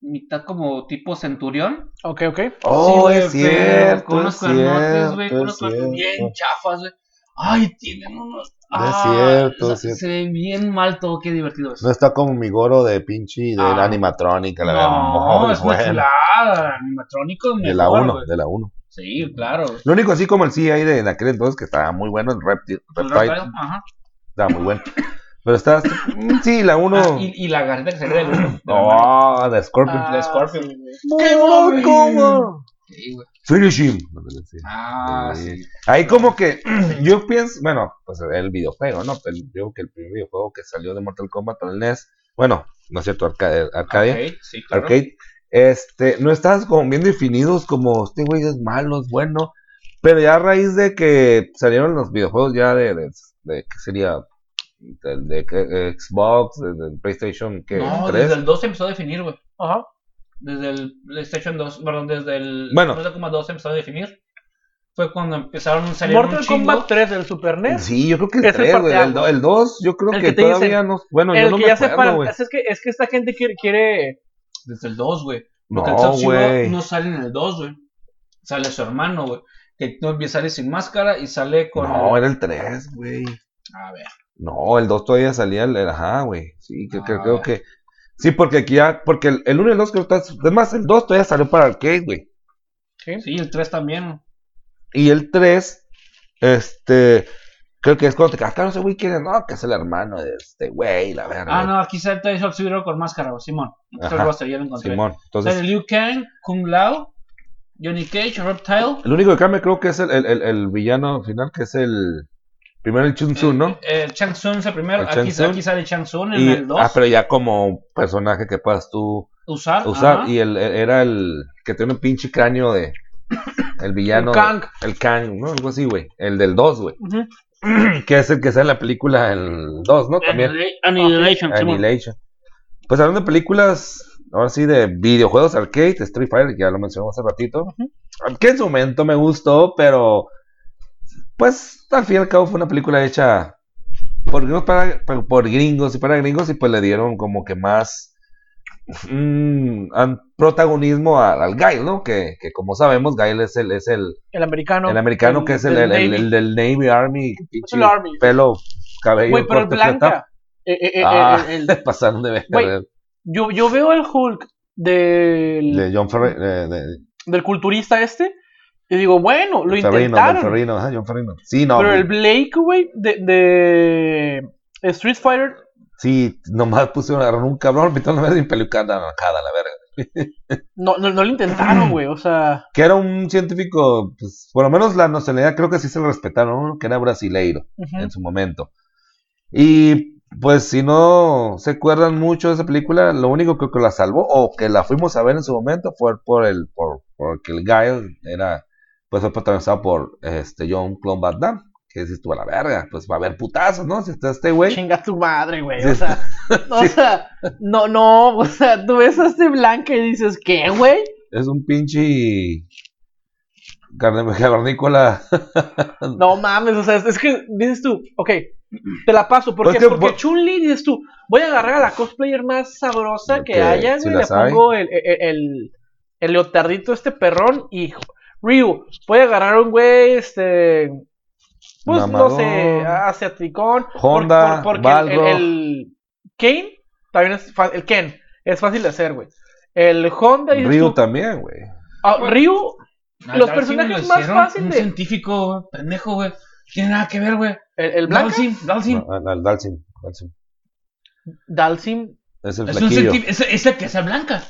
mitad como tipo centurión. Ok, ok. Oh, Sí, es cierto. Con unos es cuernotes, güey, con unos es cuernos bien chafas, güey. Ay, tienen unos. Es ah, cierto, o sea, es cierto. Se ve bien mal todo, qué divertido es. No está como mi goro de pinche de la Ah. animatrónica, la No, verdad. es una chulada, animatrónico De la mejor, 1, güey. de la 1. Sí, claro. Lo único así como el CGI de en aquel entonces que estaba muy bueno, el Reptile, Reptile Ajá. estaba muy bueno. Pero está, mm, sí, la 1. Ah, y, y la garrita que se ve del uno. de. Oh, de Scorpion. Ah, de Scorpion. sí. ¡Qué ¡Muy cómodo! Sí, güey. Finish him. Ah, Sí. sí. Ahí como que yo pienso, bueno, pues el videojuego, ¿no? Pero yo creo que el primer videojuego que salió de Mortal Kombat para el NES, bueno, no es cierto, Arcade, Arcadia, Ok, sí, claro. Arcade, este, no estabas como bien definidos como este güey es malo, es bueno, pero ya a raíz de que salieron los videojuegos ya de, de, de que sería del de que- Xbox, del del PlayStation que No, 3. desde el 2 se empezó a definir, güey. Ajá. Desde el PlayStation 2, perdón, desde el Bueno. Mortal Kombat 2 se empezó a definir. Fue cuando empezaron a salir un Mortal chingo. Kombat 3 del Super NES. Sí, yo creo que el Es el 3, güey. El, el 2, yo creo El que, que todavía dicen, no. Bueno, yo el no que me ya se acuerdo, para. güey. Es que, es que esta gente quiere, quiere Desde el 2, güey. No, Porque el Sub-Zero güey. no sale en el 2, güey. Sale su hermano, güey. Que no sale sin máscara y sale con. No, el- era el 3, güey. A ver. No, el 2 todavía salía, el, el- ajá, güey. Sí, Ah, creo ya. que. Sí, porque aquí ya. Porque el, el 1 y el 2 creo que está. Además, el 2 todavía salió para arcade, güey. ¿sí? Sí, el 3 también. Y el 3, este. Creo que es cuando te quedas, claro, ese güey quiere, no, que es el hermano de este güey, la verga. Ah, no, aquí sale el Sub-Zero con máscara, güey, Simón. Este es el roster, ya lo encontré. Simón. Entonces, Liu Kang, Kung Lao, Johnny Cage, Reptile. el único que cambia creo que es el, el, el, el villano final, que es el. Primero el Chun Tsun, ¿no? Eh, eh, Chang Tsung es el primero. El Aquí, sale Chang Tsung en Y, el 2. ah, pero ya como personaje que puedas tú usar. usar. ajá. Y el, el- era el que tiene un pinche cráneo de. El villano. El Kang. El Kang, ¿no? Algo así, güey. El del 2, güey. Que es el que sale en la película el 2, ¿no? También. Annihilation. Annihilation. Pues hablando de películas, ahora sí, de videojuegos arcade, Street Fighter, que ya lo mencionamos hace ratito. Que en su momento me gustó, pero. Pues al fin y al cabo fue una película hecha por gringos, para, por, por gringos y para gringos, y pues le dieron como que más. mm, protagonismo a- al Guile, ¿no? Que, que como sabemos, Guile es el, es el, El americano. el americano que es el, del el, del Navy Army, pinche el Army. pelo, cabello, Güey, pero blanca. Eh, eh, eh, Ah, se pasaron de ver yo, yo veo el Hulk del, de John Ferri, de, de, del culturista este y digo, bueno, lo Ferrino, intentaron. Ferrino, ajá, John Ferrino. Sí, no, pero güey. el Blake, güey, de, de Street Fighter, sí, nomás pusieron, un cabrón, la vez y pelucada anaranjada, la verga. no, no, no lo intentaron, güey. O sea, Que era un científico, pues, por lo menos la nacionalidad creo que sí se lo respetaron, ¿no? que era brasileiro en su momento. Y pues si no se acuerdan mucho de esa película, lo único que, que la salvó o que la fuimos a ver en su momento fue por el por porque el Guile era pues fue protagonizado por este John Clone Van Damme, que dices tú a la verga, pues va a haber putazos, ¿no? Si está este güey. chinga tu madre, güey. Sí. O sea, o sea, no, no, o sea, tú ves a este blanca y dices, ¿qué, güey? Es un pinche carne cavernícola. No mames, o sea, es, que dices tú, ok, te la paso, ¿por Pues Porque vo- Chun-Li dices tú, voy a agarrar a la cosplayer más sabrosa que Que haya, sí güey, le pongo el, el, el, el leotardito este perrón y Ryu, voy a agarrar un güey, este, pues no sé, asiaticón, Honda, porque el, Balrog. el, el Kane, también es fa- el Ken, es fácil de hacer, güey. El Honda y Ryu también, güey. Ryu, Ah, los Dalsim personajes lo más hicieron fácil Un de- científico, pendejo, güey. Tiene nada que ver, güey. el, el Dalsim, Dalsim. No, el Dalsim, Dalsim. Dalsim, Es el Es un. Es, es el que sea blanca.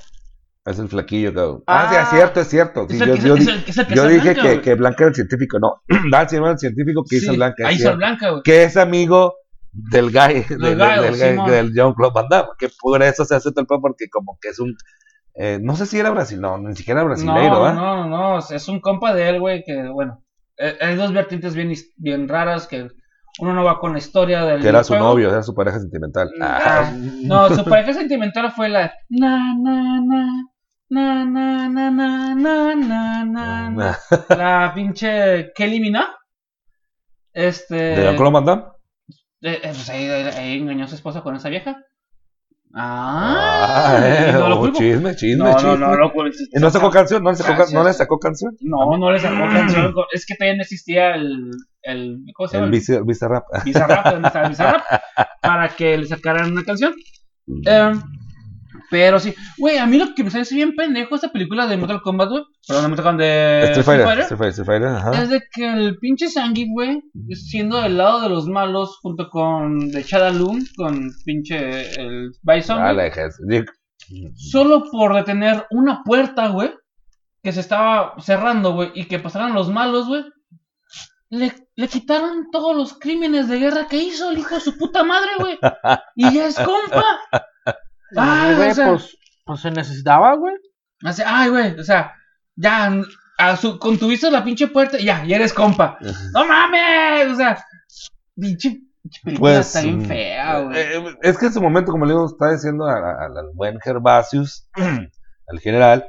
Es el flaquillo, cabrón. Ah, sí, Ah. es cierto, es cierto. Sí, Es el yo que- yo es di- el- es el que yo sea dije blanca, que, que Blanca era el científico. No, Dalsim era el científico que hizo Sí, Blanca. es Ahí hizo cierto. blanca, güey. que es amigo del guy, del, del, Guy, del, guy- Simón. del John Claude Van Damme, que por eso se hace tal porque como que es un, eh, no sé si era brasileño, no, ni siquiera era brasileiro, No, ¿ah? no, no, es un compa de él, güey, que, bueno, eh, hay dos vertientes bien, bien raras, que uno no va con la historia del. Que era su novio, era su pareja sentimental. Ah, no, su pareja sentimental fue la. Na, na, na. Na, na, na, na, na, na, na. La pinche. ¿Qué elimina? Este. ¿De Jean-Claude Van Damme? Eh, eh, pues ahí, ahí engañó a su esposa con esa vieja. Ah, Ah, eh, no lo oh, chisme, chisme, No, chisme. no, no, lo culpo. ¿Y no sacó canción? ¿No le sacó. ¿no le sacó canción? No, no le sacó canción. con- Es que todavía no existía el. el ¿Cómo se llama? El. Bizarrap, ¿dónde está el Bizarrap? Para que le sacaran una canción. Eh, pero sí, güey, a mí lo que me parece bien pendejo esta película de Mortal Kombat, güey. Perdón, de Mortal Kombat de Street Fighter, Street Fighter, Street Fighter, ajá. Es de que el pinche Zangief, güey, siendo del lado de los malos, junto con The Shadaloo, con pinche el Bison, Dick. solo por detener una puerta, güey, que se estaba cerrando, güey, y que pasaran los malos, güey, le, le quitaron todos los crímenes de guerra que hizo el hijo de su puta madre, güey. Y ya es compa. Ah, güey, o sea- pues, pues se necesitaba, güey. Hace, ay, güey, o sea, ya, a su, contuviste la pinche puerta, y ya, ya eres compa. ¡No mames! O sea, pinche Pues, está bien mm, fea, güey. eh, eh, es que en su momento, como le digo, está diciendo a- a- al buen Gervasius, al general,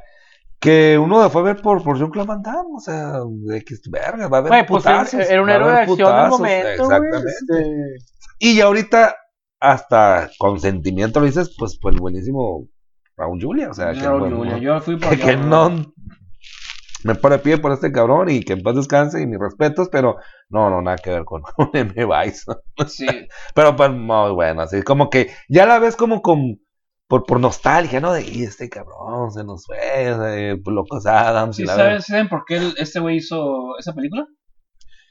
que uno fue a ver por, por Jean-Claude Van Damme, o sea, de que verga, va a haber pues putazos, era un héroe de acción momento, güey. Exactamente. este, Y ya ahorita, hasta con sentimiento lo dices, pues, pues buenísimo Raúl Julia, o sea, que, Raúl bueno, Julia, Yo fui por que, que no me pone pie por este cabrón y que en paz descanse y mis respetos, pero no, no, nada que ver con un M. Bison. Sí. Pero pues muy bueno, así como que ya la ves como con por, por nostalgia, ¿no? De "Y este cabrón se nos fue, eh, Locos Adams y ¿Sí la sabes, ¿Saben por qué el- este güey hizo esa película?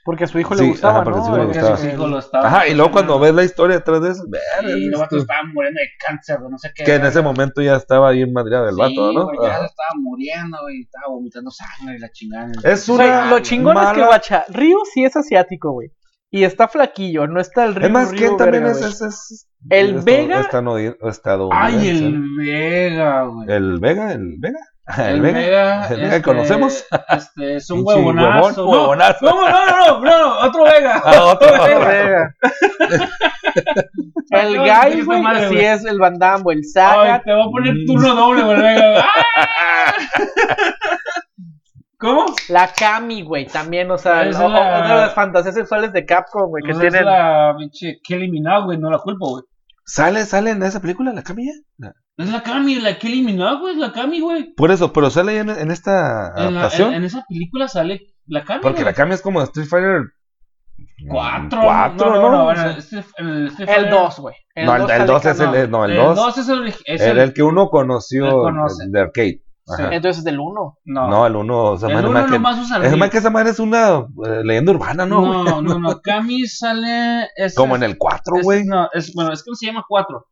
Porque a su hijo Sí, le gustaba, ajá, porque ¿no? hijo le Porque gustaba. su hijo lo estaba. Ajá, y luego cuando ves la historia detrás de eso, verga, Y luego esto- estaba muriendo de cáncer, no sé qué. que en ese momento ya estaba ahí en Madrid del Sí, vato, ¿no? ya estaba muriendo, güey. Estaba vomitando sangre y la chingada. Es O sea, una lo chingón es que, mala- guacha, Ryu sí es asiático, güey. Y está flaquillo, no está el Ryu. Es más, ¿quién también verga, es, es, es- El Vega- estadunid- estadounidense, Ay, el ¿no? Vega, güey. ¿El Vega? ¿El Vega? El, ¿El Vega? ¿El Vega que conocemos? Este, es un Pinche huevonazo. huevón, huevonazo. No, no, no, no, no, no, otro Vega. Ah, otro El Vega. Vega. El No, Guy, güey, así es el güey, el Ay, Saga. te voy a poner turno doble, güey, Vega. ¡Ah! ¿Cómo? La Kami, güey, también, o sea, es la- otra de las fantasías sexuales de Capcom, güey, que Pues es tienen. la pinche Kelly Minogue, güey, no la culpo, güey. ¿Sale, sale en esa película la camilla? Es la Kami, la Kelly Minogue, güey, la Kami, güey. Por eso, pero sale en, en esta En, la- adaptación. en- en esa película sale la Kami. Porque la güey. Kami es como Street Fighter Cuatro. 4, no, ¿no? no, no, bueno, este- el, Street El Fighter- 2, güey. No, el, dos el sale 2 es canon. el, no, el El 2 2 es el, es era el, el que uno conoció el de arcade. Ajá. Entonces es del 1. No, No, el 1, esa el madre, 1 más que, nomás usa el es más que esa madre es una eh, leyenda urbana, ¿no? güey? No, no, no, Kami sale. Es, Como en es- el 4, es- güey. No, es, bueno, es que no se llama 4.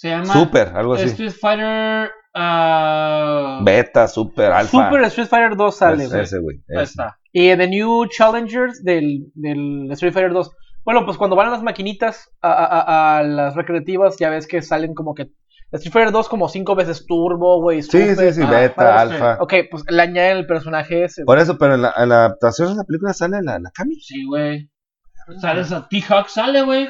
Se llama Super, algo así. Street Fighter. ah, Beta, super, alfa. Super Street Fighter 2 sale, güey. ese, güey. ahí está. Y The New Challengers del, del Street Fighter 2. Bueno, pues cuando van a las maquinitas, a, a- a- las recreativas, ya ves que salen como que. Street Fighter 2 como 5 veces turbo, güey. Sí, sí, sí, ah, beta, alfa. Ok, pues le añaden el personaje ese. güey. Por eso, pero en la, en la adaptación de la película sale la, la Kami. Sí, güey. Sale esa T-Hawk, sale, güey.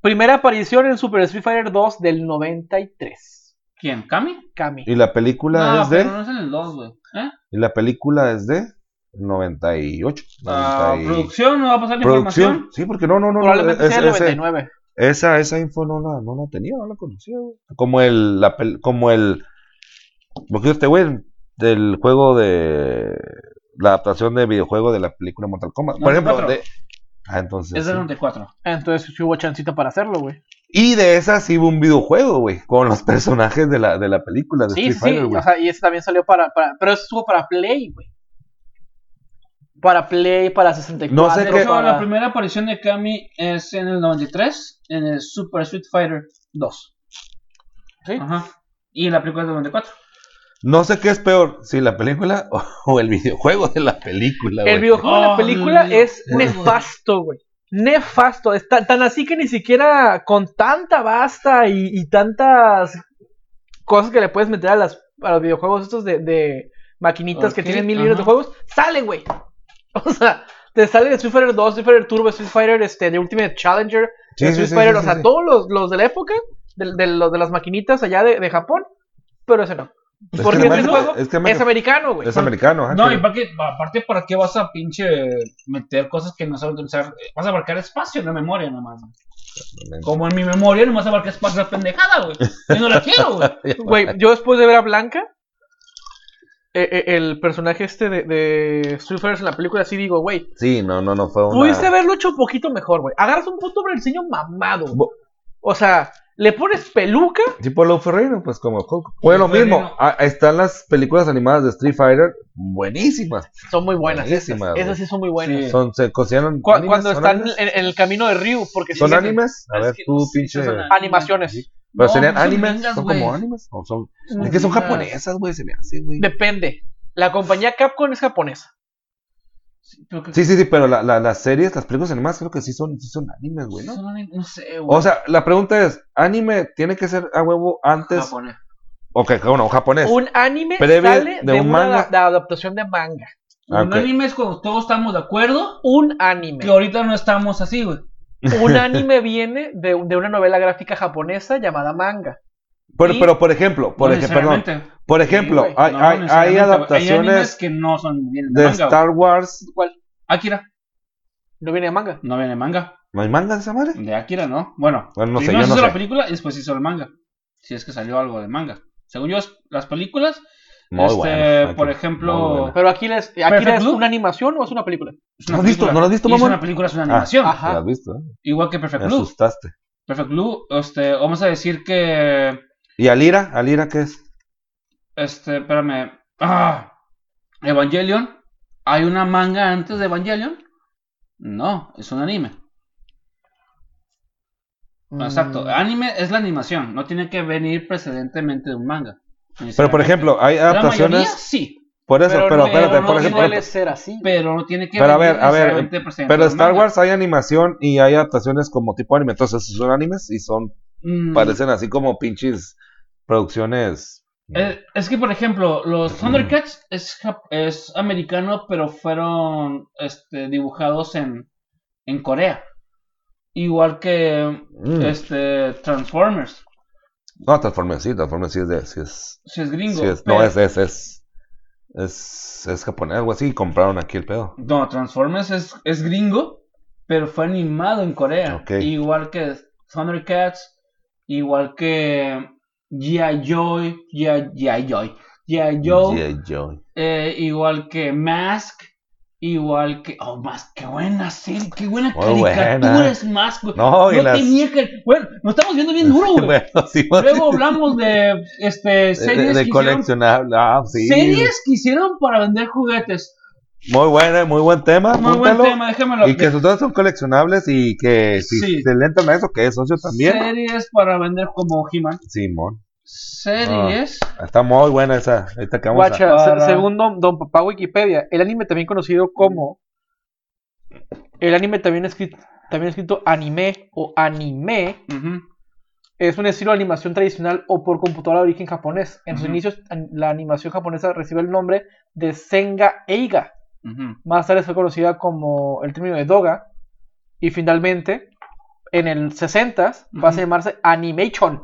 Primera aparición en Super Street Fighter 2 del 93. ¿Quién? ¿Kami? Kami. Y la película No, es de. pero no es en el 2, güey. ¿Eh? Y la película es de 98. Ah, 90 y- producción, no va a pasar la Producción. información. Sí, porque no, no, no. no, Probablemente es- sea el ese- 99. esa, esa info no la, no la tenía, no la conocía. güey. Como el, la, como el, porque este güey, del juego de, la adaptación de videojuego de la película Mortal Kombat. Por ejemplo, 94. de, ah, entonces. Es del sí. 94. Entonces sí hubo chancita para hacerlo, güey. Y de esa sí hubo un videojuego, güey, con los personajes de la, de la película de Sí, Street sí, Fighter, güey. o sea, y ese también salió para, para pero eso estuvo para Play, güey. Para Play, para 64. No sé De qué- hecho, para- la primera aparición de Kami es en el 93, en el Super Street Fighter 2. ¿Sí? Ajá. Y la película del 94. No sé qué es peor, si la película o, o el videojuego de la película, El güey. videojuego de la Oh, película el es nefasto, güey. Nefasto. Es tan, tan así que ni siquiera con tanta basta y, y tantas cosas que le puedes meter a, las, a los videojuegos estos de, de maquinitas que tienen mil libros de juegos, salen, güey. O sea, te sale de Street Fighter 2, Street Fighter Turbo, Street Fighter este, de Ultimate Challenger, Sí, Street sí, Fighter, sí, o sea, sí. todos los, los de la época, de, de los de las maquinitas allá de, de Japón, pero ese no. Es Porque que este además- juego es que es, además- americano, güey. Es americano, No, y para qué- aparte, ¿para qué vas a pinche meter cosas que no sabes utilizar? Vas a abarcar espacio en la memoria nomás. Como en mi memoria nomás abarca espacio la pendejada, güey. Yo no la quiero, güey. Güey, yo después de ver a Blanca, eh, eh, el personaje este de, de Street Fighter en la película, sí digo, güey, Sí, no, no, no fue una... pudiste haberlo hecho un poquito mejor, güey. Agarras un puto brasileño mamado. Bo- O sea, le pones peluca. Tipo Lou Ferrino, pues como Hulk. Fue lo mismo. Ah, están las películas animadas de Street Fighter, buenísimas. Son muy buenas. Buenísimas, Esas, sí son muy buenas. Sí. Son, se consideran Cu- animes, cuando ¿son están en, en el camino de Ryu, porque ¿Son siguen- animes? A ver, tú, pinche. Animaciones. Pero No, serían son animes, son como animes. ¿O son... Es que son japonesas, güey, se me hace, güey. Depende. La compañía Capcom es japonesa. Que- Sí, sí, sí, pero la, la- las series, las películas animadas creo que sí son, sí son animes, güey, ¿no? son anim- no sé, güey. O sea, la pregunta es, ¿anime tiene que ser a huevo antes? Japonés. Ok, bueno, japonés. Un anime Previo sale de de, un una manga. de adaptación de manga. Ah, Un anime es cuando todos estamos de acuerdo Un anime. que ahorita no estamos así, güey. Un anime viene de, de una novela gráfica japonesa llamada manga. Pero, pero por ejemplo, por, No ej- perdón, necesariamente. por ejemplo, güey. hay, No, hay, adaptaciones que no son de, de manga. Star Wars. ¿Cuál? Akira, No viene de manga. no viene de manga. ¿No hay manga de esa madre? De Akira, ¿no? Bueno, Bueno, no sé, primero yo se no hizo sé. la película y después se hizo el manga. Si es que salió algo de manga. Según yo, las películas, Muy este, bueno. por muy ejemplo, bueno. Pero Akira es, Akira Perfect es una animación o es una película. es una ¿No has visto? ¿No lo has visto, Y es una película, es una Ah. animación. Ajá. ¿Lo has visto? eh? Igual que Perfect Me Blue. asustaste. Perfect Blue, este, vamos a decir que, ¿Y Alira? ¿Alira qué es? este, espérame, ah, Evangelion, ¿hay una manga antes de Evangelion? No, es un anime. Exacto, Mm, anime es la animación, no tiene que venir precedentemente de un manga. Pero por ejemplo, hay la mayoría adaptaciones. sí, Por eso, pero, no, espérate, no por ejemplo. suele ser así. pero no tiene que Pero a venir ver, a ver, Pero Star manga. Wars hay animación y hay adaptaciones como tipo anime. Entonces son animes y son, Mm, parecen así como pinches producciones. Eh, es que, por ejemplo, los Thundercats es, es americano, pero fueron este, dibujados en, en Corea. Igual que Mm. este, Transformers. No, Transformers sí, Transformers sí es de, sí es, gringo. sí es- pero- no es, es, es, es, es japonés, algo así, y compraron aquí el pedo. No, Transformers es, es gringo, pero fue animado en Corea. Igual que Thundercats, igual que G.I. Joy, G.I. Joy, G.I. Joe. Joe. eh, igual que Mask, igual que... Oh, Mask, qué buena serie, qué buena Muy caricatura es Mask, güey. No, y las- tenía que... Bueno, nos estamos viendo bien duro, güey. Bueno, sí, Luego hablamos de este, de, series, de que hicieron, coleccionable. Ah, sí. series que hicieron para vender juguetes. Muy buena, muy buen tema. Muy buen tema, déjamelo. Y que sus dos son coleccionables y que si Sí. se le entran a eso, que es socio también. Series para vender como He-Man. Simón. Series. Está muy buena esa. Ahorita que vamos a... Guacha, Para- según don, don Papá Wikipedia, el anime también conocido como. El anime también escrito, también escrito anime o anime es un estilo de animación tradicional o por computadora de origen japonés. En sus inicios, la animación japonesa recibió el nombre de Senga Eiga. Más tarde fue conocida como el término de Doga. Y finalmente, en el 60 pasa a Ujú. llamarse Animation.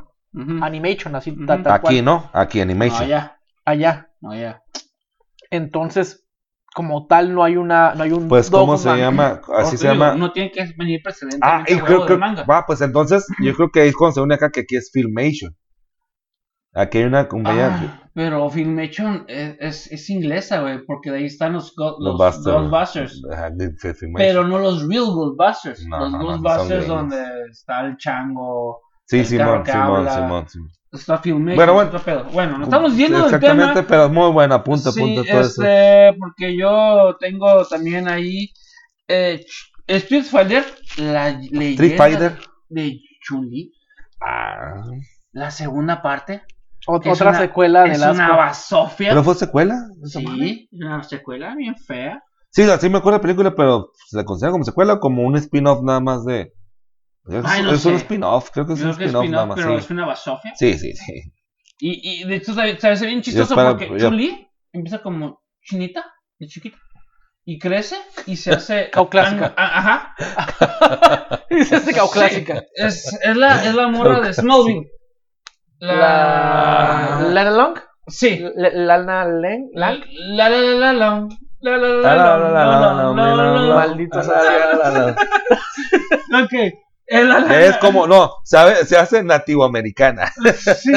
Animation, así tal, tal Aquí, cual. ¿no? Aquí, No, Animation. allá. Allá. No, allá. Entonces, como tal, no hay una, no hay un Pues, ¿cómo se llama? Como Así se digo, llama. No tiene que venir precedente Ah, y huevo creo del que. manga. Va, pues entonces, yo creo que ahí es cuando se une acá que aquí es Filmation. Aquí hay una compañía. Ah, pero Filmation es, es, es inglesa, güey, porque de ahí están los, Los los Busters. Ghostbusters. Pero no los real Ghostbusters. No, los no, no, Ghostbusters gringos. donde está el chango, Sí, el Simón, Simón. Simón, Simón. está Filmation. Bueno, bueno. pedo. Bueno, nos estamos yendo del tema. Exactamente, pero muy buena, apunta, sí, apunta todo eso. este, porque yo tengo también ahí eh, Street Fighter, la leyenda Street Fighter. de Chun-Li, Ah, la segunda parte. Ot- es otra una- secuela de Es las una basofia. ¿Pero fue secuela? Sí, una secuela bien fea. Sí, sí me acuerdo de la película, pero ¿se la considera como secuela o como un spin-off nada más de. Es, Ay, no es un spin-off, creo que es Yo un es spin-off nada más. pero Sí. es una basofia. sí, sí, sí. Y, y de hecho, ¿sabes? ¿sabes? bien chistoso para- porque ya- Chun-Li empieza como chinita, de chiquita. Y crece y se hace. Cauclásica. Ah, Ajá. Es este clásica. Es, es, la, es la morra de Smallville. La... La. Lana Long. Sí. La- Lana Lang. La la la la la la. La la La, la la, la, la la, la la, la, la, la, Maldito la, sea. la, la, la. Ok. Es la- la- Es como, no, sabe, se hace nativo americana. Sí.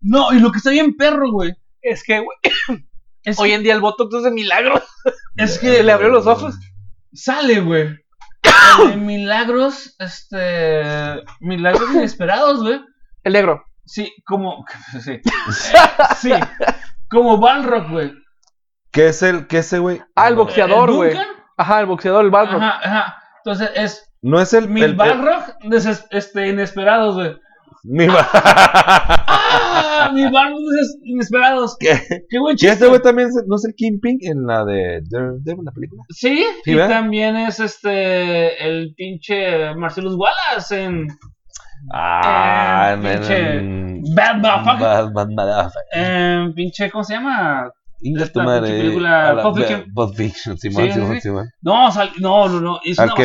No, y lo que está bien perro, güey. Es que, güey, Es, hoy en día el Botox es de milagro. es Que le abrió los ojos. sale, güey. Milagros, este. Milagros inesperados, güey. El negro. Sí, como. Sí. Sí. Como Balrog, güey. ¿Qué es el, qué es ese, güey? Ah, el boxeador, ¿El güey. Ajá, el boxeador, el Balrog. Ajá, ajá. Entonces es No es el. mil el- el- Balrog deses- este, inesperados, güey. mi ba- ¡Ah! ¡Mi Balrog inesperados! ¿Qué? ¡Qué buen ¿Y chiste! este güey también es- no es el Kingpin en la de Daredevil, la película? Sí, Sí, y ¿verdad? también es este. El pinche Marcellus Wallace en. Ah, Eh, pinche Bad Motherfucker. Bad- Bad Motherfucker. en pinche. ¿Cómo se llama? Inga esta tu madre. película, la- Pulp Fiction. Pulp Fiction, Simón, Sí, sí, Simón, sí. Simón. No, sal- no, no, no. Es Al una que.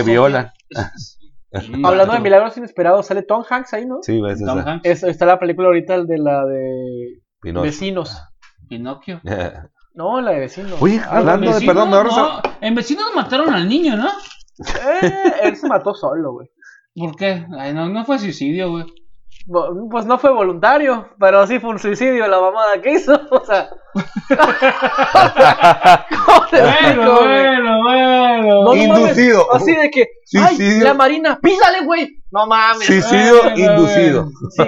Es- Hablando de milagros inesperados, sale Tom Hanks ahí, ¿no? Sí, ves Tom esa. Hanks, Es- está la película ahorita de la de Pinocho. Vecinos. Pinocchio. No, la de Vecinos. Oye, Ah, hablando de- Vecinos, perdón, me ahorras no, En vecinos mataron al niño, ¿no? Eh, él se mató solo, güey. ¿Por qué? Ay, no, no fue suicidio, güey. Pues no fue voluntario, pero sí fue un suicidio la mamada que hizo. O sea. ¿Cómo te explico, Bueno, güey? bueno, bueno. No, no mames, Inducido. Así de que. ¡Ay, Suicidio. la marina! ¡Písale, güey! No mames. Suicidio Bueno, inducido. Sí.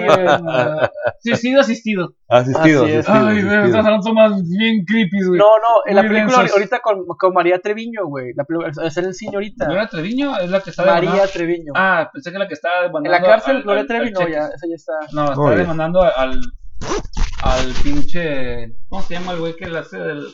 Suicidio asistido. Asistido, Así asistido, Ay, güey, estás hablando tomas bien creepy, güey. No, no, en la Muy película densos. ahorita con, con María Treviño, güey. La película, es el ahorita. ¿Gloria Treviño? Es la que está María demandando. Treviño. Ah, pensé que la que estaba en demandando. la cárcel, Gloria al- Trevi, al no, Cheques. ya, esa ya está. No, está Oye. demandando al. Al pinche. ¿Cómo se llama el güey que la hace del.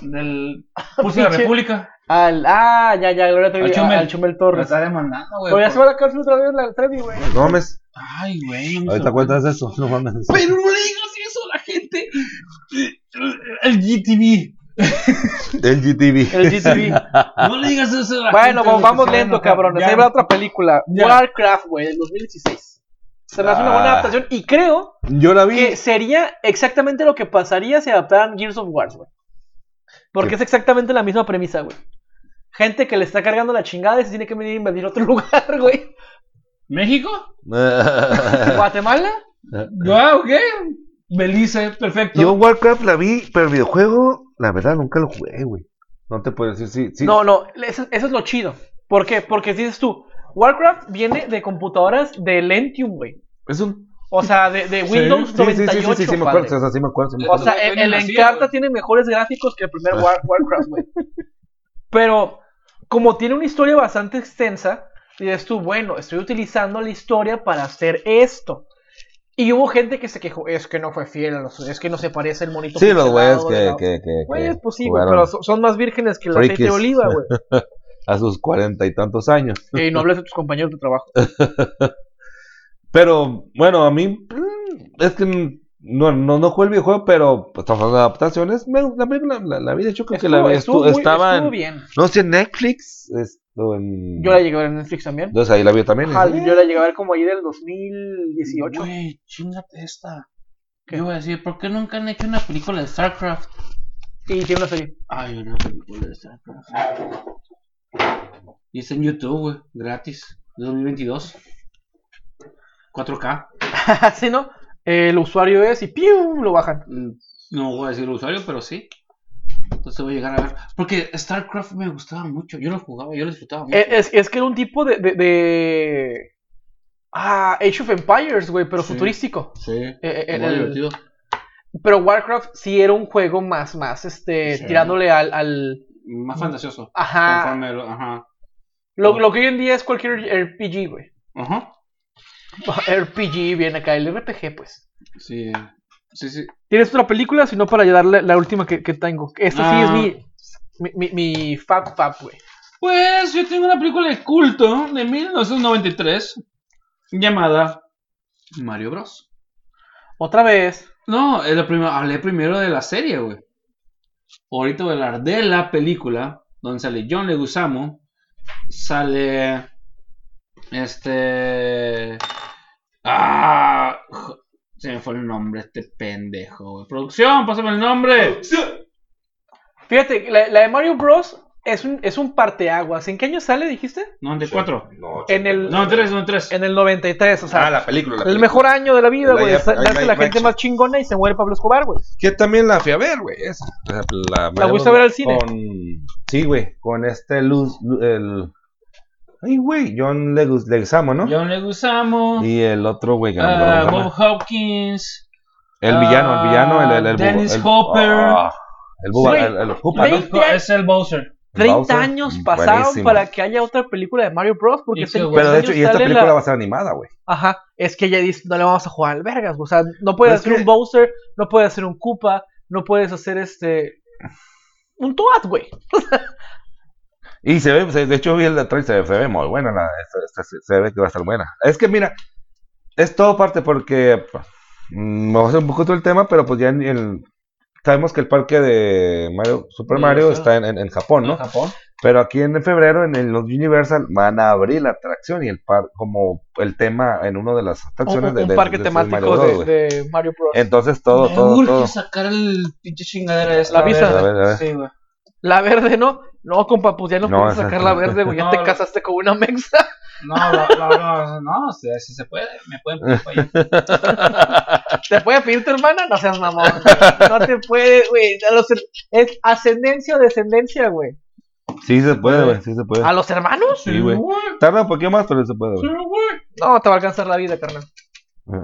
Del. Pulso de la República? Al, ah, ya, ya, Gloria Trevi, Al Chumel. al Chumel La Torres. está demandando, güey. Pero ya por- se va a la cárcel otra vez la Trevi, güey. No mames. Ay, güey. me Ahorita cuentas eso. No mames. Pero no le digas eso a la gente. El GTV. El GTV. El GTV. No le digas eso a la bueno, gente. vamos, güey, vamos lento, cabrones. Ya. Ahí va otra película. Ya. Warcraft, güey, del 2016. Se me hace una buena Ah. adaptación y creo Yo la vi. que sería exactamente lo que pasaría si adaptaran Gears of War, güey. Porque ¿Qué? es exactamente la misma premisa, güey. Gente que le está cargando la chingada y se tiene que venir a invadir otro lugar, güey. ¿México? ¿Guatemala? Wow, ¿qué? Belice, perfecto. Yo Warcraft la vi, pero el videojuego, la verdad, nunca lo jugué, güey. No te puedo decir, sí, sí. No, no, eso, eso es lo chido. ¿Por qué? Porque dices tú, Warcraft viene de computadoras de Lentium, güey. Es un... O sea, de, de Windows Sí, sí, sí, 98, sí, sí, sí, me acuerdo, o sea, sí me acuerdo. sí me O sea, el, el Encarta tiene mejores gráficos que el primer War- Warcraft, güey. Pero, como tiene una historia bastante extensa, dices tú, bueno, estoy utilizando la historia para hacer esto. Y hubo gente que se quejó, es que no fue fiel, a los- es que no se parece el monito. Sí, los güeyes que, que, que, Güey, que pues sí, güey, pero son, más vírgenes que el aceite de oliva, güey. a sus cuarenta y tantos años. Y no hables de tus compañeros de trabajo. Pero, bueno, a mí, mm, es que no, no, no jugué el videojuego, pero pues, estamos hablando de adaptaciones. Me, la película la, la vi, de hecho, creo que la Estuvo- muy- estaba estuvo en, bien. no sé, en Netflix, esto en... Yo la llegué a ver en Netflix también. Entonces ahí la vi también. Ajá, yo la llegué a ver como ahí del 2018. Güey, chingate esta. ¿Qué voy a decir? ¿Por qué nunca han hecho una película de StarCraft? Y tiene una serie. Ay, una película de StarCraft. Y está en YouTube, güey, gratis, de 2022. 4K. Así, ¿no? El usuario es y ¡pium! lo bajan. Mm, No voy a decir el usuario, pero sí. Entonces voy a llegar a ver. Porque StarCraft me gustaba mucho. Yo lo jugaba, yo lo disfrutaba mucho. Eh, Es, es que era un tipo de. de, de- Ah, Age of Empires, güey, pero Sí. futurístico. sí, Eh, eh, muy el- divertido. Pero Warcraft sí era un juego más, más, este, Sí. tirándole al. al... Más fantasioso. Ajá. Conforme ajá. Lo, lo que hoy en día es cualquier RPG, güey. Ajá. RPG viene acá, el RPG, pues. Sí. Sí, sí. ¿Tienes otra película? Si no, para darle la última que, que tengo. Esta sí Ah. es mi. Mi, mi, mi fab fab, güey. Pues yo tengo una película de culto de 1993 llamada Mario Bros. Otra vez. No, es la primera, hablé primero de la serie, güey. Ahorita voy a hablar de la película donde sale John Leguizamo, sale este ah, se me fue el nombre este pendejo, güey. Producción, pásame el nombre. Fíjate, la, la de Mario Bros. es un, es un parteaguas. ¿En qué año sale, dijiste? 94. No, En el- 93, 93. En el 93, o sea. Ah, la película. la el película. mejor año de la vida, La güey. la Nace la gente más chingona y se muere Pablo Escobar, güey. Que también la fui a ver, güey. La, ¿La fuiste a ver al cine? Con... Sí, güey. Con este Luz. Lu- El... Ay, güey. John Legus, Leguizamo, ¿no? John Leguizamo, Y el otro, güey. ah, cómo Bob. Hopkins, El villano, el villano. El, el, el, Dennis el- Hopper. Ah, el Buba, el, el Hoopa, ¿no? Es el Bowser. 30 Bowser, años pasaron buenísimo. para que haya otra película de Mario Bros. Porque bueno. Pero de hecho, y esta película la- va a ser animada, güey. Ajá, es que ella dice, no le vamos a jugar al vergas, o sea, no puedes Pero es hacer que- un Bowser, no puedes hacer un Koopa, no puedes hacer este... Un Toad, güey. Y se ve, de hecho vi el de trailer, se, ve- se ve muy buena, la, esta- esta- se, se ve que va a estar buena. Es que mira, es todo parte porque, mm, me voy a hacer un poquito el tema, pero pues ya en el, sabemos que el parque de Mario, Super Mario está en, en- en Japón, ¿no? ¿En Japón? Pero aquí en febrero, en el- los Universal, van a abrir la atracción y el par, como el tema en una de las Un, atracciones un- de, un de- parque de- de temático Mario Bros, de, de Mario Bros. Entonces todo, Me todo, todo. sacar el pinche chingadera esta. La visa. Sí, güey. La verde, ¿no? No, compa, pues ya no, No, puedes sacar la verde, güey. Ya No, te casaste con una mexa. No, no, no, no, no, sí, sí se puede. Me pueden pedir. ¿Te puede pedir tu hermana? No seas mamón. No te puede, güey. A los her- Es ascendencia o descendencia, güey. Sí se puede, güey, sí se puede. ¿A los hermanos? Sí, güey. Tarda un poquito más, pero se puede, Sí, güey. güey. No, te va a alcanzar la vida, carnal.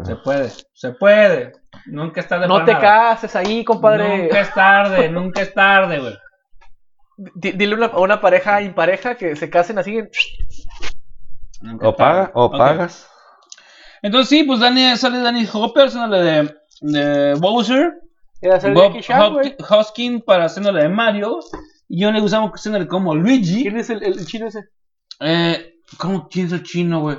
Se puede, se puede. Nunca es tarde No para te nada. cases ahí, compadre. Nunca es tarde, nunca es tarde, güey. Di- Dile una- a una pareja impareja que se casen así. en- O paga, o pagas. Entonces sí, pues Dani, sale Danny Hopper, haciéndole de, de Bowser. Bob Hoskin para haciéndole de Mario. Y yo le usamos haciéndole como Luigi. ¿Quién es el, el chino ese? Eh, ¿Cómo quién es el chino, güey?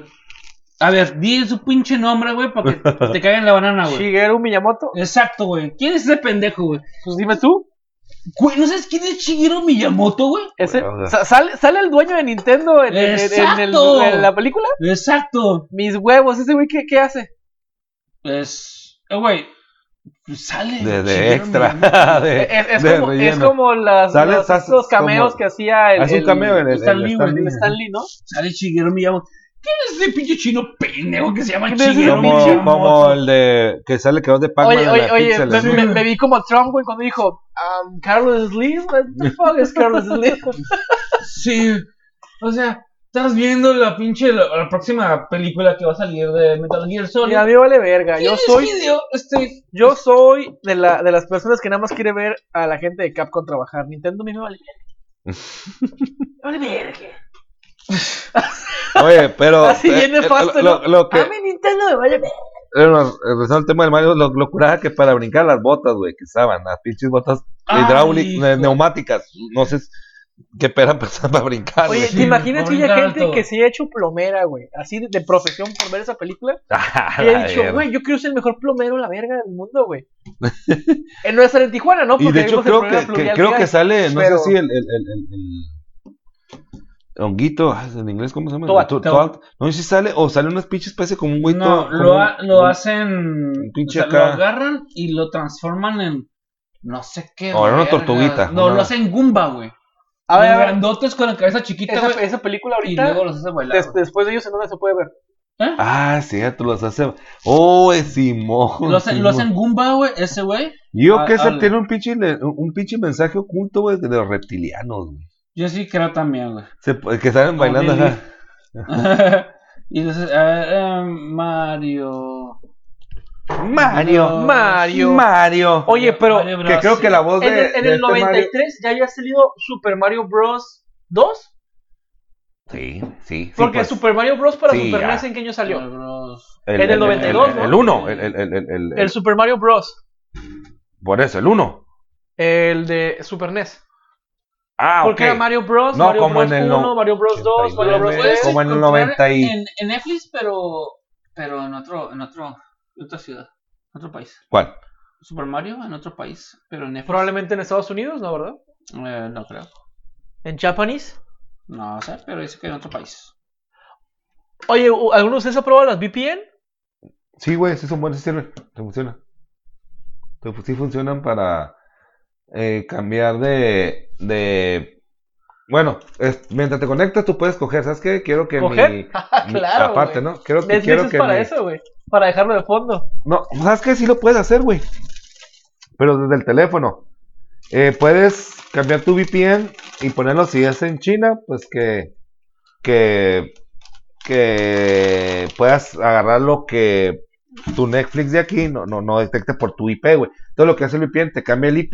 A ver, di su pinche nombre, güey, para que te caiga en la banana, güey. Shigeru Miyamoto. Exacto, güey. ¿Quién es ese pendejo, güey? Pues dime tú. Güey, ¿no sabes quién es Shigeru Miyamoto, güey? Ese, Bueno, sale, sale el dueño de Nintendo en, en- el- en la película. Exacto. Mis huevos, ese güey, ¿qué, qué hace? Es. Eh, güey. pues sale. De, de extra. De, Es, es de como, es como las, Sale, los, sas- estos cameos como- que hacía el, un cameo en el, Stan en el Lee, Stan güey, Lee. el Stan Lee, ¿no? Sale Shigeru Miyamoto. ¿Quién es ese pinche chino pendejo que se llama ¿Quién es ese Shigeru Como, como el de que sale que va de Pac-Man Oye, oye, oye, Pixel, me, ¿no? me- me vi como Trump, güey, cuando dijo, um, Carlos Slim, what the fuck is Carlos Slim? Sí. O sea, estás viendo la pinche. La, la próxima película que va a salir de Metal Gear Solid. Mira, a mí me vale verga, yo ¿Quién es soy? Este. yo soy de, la, de las personas que nada más quiere ver a la gente de Capcom trabajar. Nintendo a mí me vale verga. Me vale verga. Oye, pero. Así eh, viene eh, lo, ¿no? lo que. A mí Nintendo me vale. Bueno, regresando al tema del Mario, lo, lo curada que para brincar las botas, güey, que usaban, las pinches botas hidráulicas, neumáticas, no sé qué pera pensar para brincar, Oye, ¿te imaginas que haya gente que se ha hecho plomera, güey? Así de, de profesión por ver esa película. Y ha dicho, güey, yo quiero ser el mejor plomero en la verga del mundo, güey. en no estar en Tijuana, ¿no? Y Porque de hecho creo que, creo que sale, no pero- sé si el, el, el, el- el honguito, ay, en inglés, ¿cómo se llama? Toad. Tu- Toad. toad. No sé si sale, o sale una pinche especie como un güey No, lo, ha- lo como hacen. un pinche o sea, acá. Lo agarran y lo transforman en. No sé qué. O en una tortuguita, No, una- lo hacen Goomba, güey. A ver, a ver, Grandotes con la cabeza chiquita, esa, güey. esa película Y ahorita, luego los hace bailar. des- después de ellos, ¿en dónde se puede ver? ¿Eh? Ah, cierto, los hace. Oh, es Simón. Lo hacen, lo hacen Goomba, güey, ese güey. Yo al- que ese tiene un pinche, un pinche mensaje oculto, güey, de los reptilianos, güey. Yo sí creo también, güey. Se- que salen bailando, ajá. y entonces, eh, eh, Mario. Mario, Mario. Mario. Oye, pero Mario Bros, que creo sí. que la voz de. En el, en de el este Mario- 93 ya había salido Super Mario Bros. 2. Sí, sí. sí, Porque pues, Super Mario Bros. para Sí, Super. NES, ¿en qué año salió? En el 92, el, ¿no? El 1, el, el, el, el, el- El Super Mario Bros. por eso, el 1. El de Super NES. Ah, Porque ok. era Mario Bros. No, Mario como Bros. en el 1, no- Mario Bros. 2, Mario Bros. 89, 3. Puedes como en el encontrar 90 y- en, en Netflix, pero, pero en otro, en otro, en otra ciudad, en otro país. ¿Cuál? Super Mario en otro país, pero en Netflix. Probablemente en Estados Unidos, ¿no, verdad? Eh, no creo. En Japanese. No sé, pero dice que en otro país. Oye, ¿u- ¿alguno de ustedes ha probado las VPN? Sí, güey, sí son buenos, sí sirven. Sí funciona. Sí, Sí funcionan para eh, cambiar de. de bueno, es- mientras te conectas, tú puedes coger. ¿Sabes qué? Quiero que ¿Coger? mi. Claro. aparte. ¿no? Quiero que, quiero que para mi- eso, güey. Para dejarlo de fondo. No, ¿sabes qué? Sí lo puedes hacer, güey. Pero desde el teléfono. Eh, puedes cambiar tu VPN y ponerlo si es en China, pues que. que. que puedas agarrar lo que tu Netflix de aquí no, no, no detecte por tu IP, güey. Todo lo que hace el VPN te cambia el IP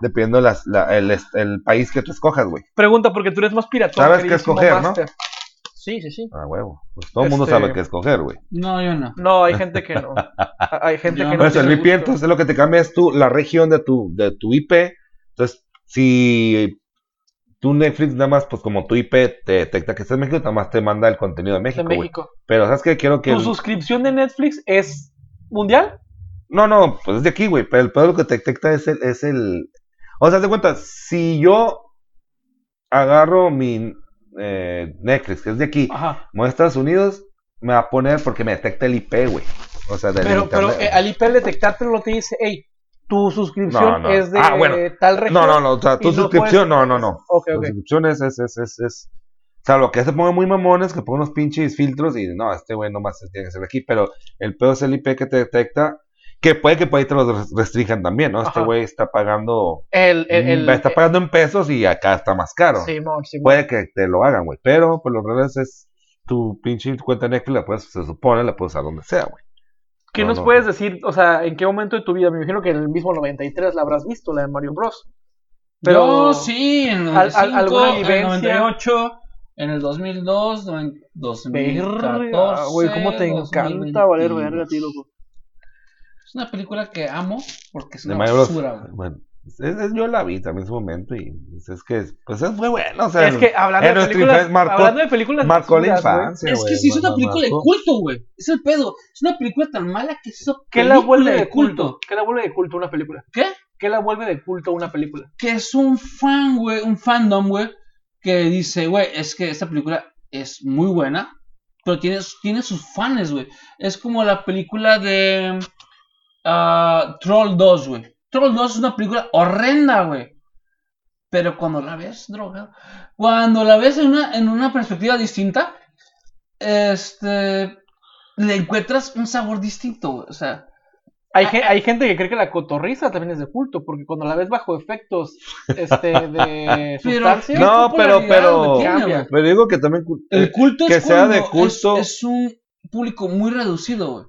dependiendo las, la- el, el país que tú escojas, güey. Pregunta, porque tú eres más piratón. Sabes qué escoger, ¿no? Sí, sí, sí. Ah, huevo. Pues todo el mundo Este- sabe qué escoger, güey. No, yo no. No, hay gente que no. Hay gente Yo que no. eso el VPN, entonces lo que te cambia es tu, la región de tu, de tu IP. Entonces, si tu Netflix nada más, pues como tu IP te detecta que estás en México, nada más te manda el contenido de de México, güey. México. Pero, ¿sabes qué? Quiero que... ¿Tu suscripción de Netflix es mundial? No, no, pues es de aquí, güey. Pero el pedo lo que te detecta es el... Es el... O sea, haz de cuenta, si yo agarro mi eh, Netflix, que es de aquí, Ajá. a Estados Unidos, me va a poner porque me detecta el IP, güey. O sea, del Pero, pero internet. eh, al IP detectarte lo te dice, hey, tu suscripción No, no. es de Ah, bueno. tal región. no, no, no, o sea, tu y no suscripción, puedes- no, no, no. Ok, Tu suscripción es, es, es, es, es- O sea, lo que se pone muy mamones, que pone unos pinches filtros y no, este güey nomás tiene que ser aquí, pero el pedo es el IP que te detecta, que puede que por ahí te lo res- restrinjan también, ¿no? Este güey está pagando, El, el, el- está pagando en pesos y acá está más caro. Simón, Simón. Puede que te lo hagan, güey, pero por lo reales es tu pinche cuenta Netflix, la puedes, se supone, la puedes usar donde sea, güey. ¿Qué No, nos no. puedes decir? O sea, ¿en qué momento de tu vida? Me imagino que en el mismo 93 la habrás visto, la de Mario Bros. Pero Yo sí, en el ¿Al- 95, al- alguna en el vivencia? 98, en el 2002, no, en 2014. Verga, güey, cómo te encanta 2022. valer verga a ti, loco. Es una película que amo porque es una basura, güey. Es- es- yo la vi también en su momento y pues, es que pues es muy bueno. O sea, Es que hablando en de películas, infancia marcó- hablando de películas marcó la infancia. Es que sí es una película de culto, güey. Es el pedo. Es una película tan mala que es ¿Qué la vuelve de culto? ¿Qué la vuelve de culto una película? ¿Qué? ¿Qué la vuelve de culto una película? Que es un fan, güey, un fandom, güey, que dice, güey, es que esta película es muy buena, pero tiene, tiene sus fans, güey. Es como la película de ah, Troll 2, güey. Troll 2 es una película horrenda, güey. Pero cuando la ves, droga, cuando la ves en una, en una perspectiva distinta, este, le encuentras un sabor distinto, güey. O sea, Hay, hay gente que cree que la cotorriza también es de culto, porque cuando la ves bajo efectos este, de sustancias, No, pero- pero- tiene. Pero digo que también El culto que es sea de culto. Es, es un público muy reducido, güey.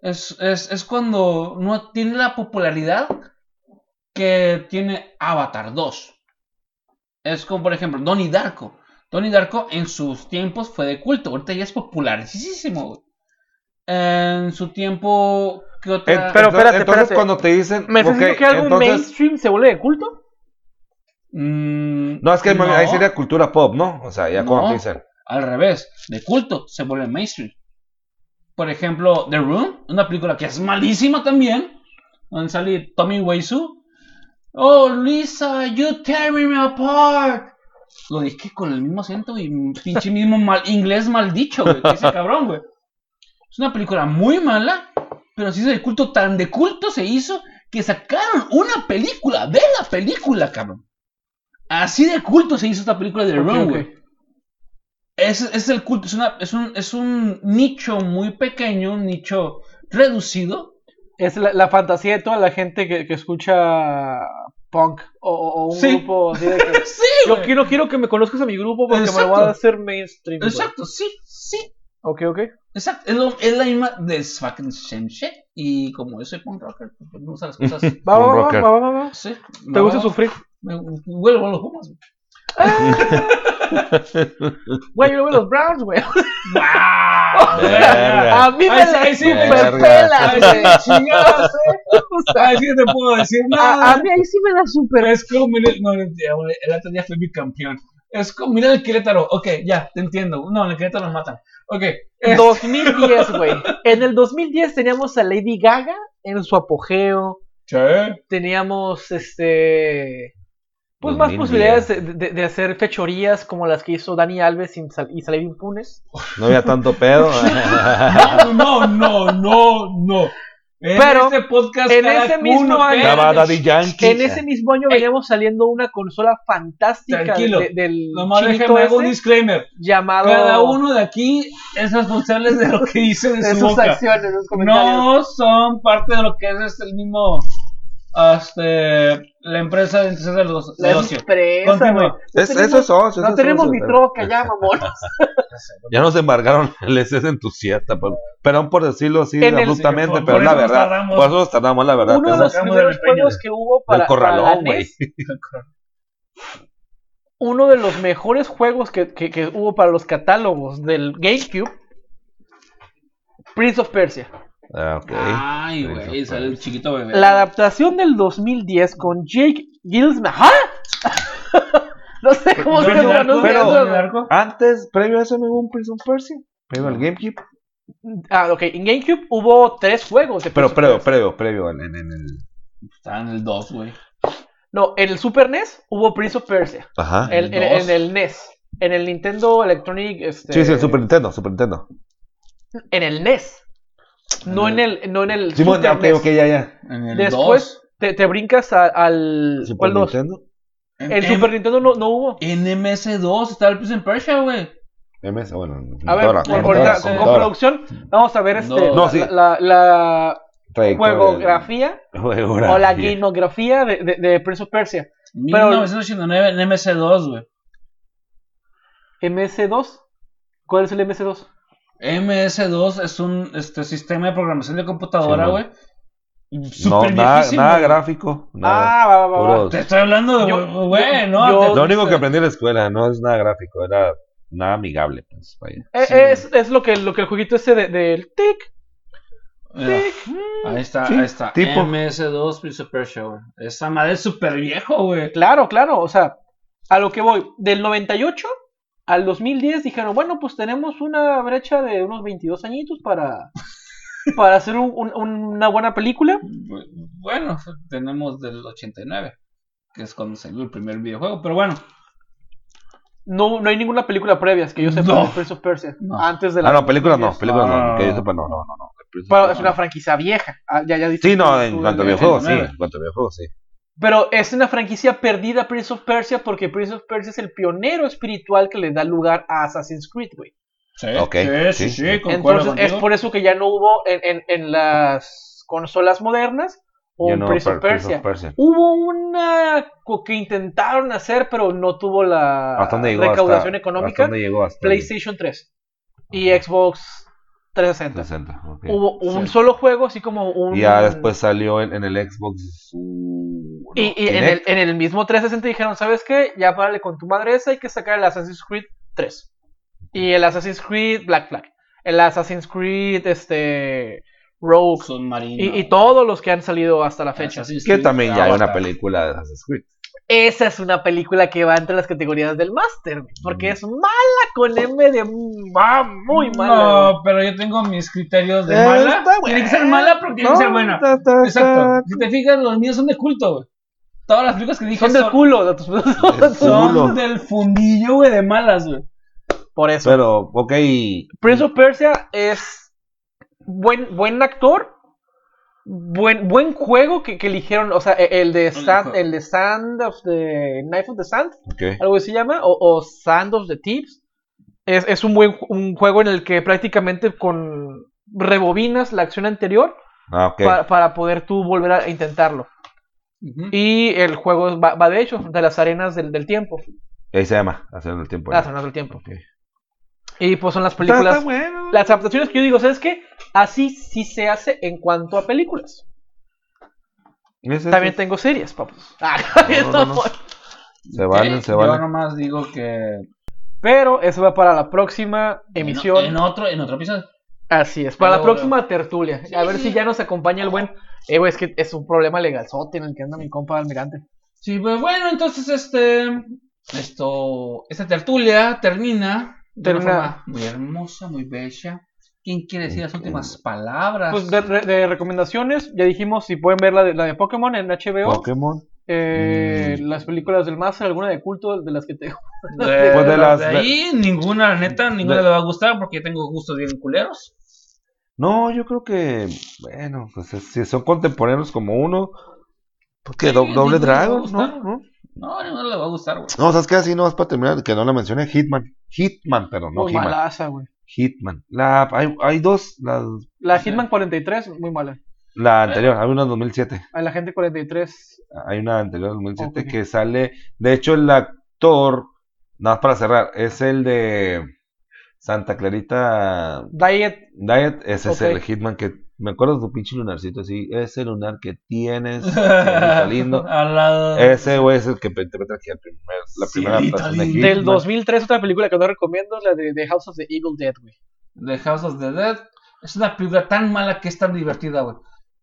Es, es, es cuando no tiene la popularidad que tiene Avatar 2. Es como, por ejemplo, Donnie Darko. Donnie Darko en sus tiempos fue de culto. Ahorita ya es popularísimo. En su tiempo, ¿qué otra? Eh, Pero entonces- espérate, entonces espérate. cuando te dicen. ¿me estás ok, diciendo que algo entonces- mainstream se vuelve de culto? Mm, No, es que no, ahí sería cultura pop, ¿no? O sea, ya No. cuando te dicen. Al revés, de culto se vuelve mainstream. Por ejemplo, The Room, una película que es malísima también, donde sale Tommy Wiseau. Oh, Lisa, you tear me apart. Lo dije con el mismo acento y pinche mismo mal, inglés mal dicho, güey. Ese cabrón, güey. Es una película muy mala, pero se hizo de culto, tan de culto se hizo que sacaron una película de la película, cabrón. Así de culto se hizo esta película de The Room, güey. Es, es el culto, es, una- es, un, es un nicho muy pequeño, un nicho reducido. Es la, la fantasía de toda la gente que, que escucha punk o, un Sí. grupo así de que Sí, yo güey. quiero, quiero que me conozcas a mi grupo porque me lo voy a hacer mainstream. güey. Exacto, sí, sí. Ok, ok. Exacto. Es, lo- es la misma de fucking same shit. Y como yo soy punk rocker, pues me gustan las cosas. Va, va, va, va, va, va, va. sí. ¿Te gusta sufrir? Me vuelvo a los Pumas. Güey. Yo veo los Browns, güey. A mí me sí, la sí, super verga. pelas, Ay, güey. sí, eh. Sí, te puedo decir nada. A, a mí ahí sí me la super. Es como, mira, no, el otro día fue mi campeón. Es como, mira el Querétaro, ok, ya, te entiendo. No, en el Querétaro nos matan. Ok, es- 2010, güey. En el 2010 teníamos a Lady Gaga en su apogeo. Che. Teníamos, este. Pues más 2010. posibilidades de, de- de hacer fechorías como las que hizo Dani Alves sin sal- y salir impunes. No había tanto pedo. No, no, no, no. En Pero, este podcast en ese mismo año-. En ese mismo año Ey. veníamos saliendo una consola fantástica Tranquilo. de- del Nomás chinito déjame hago un disclaimer. llamado Cada uno de aquí es responsable de lo que dice de de su sus boca. acciones, sus comentarios. No son parte de lo que es este, el mismo. Este, la empresa de de los de La ocio. empresa. No Es, tenemos- esos son. esos No tenemos mi troca ya, mamón. Ya nos embargaron el SS entusiasta. Pero, perdón por decirlo así En el- abruptamente, por- pero por la eso verdad. tardamos. Por eso nos tardamos, la verdad. Uno de los primeros juegos que hubo para, la corralón, güey. uno de los mejores juegos que, que- que hubo para los catálogos del GameCube, Prince of Persia. Ah, ok. Ay, güey, sale el chiquito bebé. La adaptación del 2010 con Jake Gyllenhaal. ¡Ah! no sé cómo se pronuncia. Antes, previo a eso, no hubo un Prince of Persia. Previo al GameCube. Ah, ok. En GameCube hubo tres juegos de Pero previo, previo, previo. En, en- en el. Está en el 2, güey. No, en el Super NES hubo Prince of Persia. Ajá. En, en- dos. en el NES. En el Nintendo Electronic. Este, Sí, sí, el Super Nintendo, Super Nintendo. En el NES. No en el, no en el Simón, ya, Super ok, NES. ok, ya, ya. En el Después te, te brincas a- al. Super ¿Cuál dos? Nintendo. 2. El en, Super Nintendo no, no hubo. en MS2 está el Prince of Persia, güey. MS, bueno, A ver, computadora, por- computadora, ahorita con, con computadora. producción, vamos a ver este, No. No, sí. la, la, la Trayectoria. juegografía Juegografía. o la gameografía de, de, de Prince of Persia. Pero- 1989 en MS2, güey. MS2. ¿Cuál es el MS2? MS2 es un este, sistema de programación de computadora, Sí, güey. No, nada, nada gráfico. Nada. Ah, va, va, va, Te estoy hablando de, güey, no. yo- Lo único que aprendí en la escuela no es nada gráfico, era nada amigable. Pues, vaya. Eh, Sí. es, es lo que lo que el jueguito ese de- del tic, tic. ahí está, Sí, ahí está. tipo. MS2 Prince of Persia, güey. Esa madre es súper viejo, güey. Claro, claro, o sea, a lo que voy, del 98 al 2010 dijeron, bueno, pues tenemos una brecha de unos 22 añitos para, para hacer un- un- una buena película. Bu- Bueno, tenemos del 89, que es cuando salió el primer videojuego, pero bueno. No, no hay ninguna película previa que yo sepa No. de Prince of Persia. No. Antes de la. Ah, no, películas no, 2010. películas Ah. no. Que yo sepa, no, no, no. no. Pero es una franquicia vieja. Ah, ya, ya Sí, no, en cuanto a videojuegos, sí. 89. En cuanto a videojuegos, sí. Pero es una franquicia perdida Prince of Persia porque Prince of Persia es el pionero espiritual que le da lugar a Assassin's Creed, güey. Sí, Ok, sí, sí, sí. Entonces es por eso que ya no hubo en, en- en las consolas modernas un no, Prince of Persia. of Persia. Hubo una que intentaron hacer, pero no tuvo la ¿Hasta dónde llegó? recaudación hasta, económica. ¿Hasta dónde llegó? Hasta PlayStation 3 y Xbox 360. 60, ok. Hubo un Sí. solo juego, así como un. Y ya después salió en, en el Xbox. Y, y en, el, en el mismo 360 dijeron: ¿Sabes qué? Ya párale con tu madre esa, hay que sacar el Assassin's Creed 3. Y el Assassin's Creed Black Flag. El Assassin's Creed este, Rogue. Submarino. Y, y todos los que han salido hasta la fecha. Assassin's Que Creed, también ya hay una película de Assassin's Creed. Esa es una película que va entre las categorías del Master, güey, porque es mala con M de va muy mala. No, pero yo tengo mis criterios de mala. Tiene que ser mala porque tiene que ser buena. Exacto. Si te fijas, los míos son de culto, güey. Todas las películas que dije Son del culo. de tus- son culo. del fundillo, güey, de malas, güey. Por eso. Pero, ok. Prince of Persia es buen, buen actor. Buen, buen juego que, que eligieron, o sea, e- el de Sand, el de Sand of the Knife of the Sand, algo que se llama, o, o Sand of the Thieves. Es, es un buen un juego en el que prácticamente con rebobinas la acción anterior Ah, para poder tú volver a intentarlo. Y el juego va, va de hecho de las arenas del, del tiempo. Ahí se llama, haciendo el tiempo. Las arenas del tiempo. Y pues son las películas. está bueno. Las adaptaciones que yo digo, ¿sabes qué? Así sí se hace en cuanto a películas. También tengo series, papus. Ah, No, no, no. Se valen, se Yo valen. nomás digo que. Pero eso va para la próxima emisión. En, en otro, en otro episodio. Así es, para la próxima tertulia. a ver sí. si ya nos acompaña el buen. Eh, güey, es que es un problema legalzote en el que anda mi compa almirante. Sí, pues bueno, entonces este. Esto. Esta tertulia termina de una Termina. forma muy hermosa, muy bella. ¿Quién quiere decir las últimas palabras? Pues de, re- de recomendaciones, ya dijimos si pueden ver la de, la de Pokémon en HBO. Pokémon. eh, Mm. Las películas del Master, alguna de culto de las que te. De, Pues de las- de ahí, ninguna, la neta, ninguna de- le va a gustar porque yo tengo gustos bien culeros. No, yo creo que, bueno, pues es- si son contemporáneos como uno, pues que Sí, Do- sí, Doble Dragon. ¿no? ¿no? No, ninguna le va a gustar, güey. No, ¿sabes qué? Así no vas para terminar, que no la mencioné, Hitman. Hitman, pero no muy Hitman. malaza, güey. Hitman. La, hay, hay dos, la, La Hitman 43, muy mala. la anterior, hay una en 2007. A la gente 43. Hay una anterior en 2007 Ok. que sale, de hecho el actor, nada más para cerrar, es el de Santa Clarita Diet. Diet, ese es el Hitman que, me acuerdo de tu pinche lunarcito así, ese lunar que tienes, lindo. Al lado. Ese güey es el que interpreta aquí el primer, la primera de. Hitman. Del 2003, otra película que no recomiendo es la de The House of the Evil Dead, güey. The House of the Dead. Es una película tan mala que es tan divertida, güey.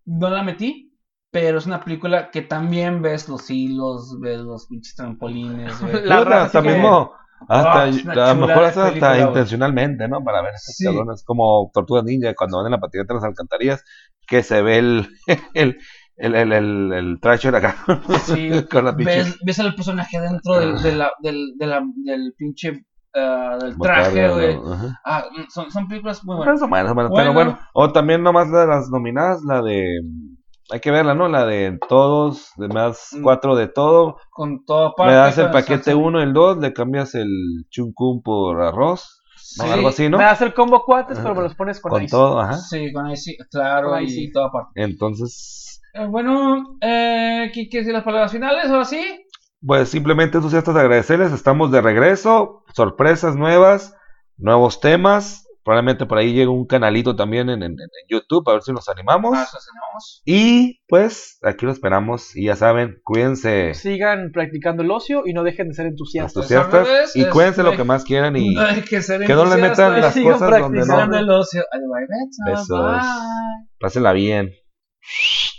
No la metí, pero es una película que también ves los hilos, ves los pinches trampolines, güey. La raza hasta sí mismo, hasta, Ah, una a lo mejor hasta, película, intencionalmente, ¿no? Para ver estos Sí. cabrones como Tortuga Ninja cuando van en la patineta de las alcantarillas, que se ve el, el, el, el, el, el acá. Sí, con la pinche. ves, ves al personaje dentro del, de la, del, de la, del pinche ah, del traje, güey. Ah, son, son películas muy buenas. Bueno, Bueno. pero bueno. O también nomás la de las nominadas, la de... Hay que verla, ¿no? La de todos, de más Mm. cuatro de todo. Con todo parte. Le das el paquete salsa. 1, el 2, le cambias el chuncum por arroz. Sí, Algo así, ¿no? Me das el combo cuates, pero me los pones con, Con ice. todo, ajá. Sí, con ahí sí, claro, Con ahí y sí. toda parte. Entonces, Eh, bueno, eh, ¿qué quieres decir las palabras finales? Ahora sí. pues simplemente entusiastas de agradecerles. Estamos de regreso. Sorpresas nuevas, nuevos temas. Probablemente por ahí llegue un canalito también en, en- en YouTube, a ver si nos animamos. Ah, eso tenemos. Y pues aquí lo esperamos. Y ya saben, cuídense. Sigan practicando el ocio y no dejen de ser entusiastas. entusiastas y es- cuídense lo que más quieran y No que ser que no le metan las sigan cosas donde practicando no el ocio. Besos. bye. pásenla bien